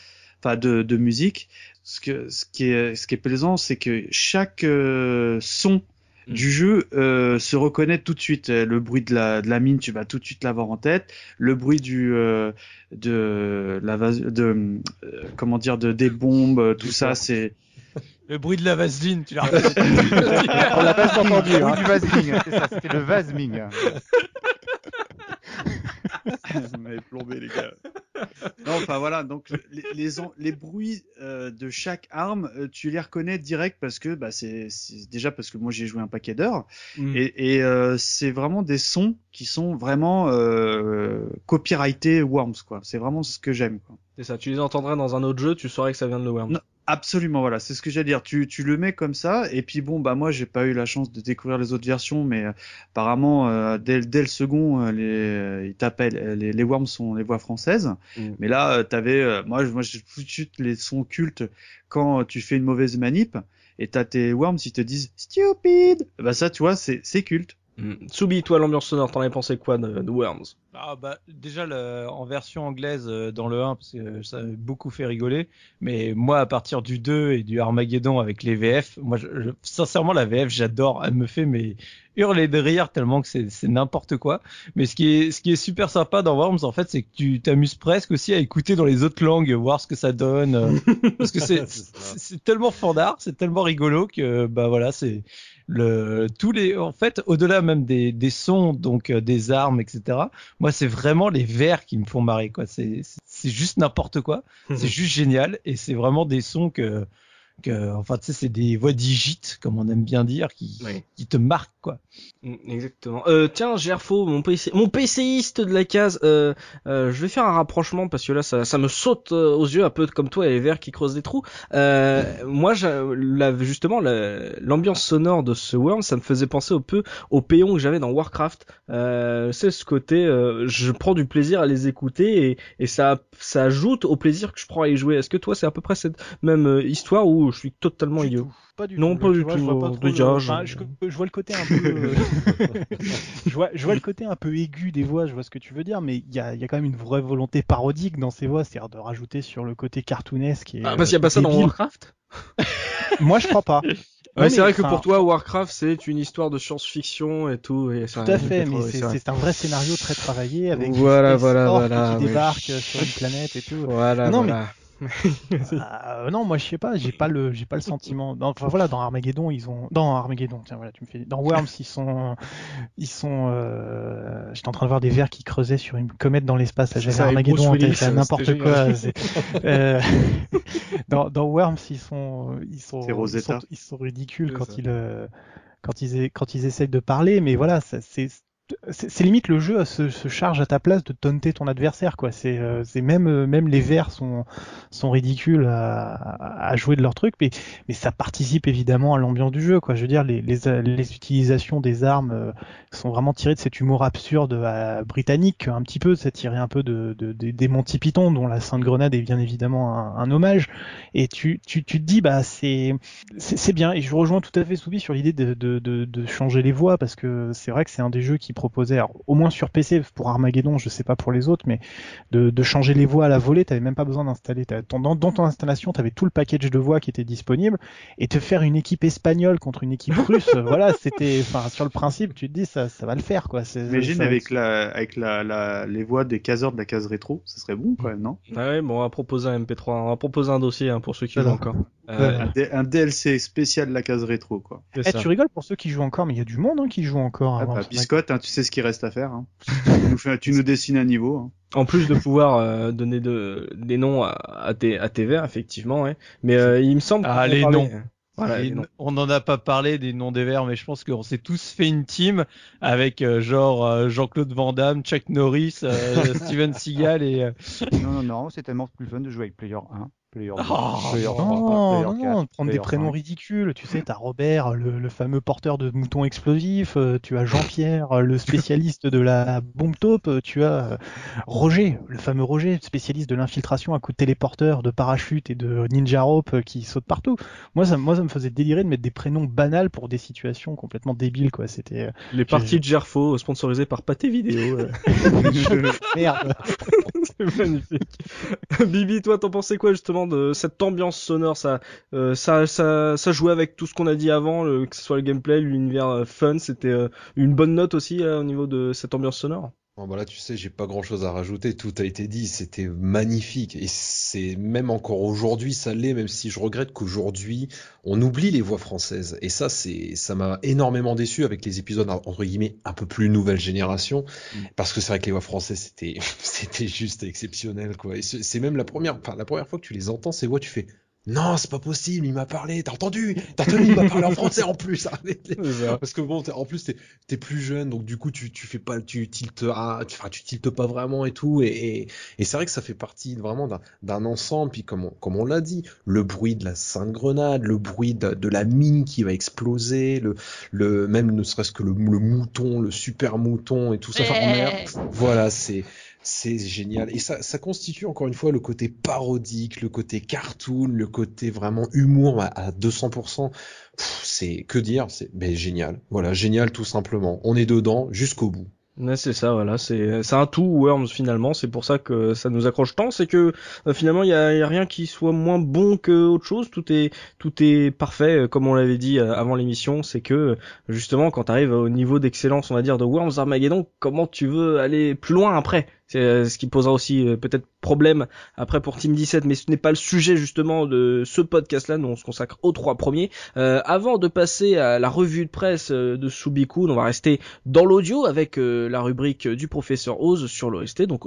enfin de, de musique ce que ce qui est ce qui est plaisant c'est que chaque euh, son Mm. du jeu euh, se reconnaît tout de suite. Le bruit de la, de la mine, tu vas tout de suite l'avoir en tête. Le bruit du euh, de la de euh, comment dire de des bombes, tout ça, c'est Le bruit de la vaseline, tu l'as On l'a pas entendu. hein. du vasming, c'est ça, c'était le. Vous m'avez plombé les gars. Non, enfin voilà, donc les, les, bruits euh, de chaque arme, euh, tu les reconnais direct parce que bah, c'est c'est- déjà parce que moi j'ai joué un paquet d'heures Mm. et, et euh, c'est vraiment des sons qui sont vraiment euh, copyrightés Worms quoi. C'est vraiment ce que j'aime quoi. C'est ça, tu les entendrais dans un autre jeu, tu saurais que ça vient de The Worms. Non. Absolument, voilà, c'est ce que j'allais dire. Tu, tu le mets comme ça, et puis bon, bah moi j'ai pas eu la chance de découvrir les autres versions, mais euh, apparemment euh, dès, le- dès le second, euh, les, euh, ils t'appellent, euh, les, les worms sont les voix françaises. Mm. Mais là, euh, t'avais, euh, moi, je- moi j'ai tout de suite les sons cultes quand tu fais une mauvaise manip, et t'as tes worms ils te disent stupid. Bah ça, tu vois, c'est c'est culte. Mm. Tsubi, toi, l'ambiance sonore, t'en avais pensé quoi de, de Worms? Ah bah déjà le, en version anglaise euh, dans le 1 parce que ça a beaucoup fait rigoler mais moi à partir du 2 et du Armageddon avec les VF moi je, je- sincèrement la VF j'adore. Elle me fait mais hurler de rire tellement que c'est c'est n'importe quoi. Mais ce qui est ce qui est super sympa dans Worms en fait c'est que tu t'amuses presque aussi à écouter dans les autres langues voir ce que ça donne euh, parce que c'est c'est c'est tellement fandard c'est tellement rigolo que bah voilà c'est le tous les en fait au-delà même des des sons donc euh, des armes etc moi c'est vraiment les vers qui me font marrer quoi. C'est c'est- c'est juste n'importe quoi. C'est juste génial et c'est vraiment des sons que enfin tu sais c'est des voix digites comme on aime bien dire qui Oui. qui te marquent quoi Mm, Exactement. Euh, tiens, Gerfo, mon PC, mon PCiste de la case, euh, euh, je vais faire un rapprochement parce que là, ça, ça me saute aux yeux un peu comme toi les vers qui creusent des trous. Moi, justement, la- l'ambiance sonore de ce Worm, ça me faisait penser un peu au péon que j'avais dans Warcraft. C'est ce côté, je prends du plaisir à les écouter et, et ça, ça ajoute au plaisir que je prends à y jouer. Est-ce que toi, c'est à peu près cette même histoire où je suis totalement idiot. Pas du Non, tout. pas du vois, je tout, vois pas trop le- déjà, enfin, je- vois le côté un peu. euh, je, vois, je vois le côté un peu aigu des voix. Je vois ce que tu veux dire, mais il y a, il y a quand même une vraie volonté parodique dans ces voix, c'est-à-dire de rajouter sur le côté cartoonesque. Et, Ah, parce qu'il y a euh, pas ça dans. Warcraft? Moi, je crois pas. Ouais, c'est mais, vrai que pour toi, Warcraft, c'est une histoire de science-fiction et tout. Et Tout à fait, mais c'est un vrai scénario très travaillé avec Voilà, des voilà, qui débarquent sur une planète et tout. Voilà, Non, voilà. Ah, non, moi je sais pas, j'ai pas le, j'ai pas le sentiment. Enfin voilà, dans Armageddon ils ont, dans Armageddon, tiens voilà, tu me fais, dans Worms ils sont, ils sont, euh... j'étais en train de voir des vers qui creusaient sur une comète dans l'espace. J'avais Armageddon Bruce en tête, Willis, n'importe quoi. euh, dans, dans Worms ils sont, ils sont, ils sont, ils sont ridicules quand ils, euh, quand ils, quand ils essayent de parler, mais voilà, c'est c'est limite le jeu se, se charge à ta place de taunter ton adversaire quoi. C'est euh, même euh, même les vers sont sont ridicules à, à jouer de leur truc mais mais ça participe évidemment à l'ambiance du jeu quoi. Je veux dire les les, les utilisations des armes euh, sont vraiment tirées de cet humour absurde euh, britannique un petit peu. C'est tiré un peu de, de, des- Monty Python dont la Sainte Grenade est bien évidemment un, un hommage. Et tu tu tu te dis bah c'est c'est bien. Et je rejoins tout à fait Soubi sur l'idée de, de, de changer les voix parce que c'est vrai que c'est un des jeux qui proposait alors, au moins sur PC pour Armageddon je sais pas pour les autres mais de, de changer les voix à la volée t'avais même pas besoin d'installer dans, dans ton installation t'avais tout le package de voix qui était disponible et te faire une équipe espagnole contre une équipe russe voilà c'était enfin sur le principe tu te dis ça ça va le faire quoi Imagine ça- avec la, avec la, la, les voix des caseurs de la case rétro, ça serait bon quand même, non? Ah ouais, bon, on va proposer un MP3, on va proposer un dossier hein, pour ceux qui jouent encore. Euh, un, DLC spécial de la case rétro, quoi. c'est Eh, tu rigoles pour ceux qui jouent encore mais il y a du monde hein, qui joue encore Ah, avant bah, biscotte, hein, tu sais ce qu'il reste à faire. Hein. tu, nous fais- tu nous dessines un niveau. Hein. En plus de pouvoir euh, donner de, des noms à, à, tes, à tes vers, effectivement, ouais. Mais euh, il me semble Ah, les noms. Voilà, Et les noms. on n'en a pas parlé des noms des vers, mais je pense qu'on s'est tous fait une team avec euh, genre euh, Jean-Claude Van Damme, Chuck Norris, euh, Steven Seagal et euh, Non, non, non, c'est tellement plus fun de jouer avec Player 1, Player 2, Oh, Player 3, Non, Player non, 4, non, prendre des prénoms 5. ridicules. Tu sais, t'as Robert, le, le fameux porteur de moutons explosifs. euh, Tu as Jean-Pierre, le spécialiste de la bombe taupe. euh, Tu as euh, Roger, le fameux Roger, spécialiste de l'infiltration à coup de téléporteur, de parachute et de ninja rope euh, qui saute partout. Moi, ça, moi, ça me faisait délirer de mettre des prénoms banals pour des situations complètement débiles, quoi. C'était euh, Les parties de Gerfo sponsorisées par Pathé Vidéo. merde. C'est magnifique. Bibi, toi, t'en pensais quoi justement de cette ambiance sonore Ça, euh, ça, ça, ça jouait avec tout ce qu'on a dit avant, que ce soit le gameplay, l'univers euh, fun. C'était euh, une bonne note aussi au niveau de cette ambiance sonore. Bon, bah là, tu sais, j'ai pas grand chose à rajouter. Tout a été dit. C'était magnifique. Et c'est même encore aujourd'hui, ça l'est, même si je regrette qu'aujourd'hui, on oublie les voix françaises. Et ça, c'est, ça m'a énormément déçu avec les épisodes, entre guillemets, un peu plus nouvelle génération. Parce que c'est vrai que les voix françaises, c'était, c'était juste exceptionnel, quoi. Et c'est même la première, enfin, la première fois que tu les entends, ces voix, tu fais, non, c'est pas possible, il m'a parlé, t'as entendu, t'as entendu, il m'a parlé en français en plus. Parce que bon, en plus t'es es plus jeune, donc du coup tu tu fais pas, tu tiltes, ah, tu, enfin, tu tiltes pas vraiment et tout, et et, et c'est vrai que ça fait partie vraiment d'un d'un ensemble. Puis comme on, comme on l'a dit, le bruit de la sainte grenade, le bruit de, de la mine qui va exploser, le le même ne serait-ce que le, le mouton, le super mouton et tout ça. Enfin, on a- voilà, c'est c'est génial. Et ça, ça constitue encore une fois le côté parodique, le côté cartoon, le côté vraiment humour à, 200%. C'est que dire, c'est ben, génial. Voilà, génial tout simplement. On est dedans jusqu'au bout. C'est ça, voilà, c'est c'est un tout Worms finalement. C'est pour ça que ça nous accroche tant, c'est que euh, finalement il y a, y a, rien qui soit moins bon que autre chose. Tout est tout est parfait, euh, comme on l'avait dit euh, avant l'émission. C'est que justement quand tu arrives au niveau d'excellence, on va dire de Worms Armageddon, comment tu veux aller plus loin après? C'est euh, ce qui posera aussi euh, peut-être problème après pour Team 17, mais ce n'est pas le sujet justement de ce podcast-là. Nous on se consacre aux trois premiers. Euh, avant de passer à la revue de presse de Subikun, on va rester dans l'audio avec la rubrique du professeur Oz sur l'OST. Donc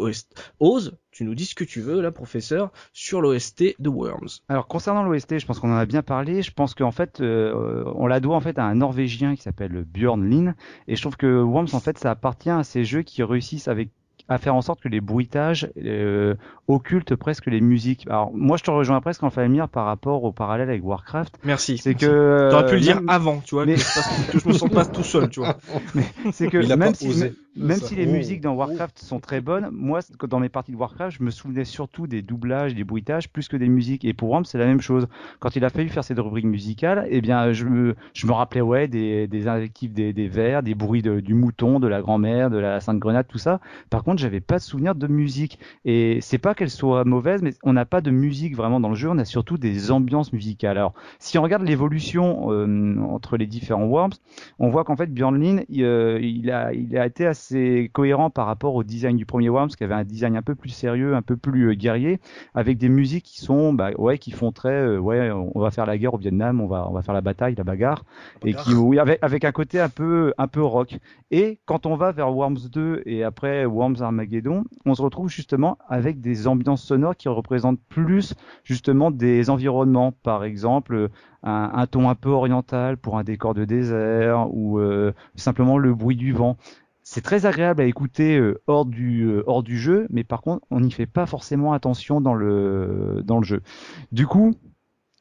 Oz, tu nous dis ce que tu veux là, professeur, sur l'OST de Worms. Alors concernant l'OST, je pense qu'on en a bien parlé. Je pense qu'en fait, on la doit en fait à un Norvégien qui s'appelle Björn Lin, et je trouve que Worms en fait, ça appartient à ces jeux qui réussissent avec à faire en sorte que les bruitages euh, occultent presque les musiques. Alors moi je te rejoins presque en Famir par rapport au parallèle avec Warcraft. Merci. C'est que t'aurais pu le dire avant, tu vois, mais... que, je me sens pas tout seul, tu vois. c'est que même si même si les musiques dans Warcraft sont très bonnes, moi dans mes parties de Warcraft, je me souvenais surtout des doublages, des bruitages plus que des musiques. Et pour Worms c'est la même chose. Quand il a fallu faire cette rubrique musicale, eh bien je me je me rappelais ouais des des invectives des, des vers, des bruits de, du mouton, de la grand-mère, de la sainte grenade, tout ça. Par contre j'avais pas de souvenir de musique. Et c'est pas qu'elle soit mauvaise, mais on n'a pas de musique vraiment dans le jeu. On a surtout des ambiances musicales. Alors, si on regarde l'évolution euh, entre les différents Worms, on voit qu'en fait Björn Lin, euh, il, a, il a été assez cohérent par rapport au design du premier Worms, qui avait un design un peu plus sérieux, un peu plus euh, guerrier, avec des musiques qui sont, bah, ouais, qui font très, ouais, on va faire la guerre au Vietnam, on va, on va faire la bataille, la bagarre, et qui, oui, avec, avec un côté un peu, un peu rock. Et quand on va vers Worms 2 et après Worms Armageddon, on se retrouve justement avec des ambiances sonores qui représentent plus justement des environnements. Par exemple, un, ton un peu oriental pour un décor de désert ou euh, simplement le bruit du vent. C'est très agréable à écouter euh, hors du euh, hors du jeu, mais par contre, on n'y fait pas forcément attention dans le dans le jeu. Du coup,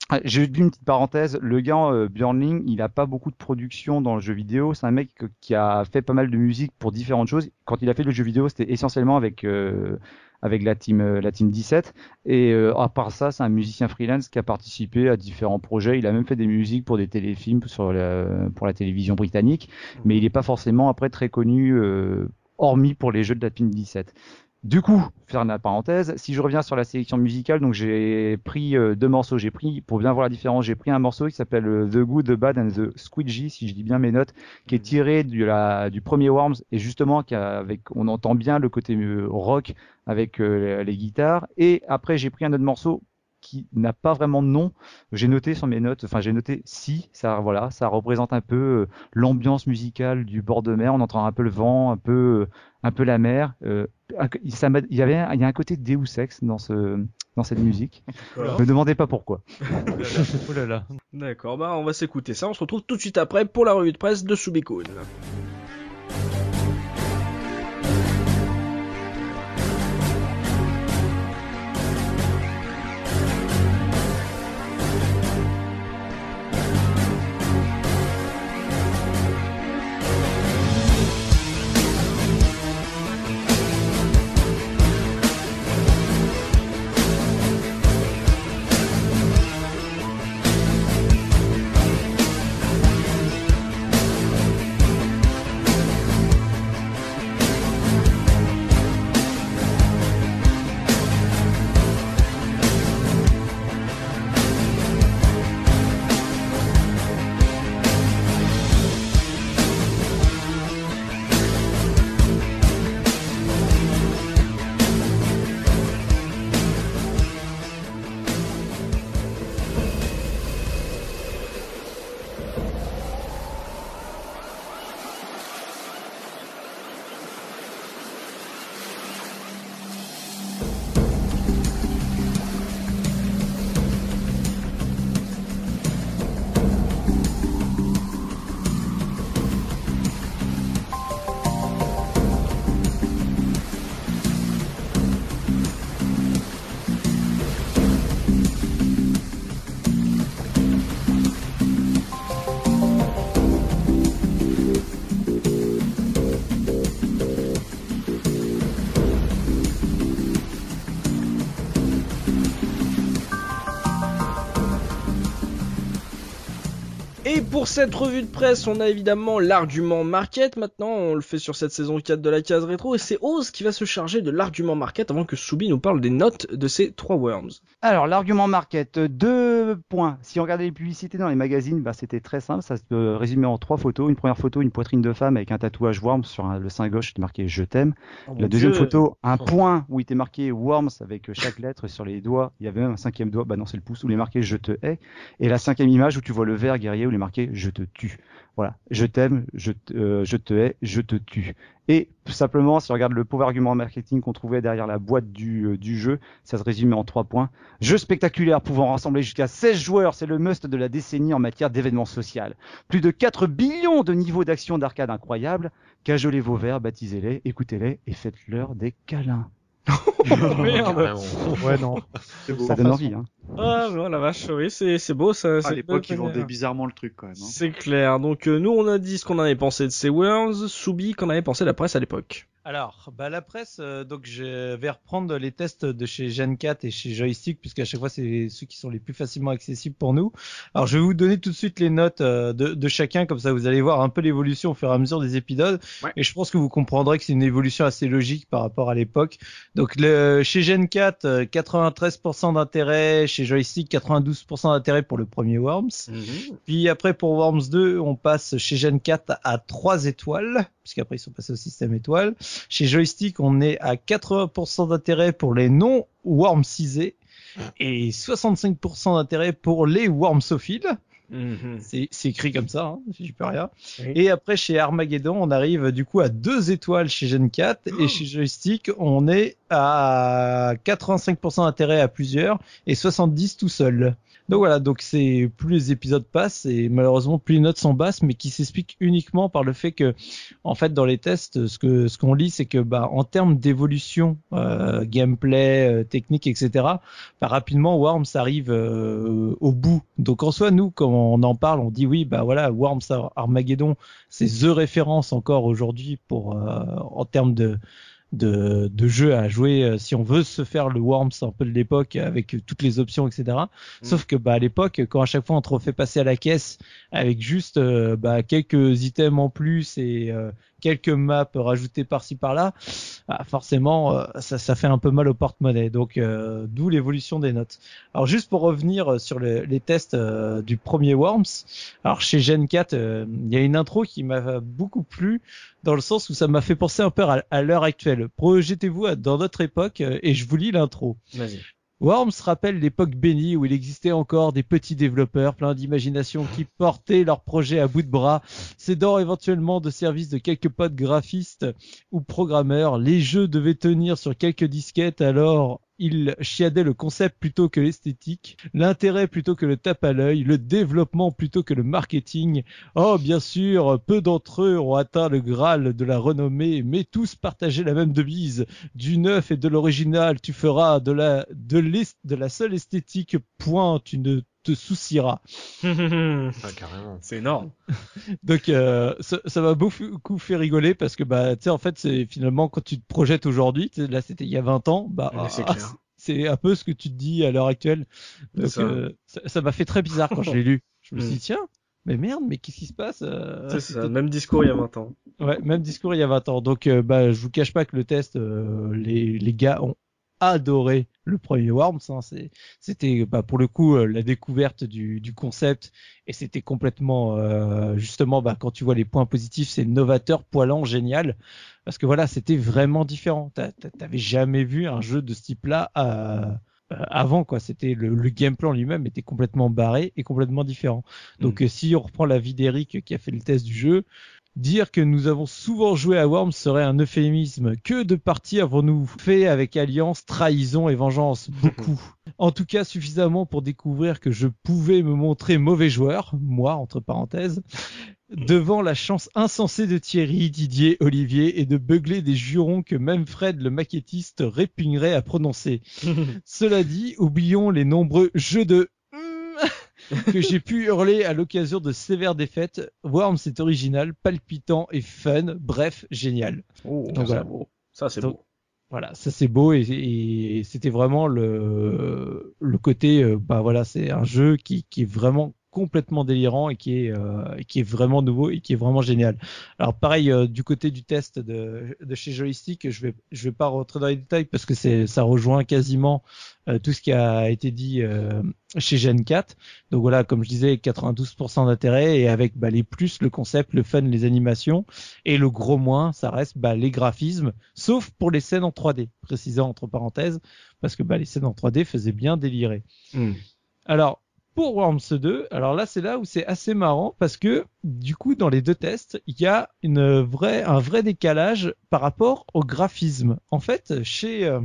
ah, j'ai une petite parenthèse, le gars euh, Björnling, il a pas beaucoup de production dans le jeu vidéo. C'est un mec qui a fait pas mal de musique pour différentes choses. Quand il a fait le jeu vidéo, c'était essentiellement avec euh, avec la team euh, la team 17. Et euh, à part ça, c'est un musicien freelance qui a participé à différents projets. Il a même fait des musiques pour des téléfilms pour la télévision britannique, mais il n'est pas forcément après très connu. hormis pour les jeux de la team 17. Du coup, faire la parenthèse, si je reviens sur la sélection musicale, donc j'ai pris euh, deux morceaux. J'ai pris, pour bien voir la différence, j'ai pris un morceau qui s'appelle euh, The Good, The Bad and The Squidgy, si je dis bien mes notes, qui est tiré du, premier Worms et justement on entend bien le côté euh, rock avec les, guitares. Et après, j'ai pris un autre morceau qui n'a pas vraiment de nom. J'ai noté sur mes notes, enfin j'ai noté si, ça voilà, ça représente un peu l'ambiance musicale du bord de mer. On entend un peu le vent, un peu un peu la mer. Euh, ça il y avait, il y a un côté Deus Ex dans ce, dans cette musique. Ne me demandez pas pourquoi. oh D'accord, bah on va s'écouter ça. On se retrouve tout de suite après pour la revue de presse de Subikun. Pour cette revue de presse, on a évidemment l'argument market maintenant, on le fait sur cette saison 4 de la case rétro, et c'est Oz qui va se charger de l'argument market avant que Soubi nous parle des notes de ces trois Worms. Alors, l'argument market, deux points. Si on regardait les publicités dans les magazines, bah, c'était très simple, ça se résumait en trois photos. Une première photo, une poitrine de femme avec un tatouage Worms sur un- le sein gauche qui marqué Je t'aime. Oh, La deuxième Dieu. photo, un Oh. point où il était marqué Worms avec chaque lettre sur les doigts. Il y avait même un cinquième doigt, bah non c'est le pouce où il est marqué Je te hais. Et la cinquième image où tu vois le vert guerrier où il est marqué Je te tue. Voilà, je t'aime, je, te- euh, je te hais, je te tue. Et tout simplement, si on regarde le pauvre argument marketing qu'on trouvait derrière la boîte du, euh, du jeu, ça se résumait en trois points. Jeu spectaculaire pouvant rassembler jusqu'à 16 joueurs, c'est le must de la décennie en matière d'événements social. Plus de 4 billions de niveaux d'action d'arcade incroyables. Cajolez vos verres, baptisez-les, écoutez-les et faites-leur des câlins. Merde. Carrément. Ouais, non. Beau. Ça donne envie, hein. Ah, oh la vache, oui, c'est, c'est beau, ça. À l'époque, ils vendaient bizarrement le truc quand même. hein. C'est clair. Donc, euh, nous, on a dit ce qu'on avait pensé de ces Worms. Soubi, qu'en avait pensé la presse à l'époque? Alors, bah la presse, euh, donc je vais reprendre les tests de chez Gen 4 et chez Joystick, puisque à chaque fois c'est ceux qui sont les plus facilement accessibles pour nous. Alors je vais vous donner tout de suite les notes euh, de, de chacun, comme ça vous allez voir un peu l'évolution au fur et à mesure des épisodes. Ouais. Et je pense que vous comprendrez que c'est une évolution assez logique par rapport à l'époque. Donc le, chez Gen 4, euh, 93% d'intérêt, chez Joystick 92% d'intérêt pour le premier Worms. Puis après pour Worms 2, on passe chez Gen 4 à 3 étoiles, puisqu'après ils sont passés au système étoile. Chez Joystick, on est à 80% d'intérêt pour les non Wormsisés et 65% d'intérêt pour les Wormsophiles. Mhm. C'est c'est écrit comme ça, hein, j'y peux rien. Oui. Et après chez Armageddon, on arrive du coup à 2 étoiles chez Gen 4 et chez Joystick, on est à 85% d'intérêt à plusieurs et 70 tout seul. Donc voilà, donc c'est plus les épisodes passent et malheureusement plus les notes sont basses, mais qui s'explique uniquement par le fait que, en fait, dans les tests, ce que ce qu'on lit, c'est que bah en termes d'évolution, euh, gameplay, euh, technique, etc. Bah, rapidement Worms arrive euh, au bout. Donc en soi, nous, quand on en parle, on dit oui, bah voilà, Worms Ar- Armageddon, c'est the référence encore aujourd'hui pour euh, en termes de de, de jeu à jouer euh, si on veut se faire le Worms un peu de l'époque avec toutes les options etc sauf que bah à l'époque quand à chaque fois on te refait passer à la caisse avec juste euh, bah, quelques items en plus et euh, quelques maps rajoutées par-ci par-là bah, forcément euh, ça, fait un peu mal au porte-monnaie donc euh, d'où l'évolution des notes alors juste pour revenir sur le- les tests euh, du premier Worms alors chez Gen 4 euh, il y a une intro qui m'a beaucoup plu dans le sens où ça m'a fait penser un peu à, l'heure actuelle. Projetez-vous dans notre époque et je vous lis l'intro. Worms rappelle l'époque bénie où il existait encore des petits développeurs pleins d'imagination qui portaient leurs projets à bout de bras, s'aidant éventuellement de services de quelques potes graphistes ou programmeurs. Les jeux devaient tenir sur quelques disquettes alors ils chiadaient le concept plutôt que l'esthétique, l'intérêt plutôt que le tape à l'œil, le développement plutôt que le marketing. Oh, bien sûr, peu d'entre eux ont atteint le Graal de la renommée, mais tous partageaient la même devise du neuf et de l'original, tu feras de la, de l'est- de la seule esthétique, point, tu ne te soucieras. Ah, carrément. c'est énorme. Donc, euh, ça ça m'a beaucoup fait rigoler parce que, bah, tu sais, en fait, c'est finalement quand tu te projettes aujourd'hui, là c'était il y a 20 ans, bah, c'est ah, c'est un peu ce que tu te dis à l'heure actuelle. Donc, ça. euh, ça ça m'a fait très bizarre quand je l'ai lu. Je me suis Mm. dit, tiens, mais merde, mais qu'est-ce qui se passe euh, C'est ça, même discours il y a 20 ans. Ouais, même discours il y a 20 ans. Donc, euh, bah, je vous cache pas que le test, euh, les, les gars ont adoré le premier Worms. Hein. C'était bah, pour le coup euh, la découverte du, du concept et c'était complètement euh, justement bah, quand tu vois les points positifs, c'est novateur, poilant, génial. Parce que voilà, c'était vraiment différent. T'a- t'a- T'avais jamais vu un jeu de ce type-là euh, avant quoi. C'était le, le gameplay en lui-même était complètement barré et complètement différent. Donc euh, si on reprend la vie d'Eric qui a fait le test du jeu, Dire que nous avons souvent joué à Worms serait un euphémisme. Que de parties avons-nous fait avec alliance, trahison et vengeance? Beaucoup. En tout cas, suffisamment pour découvrir que je pouvais me montrer mauvais joueur, moi entre parenthèses, devant la chance insensée de Thierry, Didier, Olivier et de beugler des jurons que même Fred le maquettiste répugnerait à prononcer. Cela dit, oublions les nombreux jeux de que j'ai pu hurler à l'occasion de sévères défaites. Worms est original, palpitant et fun, bref, génial. Oh, Donc ça, voilà. ça c'est beau. Voilà, ça c'est beau et, et c'était vraiment le le côté, euh, bah voilà, c'est un jeu qui, qui est vraiment complètement délirant et qui est euh, qui est vraiment nouveau et qui est vraiment génial. Alors pareil euh, du côté du test de, de chez Joystick, je vais je vais pas rentrer dans les détails parce que c'est ça rejoint quasiment euh, tout ce qui a été dit euh, chez Gen 4. Donc voilà, comme je disais, 92% d'intérêt et avec bah, les plus, le concept, le fun, les animations et le gros moins, ça reste bah, les graphismes, sauf pour les scènes en 3D, précisant entre parenthèses, parce que bah, les scènes en 3D faisaient bien délirer. Hmm. Alors, pour Worms 2, alors là c'est là où c'est assez marrant parce que du coup dans les deux tests, il y a une vraie un vrai décalage par rapport au graphisme. En fait, chez euh,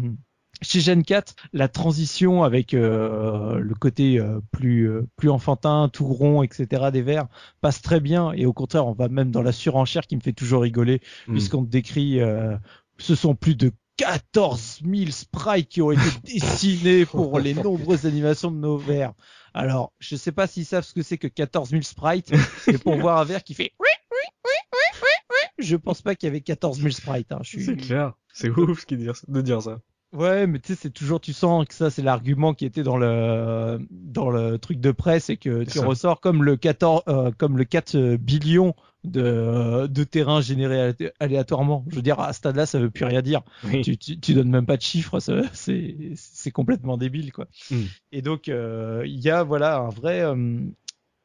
chez Gen 4, la transition avec euh, le côté euh, plus euh, plus enfantin, tout rond, etc. des verts passe très bien et au contraire, on va même dans la surenchère qui me fait toujours rigoler Hmm. puisqu'on te décrit euh, ce sont plus de 14 000 sprites qui ont été dessinés pour les nombreuses animations de nos vers. Alors, je sais pas s'ils savent ce que c'est que 14 000 sprites, mais pour voir un verre qui fait oui, oui, oui, oui, oui, oui, je pense pas qu'il y avait 14 000 sprites. Hein. Je suis... C'est clair. C'est ouf de dire ça. Ouais, mais tu sais, c'est toujours, tu sens que ça, c'est l'argument qui était dans le dans le truc de presse et que tu ça. ressors comme le 14, euh, comme le 4 billions de de terrains générés alé- aléatoirement. Je veux dire, à ce stade-là, ça veut plus rien dire. Oui. Tu, tu, tu donnes même pas de chiffres, c'est c'est complètement débile, quoi. Mm. Et donc, euh, il y a voilà un vrai euh,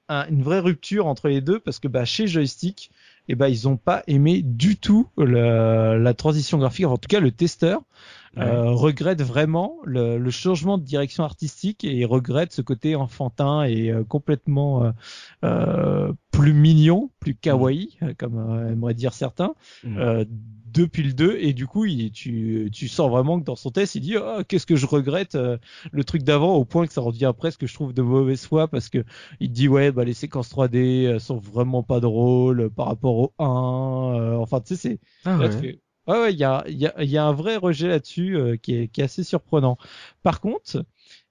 un- une vraie rupture entre les deux parce que bah chez Joystick, eh ben ils ont pas aimé du tout le- la transition graphique. En tout cas, le testeur euh, regrette vraiment le, le changement de direction artistique et regrette ce côté enfantin et euh, complètement euh, euh, plus mignon, plus kawaii, euh, comme euh, aimeraient dire certains, Mm. euh, depuis le 2 et du coup il, tu, tu sens vraiment que dans son test il dit oh, qu'est-ce que je regrette euh, le truc d'avant au point que ça revient presque je trouve de mauvaise foi parce que il dit ouais bah les séquences 3D euh, sont vraiment pas drôles par rapport au 1 euh, enfin tu sais c'est Ah ouais. Ouais, ouais, il y a, il y, a, il y a un vrai rejet là-dessus euh, qui, est, qui est assez surprenant. Par contre,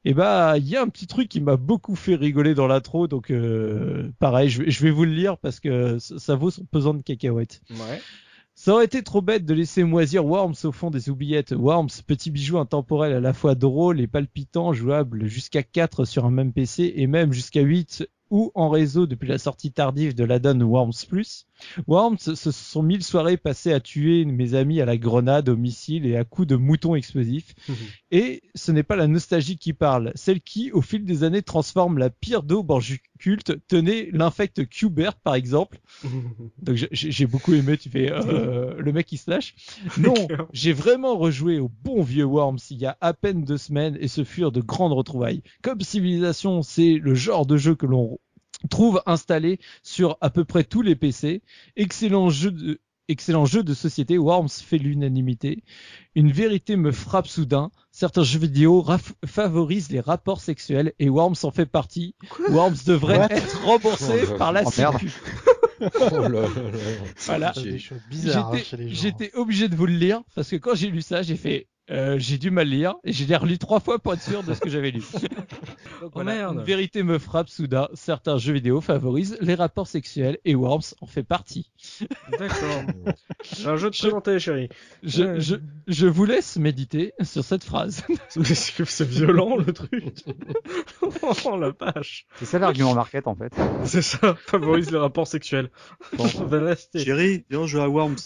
eh ben, il y a un petit truc qui m'a beaucoup fait rigoler dans l'intro, donc euh, pareil, je, vais- je vais vous le lire parce que ça, ça vaut son pesant de cacahuètes. Ouais. Ça aurait été trop bête de laisser moisir Worms au fond des oubliettes. Worms, petit bijou intemporel à la fois drôle et palpitant, jouable jusqu'à 4 sur un même PC et même jusqu'à 8 ou en réseau depuis la sortie tardive de l'addon Worms Plus. Worms, ce sont mille soirées passées à tuer mes amis à la grenade, au missile et à coups de moutons explosifs. Et ce n'est pas la nostalgie qui parle, celle qui, au fil des années, transforme la pire daube en jus culte. Tenez l'infect Qbert, par exemple. Donc j'ai- beaucoup aimé, tu fais euh, le mec qui se lâche. Non, j'ai vraiment rejoué au bon vieux Worms il y a à peine deux semaines et ce furent de grandes retrouvailles. Comme Civilisation, c'est le genre de jeu que l'on trouve installé sur à peu près tous les PC. Excellent jeu de Excellent jeu de société, Worms fait l'unanimité. Une vérité me frappe soudain. Certains jeux vidéo favorisent les rapports sexuels et Worms en fait partie. Worms devrait What? être remboursé Oh, par la oh. Sécu. Oh là là là. Voilà. Hein, J'étais-. J'étais obligé de vous le lire parce que quand j'ai lu ça, j'ai fait euh, j'ai dû mal lire et j'ai relu trois fois pour être sûr de ce que j'avais lu. Donc, Oh, merde. Une vérité me frappe soudain. Certains jeux vidéo favorisent les rapports sexuels et Worms en fait partie. D'accord. Un jeu de Je- présenter, chérie. Je, Ouais. je, je vous laisse méditer sur cette phrase. Mais c'est violent le truc. oh la vache. C'est ça l'argument market en fait. C'est ça, favorise les rapports sexuels. Bon. Chérie, viens jouer à Worms.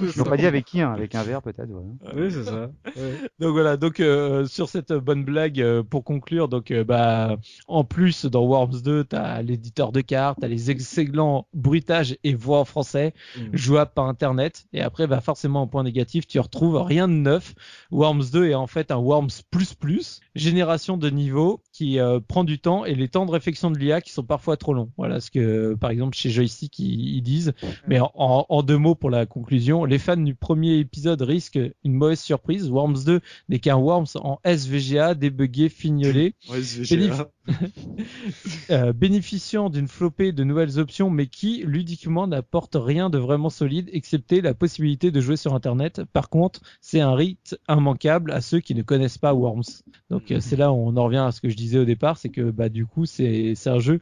Ils n'ont pas dit avec qui, hein, avec un verre peut-être. ouais. Oui, c'est ça. Ouais. Donc voilà, donc euh, sur cette bonne blague euh, pour conclure, donc euh, bah en plus dans Worms 2, t'as l'éditeur de cartes, t'as les excellents bruitages et voix en français, Mm. jouables par internet, et après bah forcément en point négatif, tu retrouves rien de neuf. Worms 2 est en fait un Worms plus plus, génération de niveau qui euh, prend du temps et les temps de réflexion de l'IA qui sont parfois trop longs. Voilà ce que par exemple chez Joystick ils, ils disent. Mais en, en- en deux mots pour la conclusion, les fans du premier épisode risquent une mauvaise surprise. Worms 2 n'est qu'un Worms en SVGA, débugué, fignolé, SVGA. euh, bénéficiant d'une flopée de nouvelles options, mais qui, ludiquement, n'apporte rien de vraiment solide, excepté la possibilité de jouer sur Internet. Par contre, c'est un rite immanquable à ceux qui ne connaissent pas Worms. Donc euh, c'est là où on en revient à ce que je disais au départ, c'est que bah du coup c'est un jeu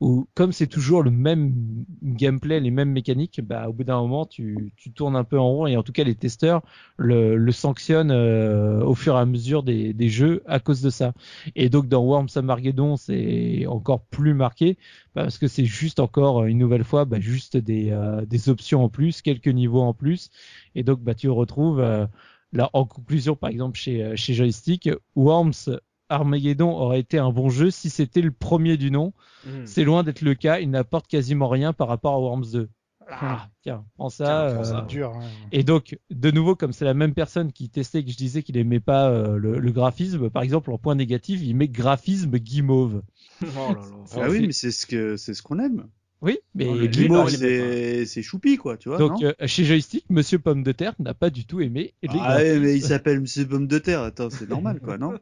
où comme c'est toujours le même gameplay, les mêmes mécaniques, bah au bout d'un moment tu tu tournes un peu en rond et en tout cas les testeurs le, sanctionnent euh, au fur et à mesure des, des jeux à cause de ça. Et donc dans Worms Armageddon c'est encore plus marqué parce que c'est juste encore une nouvelle fois, bah, juste des, euh, des options en plus, quelques niveaux en plus, et donc bah tu retrouves euh, là en conclusion par exemple chez euh, chez Joystick, Worms Armageddon aurait été un bon jeu si c'était le premier du nom. Mhm. C'est loin d'être le cas, il n'apporte quasiment rien par rapport à Worms 2. Ah, tiens, prends ça. Tiens, prends euh, dur. hein. et donc, de nouveau, comme c'est la même personne qui testait que je disais qu'il aimait pas euh, le, le graphisme, par exemple, en point négatif, il met graphisme guimauve. Oh là là. Ah oui, mais c'est ce que c'est ce qu'on aime. Oui, mais le lui, guimauve, non, c'est choupi quoi, tu vois. donc non euh, chez Joystick, Monsieur Pomme de Terre n'a pas du tout aimé les ah ouais, mais il s'appelle Monsieur Pomme de Terre. Attends, c'est normal quoi, non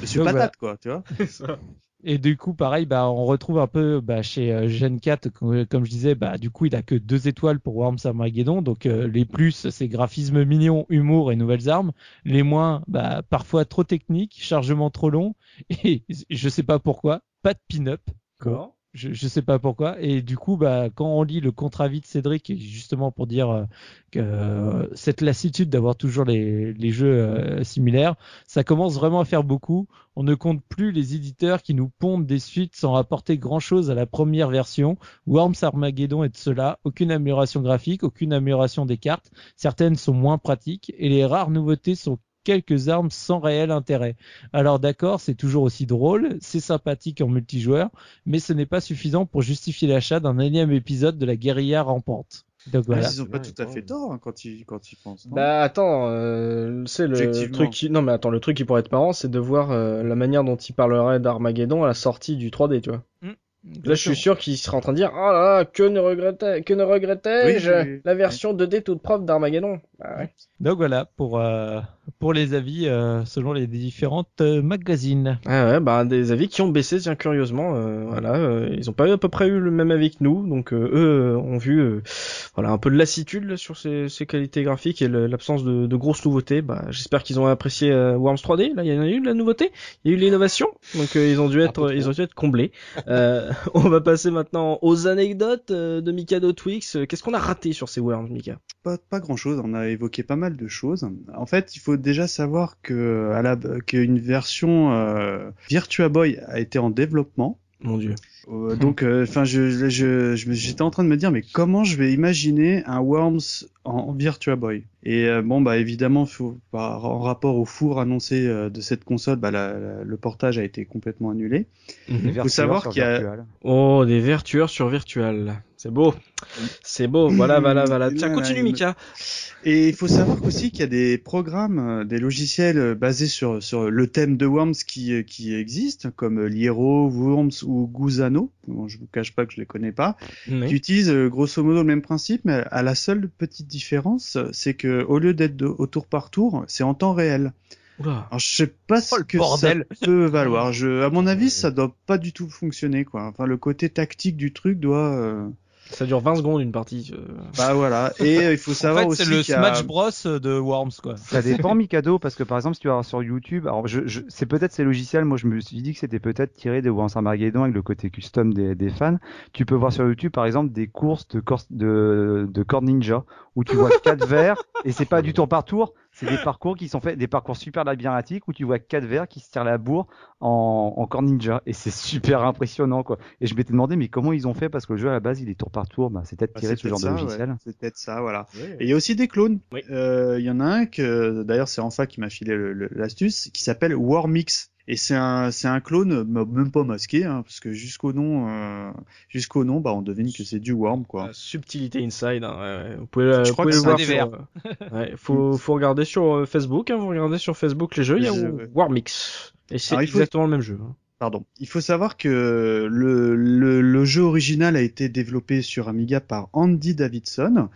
Monsieur Donc, Patate quoi, tu vois. Et du coup, pareil, bah, on retrouve un peu bah, chez euh, Gen 4, comme, comme je disais, bah, du coup, il a que deux étoiles pour Worms Armageddon. Donc, euh, les plus, c'est graphisme mignon, humour et nouvelles armes. Les moins, bah, parfois trop technique, chargement trop long. Et je sais pas pourquoi, pas de pin-up. D'accord. Je, je sais pas pourquoi. Et du coup, bah, quand on lit le contre-avis de Cédric, justement pour dire euh, que euh, cette lassitude d'avoir toujours les, les jeux euh, similaires, ça commence vraiment à faire beaucoup. On ne compte plus les éditeurs qui nous pondent des suites sans apporter grand-chose à la première version. Worms Armageddon est de cela. Aucune amélioration graphique, aucune amélioration des cartes. Certaines sont moins pratiques et les rares nouveautés sont quelques armes sans réel intérêt. Alors d'accord, c'est toujours aussi drôle, c'est sympathique en multijoueur, mais ce n'est pas suffisant pour justifier l'achat d'un énième épisode de la guérilla rampante. Donc voilà. Ils ont pas Ouais, tout à fait tort hein, quand ils quand ils pensent. non Bah attends, euh, c'est le truc qui... Non mais attends, le truc qui pourrait être marrant, c'est de voir euh, la manière dont il parlerait d'Armageddon à la sortie du 3D, tu vois. Là, je suis sûr qu'il serait en train de dire, oh là là, que ne regrettais, que ne Oui, oui, oui. la version 2D toute propre d'Armageddon. Bah ouais. Donc voilà pour euh, pour les avis euh, selon les différentes euh, magazines. Ah ouais, bah des avis qui ont baissé, tiens curieusement, euh, voilà, euh, ils ont pas eu à peu près eu le même avis que nous, donc euh, eux ont vu, euh, voilà, un peu de lassitude là, sur ces, ces qualités graphiques et l'absence de, de grosses nouveautés. Bah, j'espère qu'ils ont apprécié euh, Worms 3D. Là, il y en a eu de la nouveauté, il y a eu l'innovation, donc euh, ils ont dû être, ils ont dû être comblés. On va passer maintenant aux anecdotes euh, de Mikado Twix. Qu'est-ce qu'on a raté sur ces Worms, Mika? Pas, pas grand chose, on a évoqué pas mal de choses. En fait, il faut déjà savoir qu'une version euh, Virtua Boy a été en développement. Mon Dieu. Euh, donc, enfin, je, je, j'étais en train de me dire, mais comment je vais imaginer un Worms en, Virtua Boy? Et euh, bon, bah évidemment, faut, par, en rapport au four annoncé euh, de cette console, bah la- la- le portage a été complètement annulé. Les Faut vertueurs savoir qu'il y a- Virtual. Oh, des vertueurs sur virtual. C'est beau. C'est beau. Voilà, voilà, voilà. Tiens, continue, Mika. Et il faut savoir aussi qu'il y a des programmes, euh, des logiciels euh, basés sur, sur le thème de Worms qui, euh, qui existent, comme Liero, Worms ou Guzano. Bon, je vous cache pas que je les connais pas. qui utilisent grosso modo le même principe, mais à la seule petite différence, c'est que au lieu d'être au tour par tour, c'est en temps réel. Oula. Alors je sais pas ce Oh, le que bordel. ça peut valoir. Je, à mon avis, ça doit pas du tout fonctionner, quoi. Enfin, le côté tactique du truc doit. euh, Ça dure 20 secondes une partie. euh. Bah voilà. Et euh, il faut En savoir fait, aussi c'est le qu'il y a- Smash Bros de Worms quoi. Ça dépend Mikado parce que par exemple si tu vas voir sur YouTube, alors je, je, c'est peut-être ces logiciels, moi je me suis dit que c'était peut-être tiré de Worms Armageddon avec le côté custom des, des fans. Tu peux voir sur YouTube par exemple des courses de cor- de, de Core Ninja où tu vois quatre verres et c'est pas du tour par tour, c'est des parcours qui sont faits, des parcours super labyrinthiques où tu vois quatre verres qui se tirent la bourre en, en Core Ninja et c'est super impressionnant quoi. Et je m'étais demandé mais comment ils ont fait? Parce que le jeu à la base il est tour par tour, bah, c'est peut-être Bah, tiré de ce genre de logiciel. ouais. C'est peut-être ça, voilà. Et il y a aussi des clones. Oui. Euh, Il y en a un que, d'ailleurs, c'est Enfa qui m'a filé l'astuce, qui s'appelle Warmix. Et c'est un, c'est un clone, même pas masqué, hein, parce que jusqu'au nom, euh, jusqu'au nom, bah, on devine que c'est du Worm, quoi. Subtilité inside. hein, ouais, ouais. Vous pouvez, euh, Je vous crois pouvez que le voir sur. euh, ouais, faut, faut regarder sur Facebook. Hein, vous regardez sur Facebook les jeux. Il y a. Warmix. Et c'est Alors, il faut- exactement le même jeu. hein. Pardon. Il faut savoir que le, le, le jeu original a été développé sur Amiga par Andy Davidson,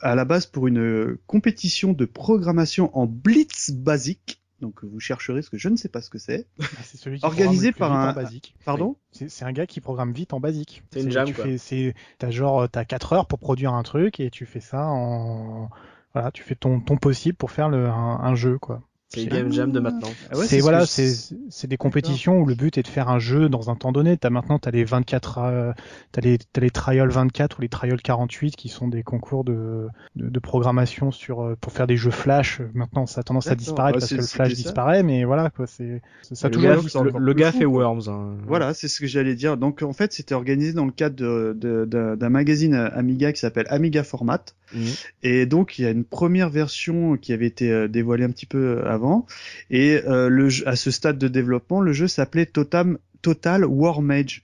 à la base pour une compétition de programmation en Blitz basique. Donc vous chercherez ce que je ne sais pas ce que c'est. Ah, C'est celui qui Organisé par un- en basique. Pardon? C'est c'est un gars qui programme vite en basique. C'est une jam, tu quoi. fais- c'est- T'as genre, t'as 4 heures pour produire un truc et tu fais ça en, voilà, tu fais ton, ton possible pour faire le, un, un jeu, quoi. C'est les game jam de maintenant. Ah ouais, c'est ce voilà, c'est c'est des compétitions où le but est de faire un jeu dans un temps donné. T'as maintenant t'as les 24, euh, t'as les t'as les trials 24 ou les trials 48 qui sont des concours de de, de programmation sur euh, pour faire des jeux flash. Maintenant ça a tendance à disparaître Ouais, parce que le flash disparaît, mais voilà quoi, c'est ça le toujours. gars, le, le gars fou, fait. Worms. hein. Voilà, c'est ce que j'allais dire. Donc en fait, c'était organisé dans le cadre d'un magazine Amiga qui s'appelle Amiga Format. Mhm. Et donc il y a une première version qui avait été euh, dévoilée un petit peu avant. Et euh, le jeu- à ce stade de développement, le jeu s'appelait Total, Total War Mage.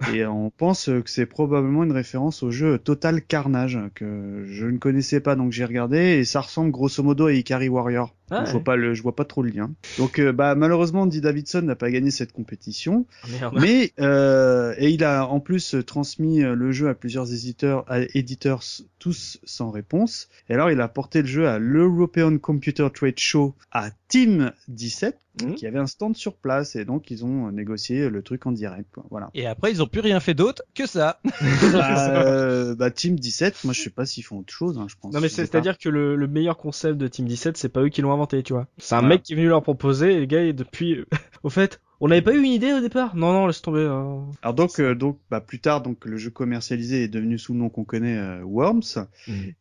Et on pense que c'est probablement une référence au jeu Total Carnage que je ne connaissais pas, donc j'ai regardé et ça ressemble grosso modo à Ikari Warrior. Ah je ouais. vois pas le, je vois pas trop le lien. Donc euh, bah malheureusement, Andy Davidson n'a pas gagné cette compétition. Ah, Merde. Mais euh, et il a en plus transmis euh, le jeu à plusieurs éditeurs, à éditeurs tous sans réponse. Et alors il a porté le jeu à l'European Computer Trade Show à Team 17, Mhm. qui avait un stand sur place et donc ils ont négocié le truc en direct. Quoi. Voilà. Et après, ils ont plus rien fait d'autre que ça. bah, euh, bah, Team 17, moi je sais pas s'ils font autre chose, hein, je pense. Non mais Je sais c'est à dire que le, le meilleur concept de Team 17 c'est pas eux qui l'ont inventé tu vois. C'est un Voilà. mec qui est venu leur proposer et le gars depuis au fait on n'avait pas eu une idée au départ? Non non laisse tomber. euh. Alors donc, euh, donc bah, plus tard, donc le jeu commercialisé est devenu sous le nom qu'on connaît, euh, Worms.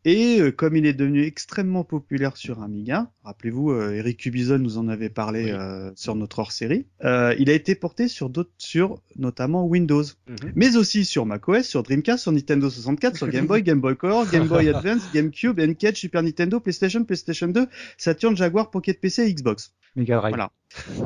Et euh, comme il est devenu extrêmement populaire sur Amiga, rappelez-vous, euh, Eric Cubizon nous en avait parlé Oui. euh, sur notre hors-série, euh, il a été porté sur d'autres, sur notamment Windows, Mhm. mais aussi sur macOS, sur Dreamcast, sur Nintendo 64, sur Game Boy, Game Boy Color, Game Boy Advance, GameCube, N4, Super Nintendo, PlayStation, PlayStation 2, Saturn, Jaguar, Pocket PC et Xbox. Mega Drive. Voilà.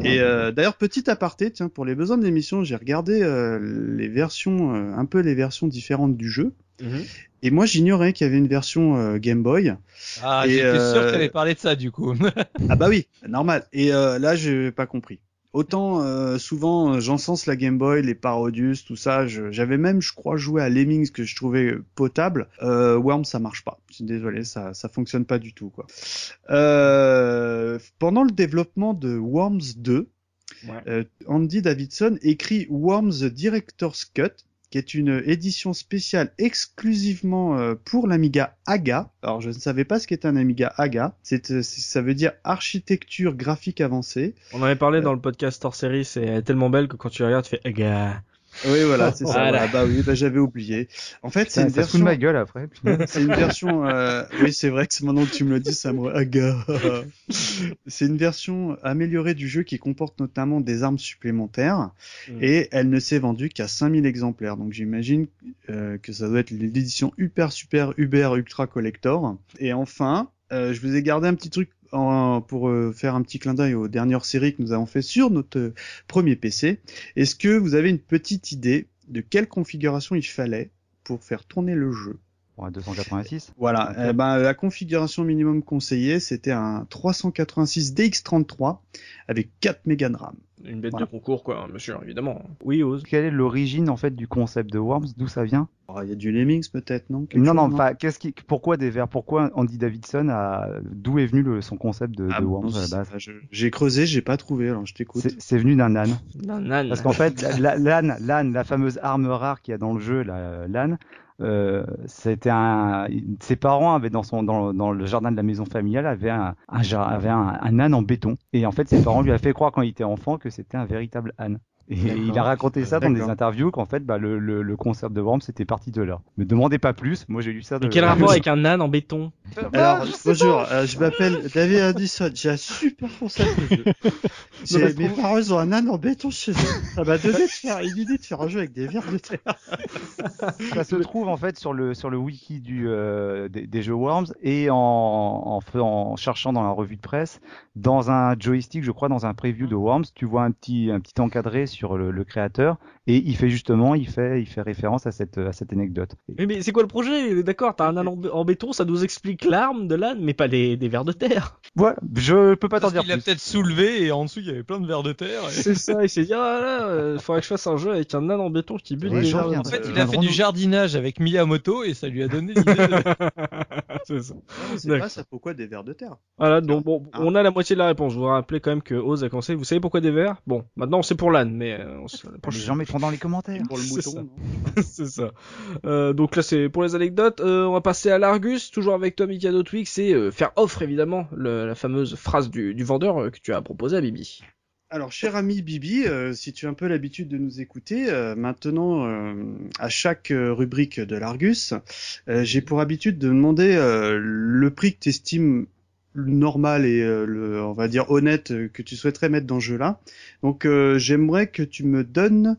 Et euh, d'ailleurs, petit aparté, tiens, pour les besoins de l'émission, j'ai regardé euh, les versions, euh, un peu les versions différentes du jeu. Mhm. Et moi, j'ignorais qu'il y avait une version euh, Game Boy. Ah, j'étais euh, sûr que t'allais parler de ça, du coup. Ah bah oui, normal. Et euh, là, j'ai pas compris. Autant euh, souvent, euh, j'encense la Game Boy, les Parodius, tout ça. J'avais même, je crois, joué à Lemmings que je trouvais potable. Euh, Worms, ça marche pas. Je suis désolé, ça ça fonctionne pas du tout quoi. Euh, pendant le développement de Worms 2, Ouais. euh, Andy Davidson écrit Worms Director's Cut qui est une édition spéciale exclusivement euh, pour l'Amiga AGA. Alors je ne savais pas ce qu'était un Amiga AGA. C'est, euh, c'est- ça veut dire architecture graphique avancée. On en avait parlé dans le podcast hors série c'est elle est tellement belle que quand tu regardes tu fais gars. Oui voilà, c'est ça. Voilà. voilà. Bah oui, bah, j'avais oublié. En fait, c'est une ça fout de version. ma gueule après. C'est une version. euh, Oui, c'est vrai que c'est maintenant que tu me le dis, ça me aga. c'est une version améliorée du jeu qui comporte notamment des armes supplémentaires Mm. et elle ne s'est vendue qu'à 5000 exemplaires. Donc j'imagine euh, que ça doit être l'édition Hyper Super Uber Ultra Collector. Et enfin, je vous ai gardé un petit truc pour euh, faire un petit clin d'œil aux dernières séries que nous avons fait sur notre euh, premier PC. Est-ce que vous avez une petite idée de quelle configuration il fallait pour faire tourner le jeu? Bon, à 286. voilà, eh ben, la configuration minimum conseillée, c'était un 386 DX33 avec 4 mégas de RAM. Une bête Voilà. de concours quoi sûr évidemment. Oui ose. Quelle est l'origine en fait du concept de Worms? D'où ça vient? Alors, Il y a du Lemmings peut-être, non? Quelque Non, chose, non, enfin, qu'est-ce qui, pourquoi des vers Pourquoi Andy Davidson a, d'où est venu le, son concept de, Ah, de bon, Worms à la base? je- J'ai creusé, j'ai pas trouvé, alors je t'écoute. C'est c'est venu d'un âne. Nan, nan. Parce qu'en fait, la- l'âne, l'âne, la fameuse arme rare qu'il y a dans le jeu, la- l'âne, euh, c'était un. Ses parents avaient dans son dans, le jardin de la maison familiale un, avaient un, un âne en béton. Et en fait, ses parents lui avaient fait croire quand il était enfant que c'était un véritable âne. Et il a raconté ça dans des interviews qu'en fait, bah, le, le, le concept de Worms c'était parti de là. Me demandez pas plus. Moi, j'ai lu ça. De... Et quel rapport avec un âne en béton Alors, bonjour, euh, je m'appelle David Addison, j'ai un super concept de jeu. Mais mes parents ils ont un âne en béton chez eux. Ça m'a donné de faire une idée de faire un jeu avec des vers de terre. ça se trouve en fait sur le sur le wiki du euh, des, des jeux Worms et en en cherchant dans la revue de presse dans un joystick je crois dans un preview de Worms tu vois un petit un petit encadré sur le, le créateur et il fait justement il fait il fait référence à cette à cette anecdote Mais, mais c'est quoi le projet? D'accord, t'as un âne en, bé- en béton, ça nous explique l'arme de l'âne, mais pas des, des vers de terre. voilà je peux pas t'en dire a plus peut-être soulevé et en dessous il y avait plein de vers de terre. et- C'est ça, il s'est dit, ah là, euh, faudrait que je fasse un jeu avec un âne en béton qui bute Les des gens vers de viennent- En fait, Euh, il a fait du jardinage avec Miyamoto et ça lui a donné l'idée de... C'est ça. Pas ça pourquoi des vers de terre? Voilà, donc bon, Hein on a la Faut moitié de la réponse. Je voudrais rappeler quand même que Oz a commencé. Vous savez pourquoi des verres? Bon, maintenant on sait pour l'âne, mais euh, on se- Les gens mettront dans les commentaires. Pour le C'est mouton. c'est ça. Euh, donc là, c'est pour les anecdotes. Euh, on va passer à l'Argus, toujours avec toi, Mikado Twix, et euh, faire offre évidemment le- la fameuse phrase du, du vendeur euh, que tu as proposé à Bibi. Alors, cher ami Bibi, euh, si tu as un peu l'habitude de nous écouter, euh, maintenant, euh, à chaque euh, rubrique de l'Argus, euh, j'ai pour habitude de demander euh, le prix que tu estimes normal et euh, le, on va dire honnête euh, que tu souhaiterais mettre dans ce jeu-là. Donc, euh, j'aimerais que tu me donnes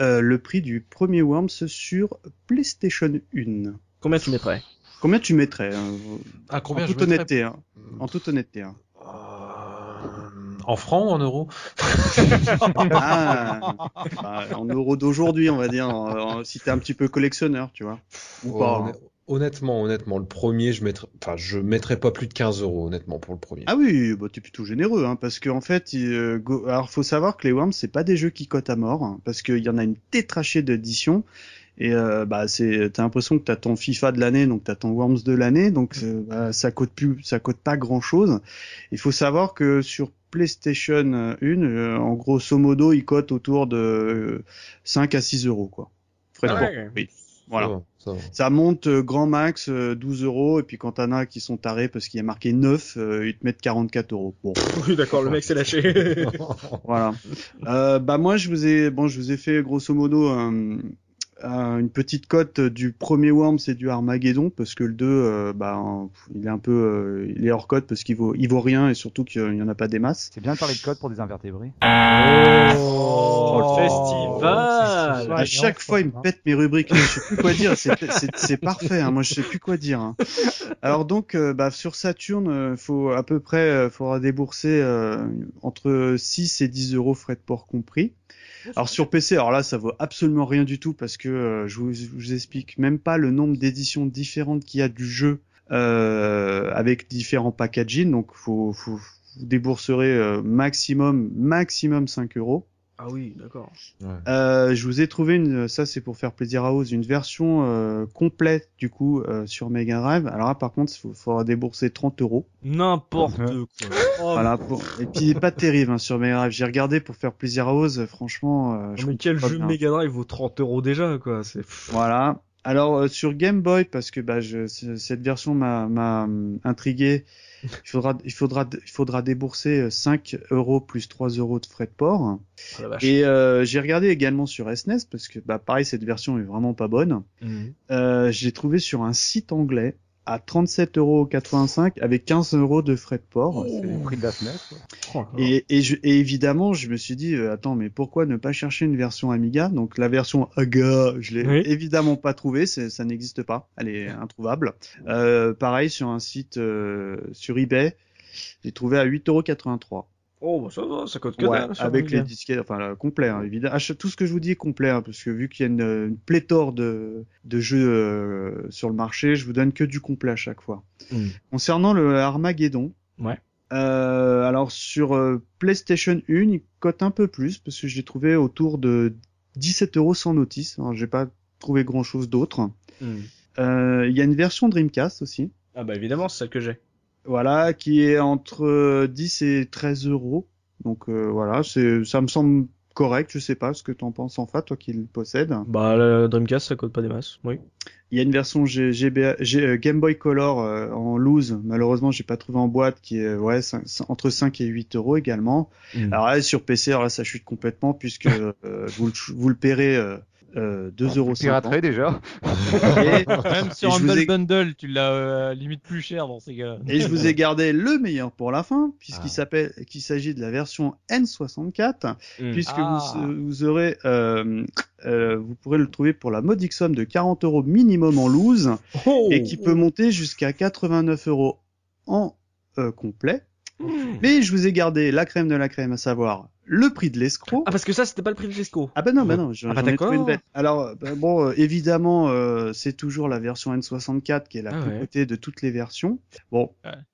euh, le prix du premier Worms sur PlayStation 1. Combien tu mettrais? Combien tu mettrais hein, À combien En je toute mettrais? honnêteté. Hein, en toute honnêteté. Hein. Euh, En francs ou en euros? Ah, bah, en euros d'aujourd'hui, on va dire, en- en- si t'es un petit peu collectionneur, tu vois. Ou pas. hein. Honnêtement, honnêtement, le premier, je mettrais, enfin, je mettrais pas plus de 15 euros, honnêtement, pour le premier. Ah oui, bah, t'es plutôt généreux, hein, parce qu'en fait, il, euh, go- alors faut savoir que les Worms, c'est pas des jeux qui cotent à mort, hein, parce qu'il y en a une tétrachée d'éditions. Et euh, bah c'est, t'as l'impression que t'as ton FIFA de l'année, donc t'as ton Worms de l'année, donc euh, bah, ça coûte plus, ça coûte pas grand chose. Il faut savoir que sur PlayStation 1, euh, en grosso modo, il cote autour de euh, 5 à 6 euros, quoi. Frais de Ah ouais. Oui. Ça Voilà. va, ça va. Ça monte euh, grand max euh, 12 euros et puis quand t'en as qui sont tarés parce qu'il y a marqué 9, euh, ils te mettent 44 euros. Bon, Oui, d'accord, le mec s'est lâché. voilà. Euh, bah moi je vous ai bon je vous ai fait grosso modo un- une petite cote du premier Worms et du Armageddon parce que le 2 euh, bah il est un peu euh, il est hors cote parce qu'il vaut il vaut rien et surtout qu'il y en a pas des masses. C'est bien de parler de code pour des invertébrés. Oh, le festival À chaque fois, il me pète mes rubriques. Je sais plus quoi dire. C'est, parfait. Hein. Moi, je sais plus quoi dire. hein. Alors donc, euh, bah, sur Saturn, euh, faut à peu près, euh, faudra débourser euh, entre 6 et 10 euros frais de port compris. Alors sur PC, alors là, ça vaut absolument rien du tout parce que euh, je, vous, explique même pas le nombre d'éditions différentes qu'il y a du jeu euh, avec différents packaging. Donc, vous débourserez euh, maximum, maximum 5 euros. Ah oui, d'accord. Euh, je vous ai trouvé une, ça c'est pour faire plaisir à Oz, une version euh, complète du coup euh, sur Mega Drive. Alors là par contre, il faudra débourser 30 euros. N'importe quoi. Oh, Voilà. Pour... Et puis pas terrible hein, sur Mega Drive. J'ai regardé pour faire plaisir à Oz. Franchement, euh, je mais quel jeu. Mega Drive vaut 30 euros déjà, quoi. C'est Voilà. Alors euh, sur Game Boy, parce que bah, je, cette version m'a hum, intrigué. Il faudra, il faudra, il faudra débourser euh, 5 euros plus 3 euros de frais de port. Oh. Et euh, j'ai regardé également sur SNES parce que bah pareil cette version est vraiment pas bonne. Mhm. Euh, j'ai trouvé sur un site anglais à 37,85€ avec 15 euros de frais de port. C'est le prix de la SNES. quoi. Oh. Et, et, je- et évidemment, je me suis dit, euh, attends, mais pourquoi ne pas chercher une version Amiga? Donc la version AGA, je l'ai Oui. évidemment pas trouvée, ça n'existe pas, elle est introuvable. Euh, pareil sur un site euh, sur eBay, j'ai trouvé à 8,83€. Oh, bah ça va, ça coûte que Ouais, dalle. avec les disquettes, enfin là, complet, hein, évidemment. Ah, je- tout ce que je vous dis est complet, hein, parce que vu qu'il y a une, une pléthore de, de jeux euh, sur le marché, je vous donne que du complet à chaque fois. Mm. Concernant le Armageddon, Ouais. euh, alors sur euh, PlayStation 1, il cote un peu plus, parce que je l'ai trouvé autour de 17 euros sans notice. Alors j'ai pas trouvé grand chose d'autre. Mhm. Euh, Il y a une version Dreamcast aussi. Ah bah évidemment, c'est celle que j'ai. Voilà, qui est entre 10 et 13 euros. Donc euh, voilà, c'est, ça me semble correct. Je sais pas ce que t'en penses en fait, toi qui le possèdes. Bah le Dreamcast, ça coûte pas des masses. Oui. Il y a une version G- GBA G- euh, Game Boy Color euh, en loose. Malheureusement, j'ai pas trouvé en boîte, qui est ouais entre 5 et 8 euros également. Mhm. Alors là, sur PC, alors là, ça chute complètement puisque euh, vous, le, vous le paierez euh, euh, 2,50 euros. Piraterie déjà. Et, Même sur un ai- Bundle, tu l'as euh, limite plus cher dans ces cas. Et je vous ai gardé le meilleur pour la fin, puisqu'il Ah. s'appelle, qu'il s'agit de la version N64, Mhm. puisque Ah. vous, vous aurez, euh, euh, vous pourrez le trouver pour la modique somme de 40 euros minimum en loose, Oh et qui peut monter jusqu'à 89 euros en euh, complet. Mais je vous ai gardé la crème de la crème, à savoir le prix de l'escroc. Ah parce que ça, c'était pas le prix de Fesco. Ah bah non, bah non, j'en Ah bah ai trouvé une. Alors bah bon, euh, évidemment, euh, c'est toujours la version N64 qui est la Ah plus ouais. cotée de toutes les versions. Bon,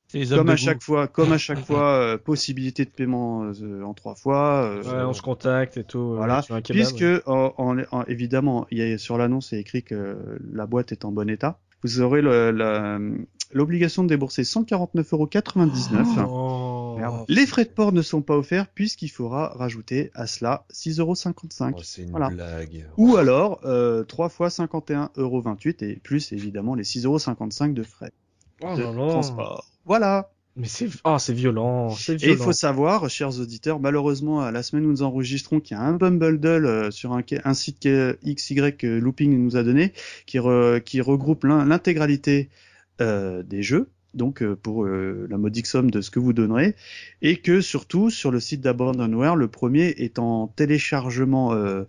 C'est comme à chaque fois, comme à chaque fois, euh, possibilité de paiement euh, en trois fois. euh, Ouais, on se contacte et tout. euh, Voilà. sur un kebab, puisque ouais. en, en- en- évidemment, il y a, sur l'annonce, il est écrit que la boîte est en bon état. Vous aurez le- la- l'obligation de débourser 149,99 euros. Oh. Les frais de port ne sont pas offerts puisqu'il faudra rajouter à cela 6,55€. Oh, c'est une Voilà. blague. Ou alors euh, 3 fois 51,28€ et plus évidemment les 6,55€ de frais Oh de transport. Voilà. Mais c'est oh, c'est violent, c'est Et il violent. faut savoir, chers auditeurs, malheureusement, à la semaine où nous enregistrons, qu'il y a un bumble euh, sur un, un site que XY euh, Looping nous a donné, qui, re- qui regroupe l'in- l'intégralité euh, des jeux, donc euh, pour euh, la modique somme de ce que vous donnerez, et que surtout sur le site d'Abandonware, le premier est en téléchargement euh,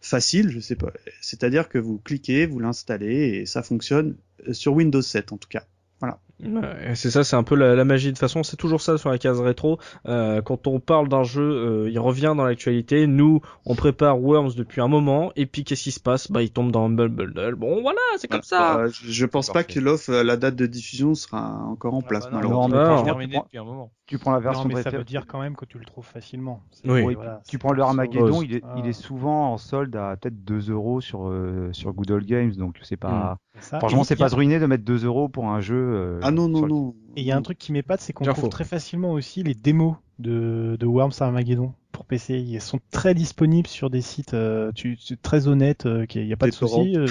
facile, je sais pas, c'est-à-dire que vous cliquez, vous l'installez et ça fonctionne euh, sur Windows 7 en tout cas. Ouais, c'est ça, c'est un peu la, la magie. De toute façon, c'est toujours ça sur la case rétro. Euh, quand on parle d'un jeu, euh, il revient dans l'actualité. Nous, on prépare Worms depuis un moment, et puis qu'est-ce qui se passe? Bah, il tombe dans Humble Bundle. Bon, voilà, c'est comme ça. Euh, je, je pense pas que l'offre, euh, la date de diffusion sera encore en Ah place bah non, malheureusement. mais Ah, terminé tu prends- depuis un moment. Tu prends la version Non, mais ça préférée- veut dire quand même que tu le trouves facilement. Oui. Oui, voilà, tu prends le Armageddon, il est, il est souvent en solde à peut-être 2 euros sur, euh, sur Good Old Games, donc c'est pas. ça. Franchement, c'est il a- pas se ruiner de mettre 2 euros pour un jeu. euh, Ah non, non, le- non. Et il y a un truc qui m'épate, c'est qu'on trouve faux. très facilement aussi les démos de, de Worms Armageddon pour PC. Ils sont très disponibles sur des sites euh, tu, tu- très honnêtes, euh, qu'il n'y a pas Des de souci. euh.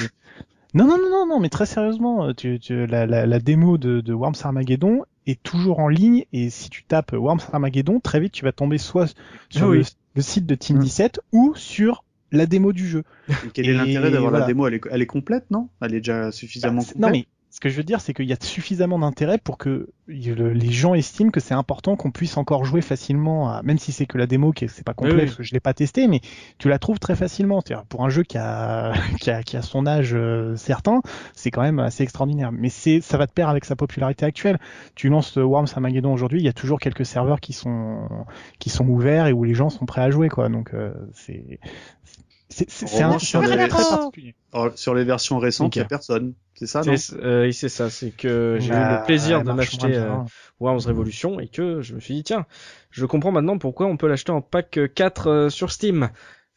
Non, non, non, non, non, mais très sérieusement, tu, tu, la, la, la démo de, de Worms Armageddon est toujours en ligne et si tu tapes Worms Armageddon, très vite tu vas tomber soit sur Ah oui. le, le site de Team Mm. 17 ou sur la démo du jeu. Et quel est l'intérêt d'avoir voilà. la démo? Elle est, elle est complète, non? Elle est déjà suffisamment Bah, complète? non mais ce que je veux dire, c'est qu'il y a suffisamment d'intérêt pour que le- les gens estiment que c'est important qu'on puisse encore jouer facilement, à, même si c'est que la démo, qui est- c'est pas complet, Oui, oui. parce que je l'ai pas testé, mais tu la trouves très facilement. Pour un jeu qui a, qui a, qui a son âge euh, certain, c'est quand même assez extraordinaire. Mais c'est, ça va de pair avec sa popularité actuelle. Tu lances euh, Worms Armageddon aujourd'hui, il y a toujours quelques serveurs qui sont, qui sont ouverts et où les gens sont prêts à jouer, quoi. Donc euh, c'est, c'est, c'est, En c'est un, sur jeu les- très particulier. Alors, sur les versions récentes, il Ok. y a personne. C'est ça, non? C'est euh, oui, c'est ça, c'est que j'ai eu Bah, le plaisir elle de m'acheter euh. Worms Revolution et que je me suis dit tiens, je comprends maintenant pourquoi on peut l'acheter en pack euh, 4 euh, sur Steam.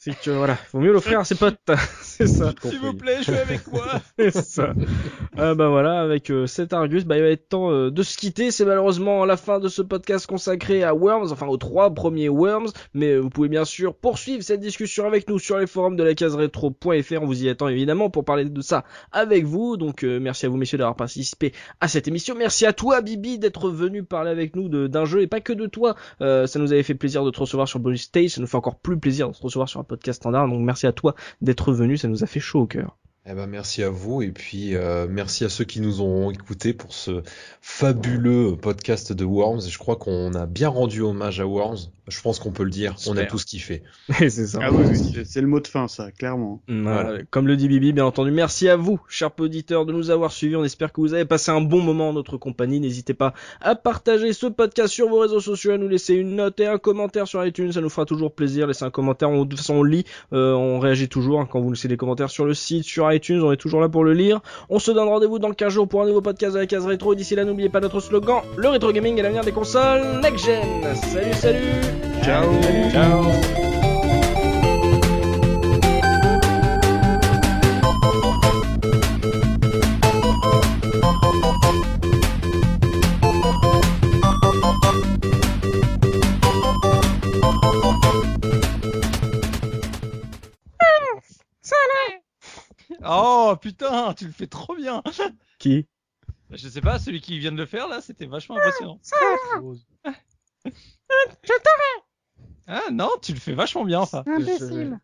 C'est que voilà, vaut mieux l'offrir à ses potes. c'est ça. J'ai compris. plaît, jouez avec moi. C'est ça. Ah bah voilà, avec euh, cet Argus, bah il va être temps euh, de se quitter. C'est malheureusement la fin de ce podcast consacré à Worms, enfin aux trois premiers Worms. Mais euh, vous pouvez bien sûr poursuivre cette discussion avec nous sur les forums de la case rétro.fr. On vous y attend évidemment pour parler de ça avec vous. Donc euh, merci à vous messieurs d'avoir participé à cette émission. Merci à toi Bibi d'être venu parler avec nous de- d'un jeu et pas que de toi. Euh, ça nous avait fait plaisir de te recevoir sur Bonus Stage. Ça nous fait encore plus plaisir de te recevoir sur un podcast standard. Donc merci à toi d'être venu. Ça nous a fait chaud au cœur. Eh ben merci à vous et puis euh, merci à ceux qui nous ont écoutés pour ce fabuleux podcast de Worms. Je crois qu'on a bien rendu hommage à Worms. Je pense qu'on peut le dire. On a tous kiffé. c'est ça. Ah oui, oui, c'est- le mot de fin, ça, clairement. Voilà. Comme le dit Bibi, bien entendu. Merci à vous, chers auditeurs, de nous avoir suivis. On espère que vous avez passé un bon moment en notre compagnie. N'hésitez pas à partager ce podcast sur vos réseaux sociaux, à nous laisser une note et un commentaire sur iTunes. Ça nous fera toujours plaisir. Laissez un commentaire. On, de toute façon, on lit, euh, on réagit toujours hein, quand vous laissez des commentaires sur le site, sur iTunes. On est toujours là pour le lire. On se donne rendez-vous dans 15 jours pour un nouveau podcast de la case rétro. D'ici là, n'oubliez pas notre slogan le rétro gaming est l'avenir des consoles next gen. Salut, salut. Ciao. Ciao. Oh putain, tu le fais trop bien. Qui? Je sais pas, celui qui vient de le faire là, c'était vachement impressionnant. Ah non, tu le fais vachement bien ça. Imbécile.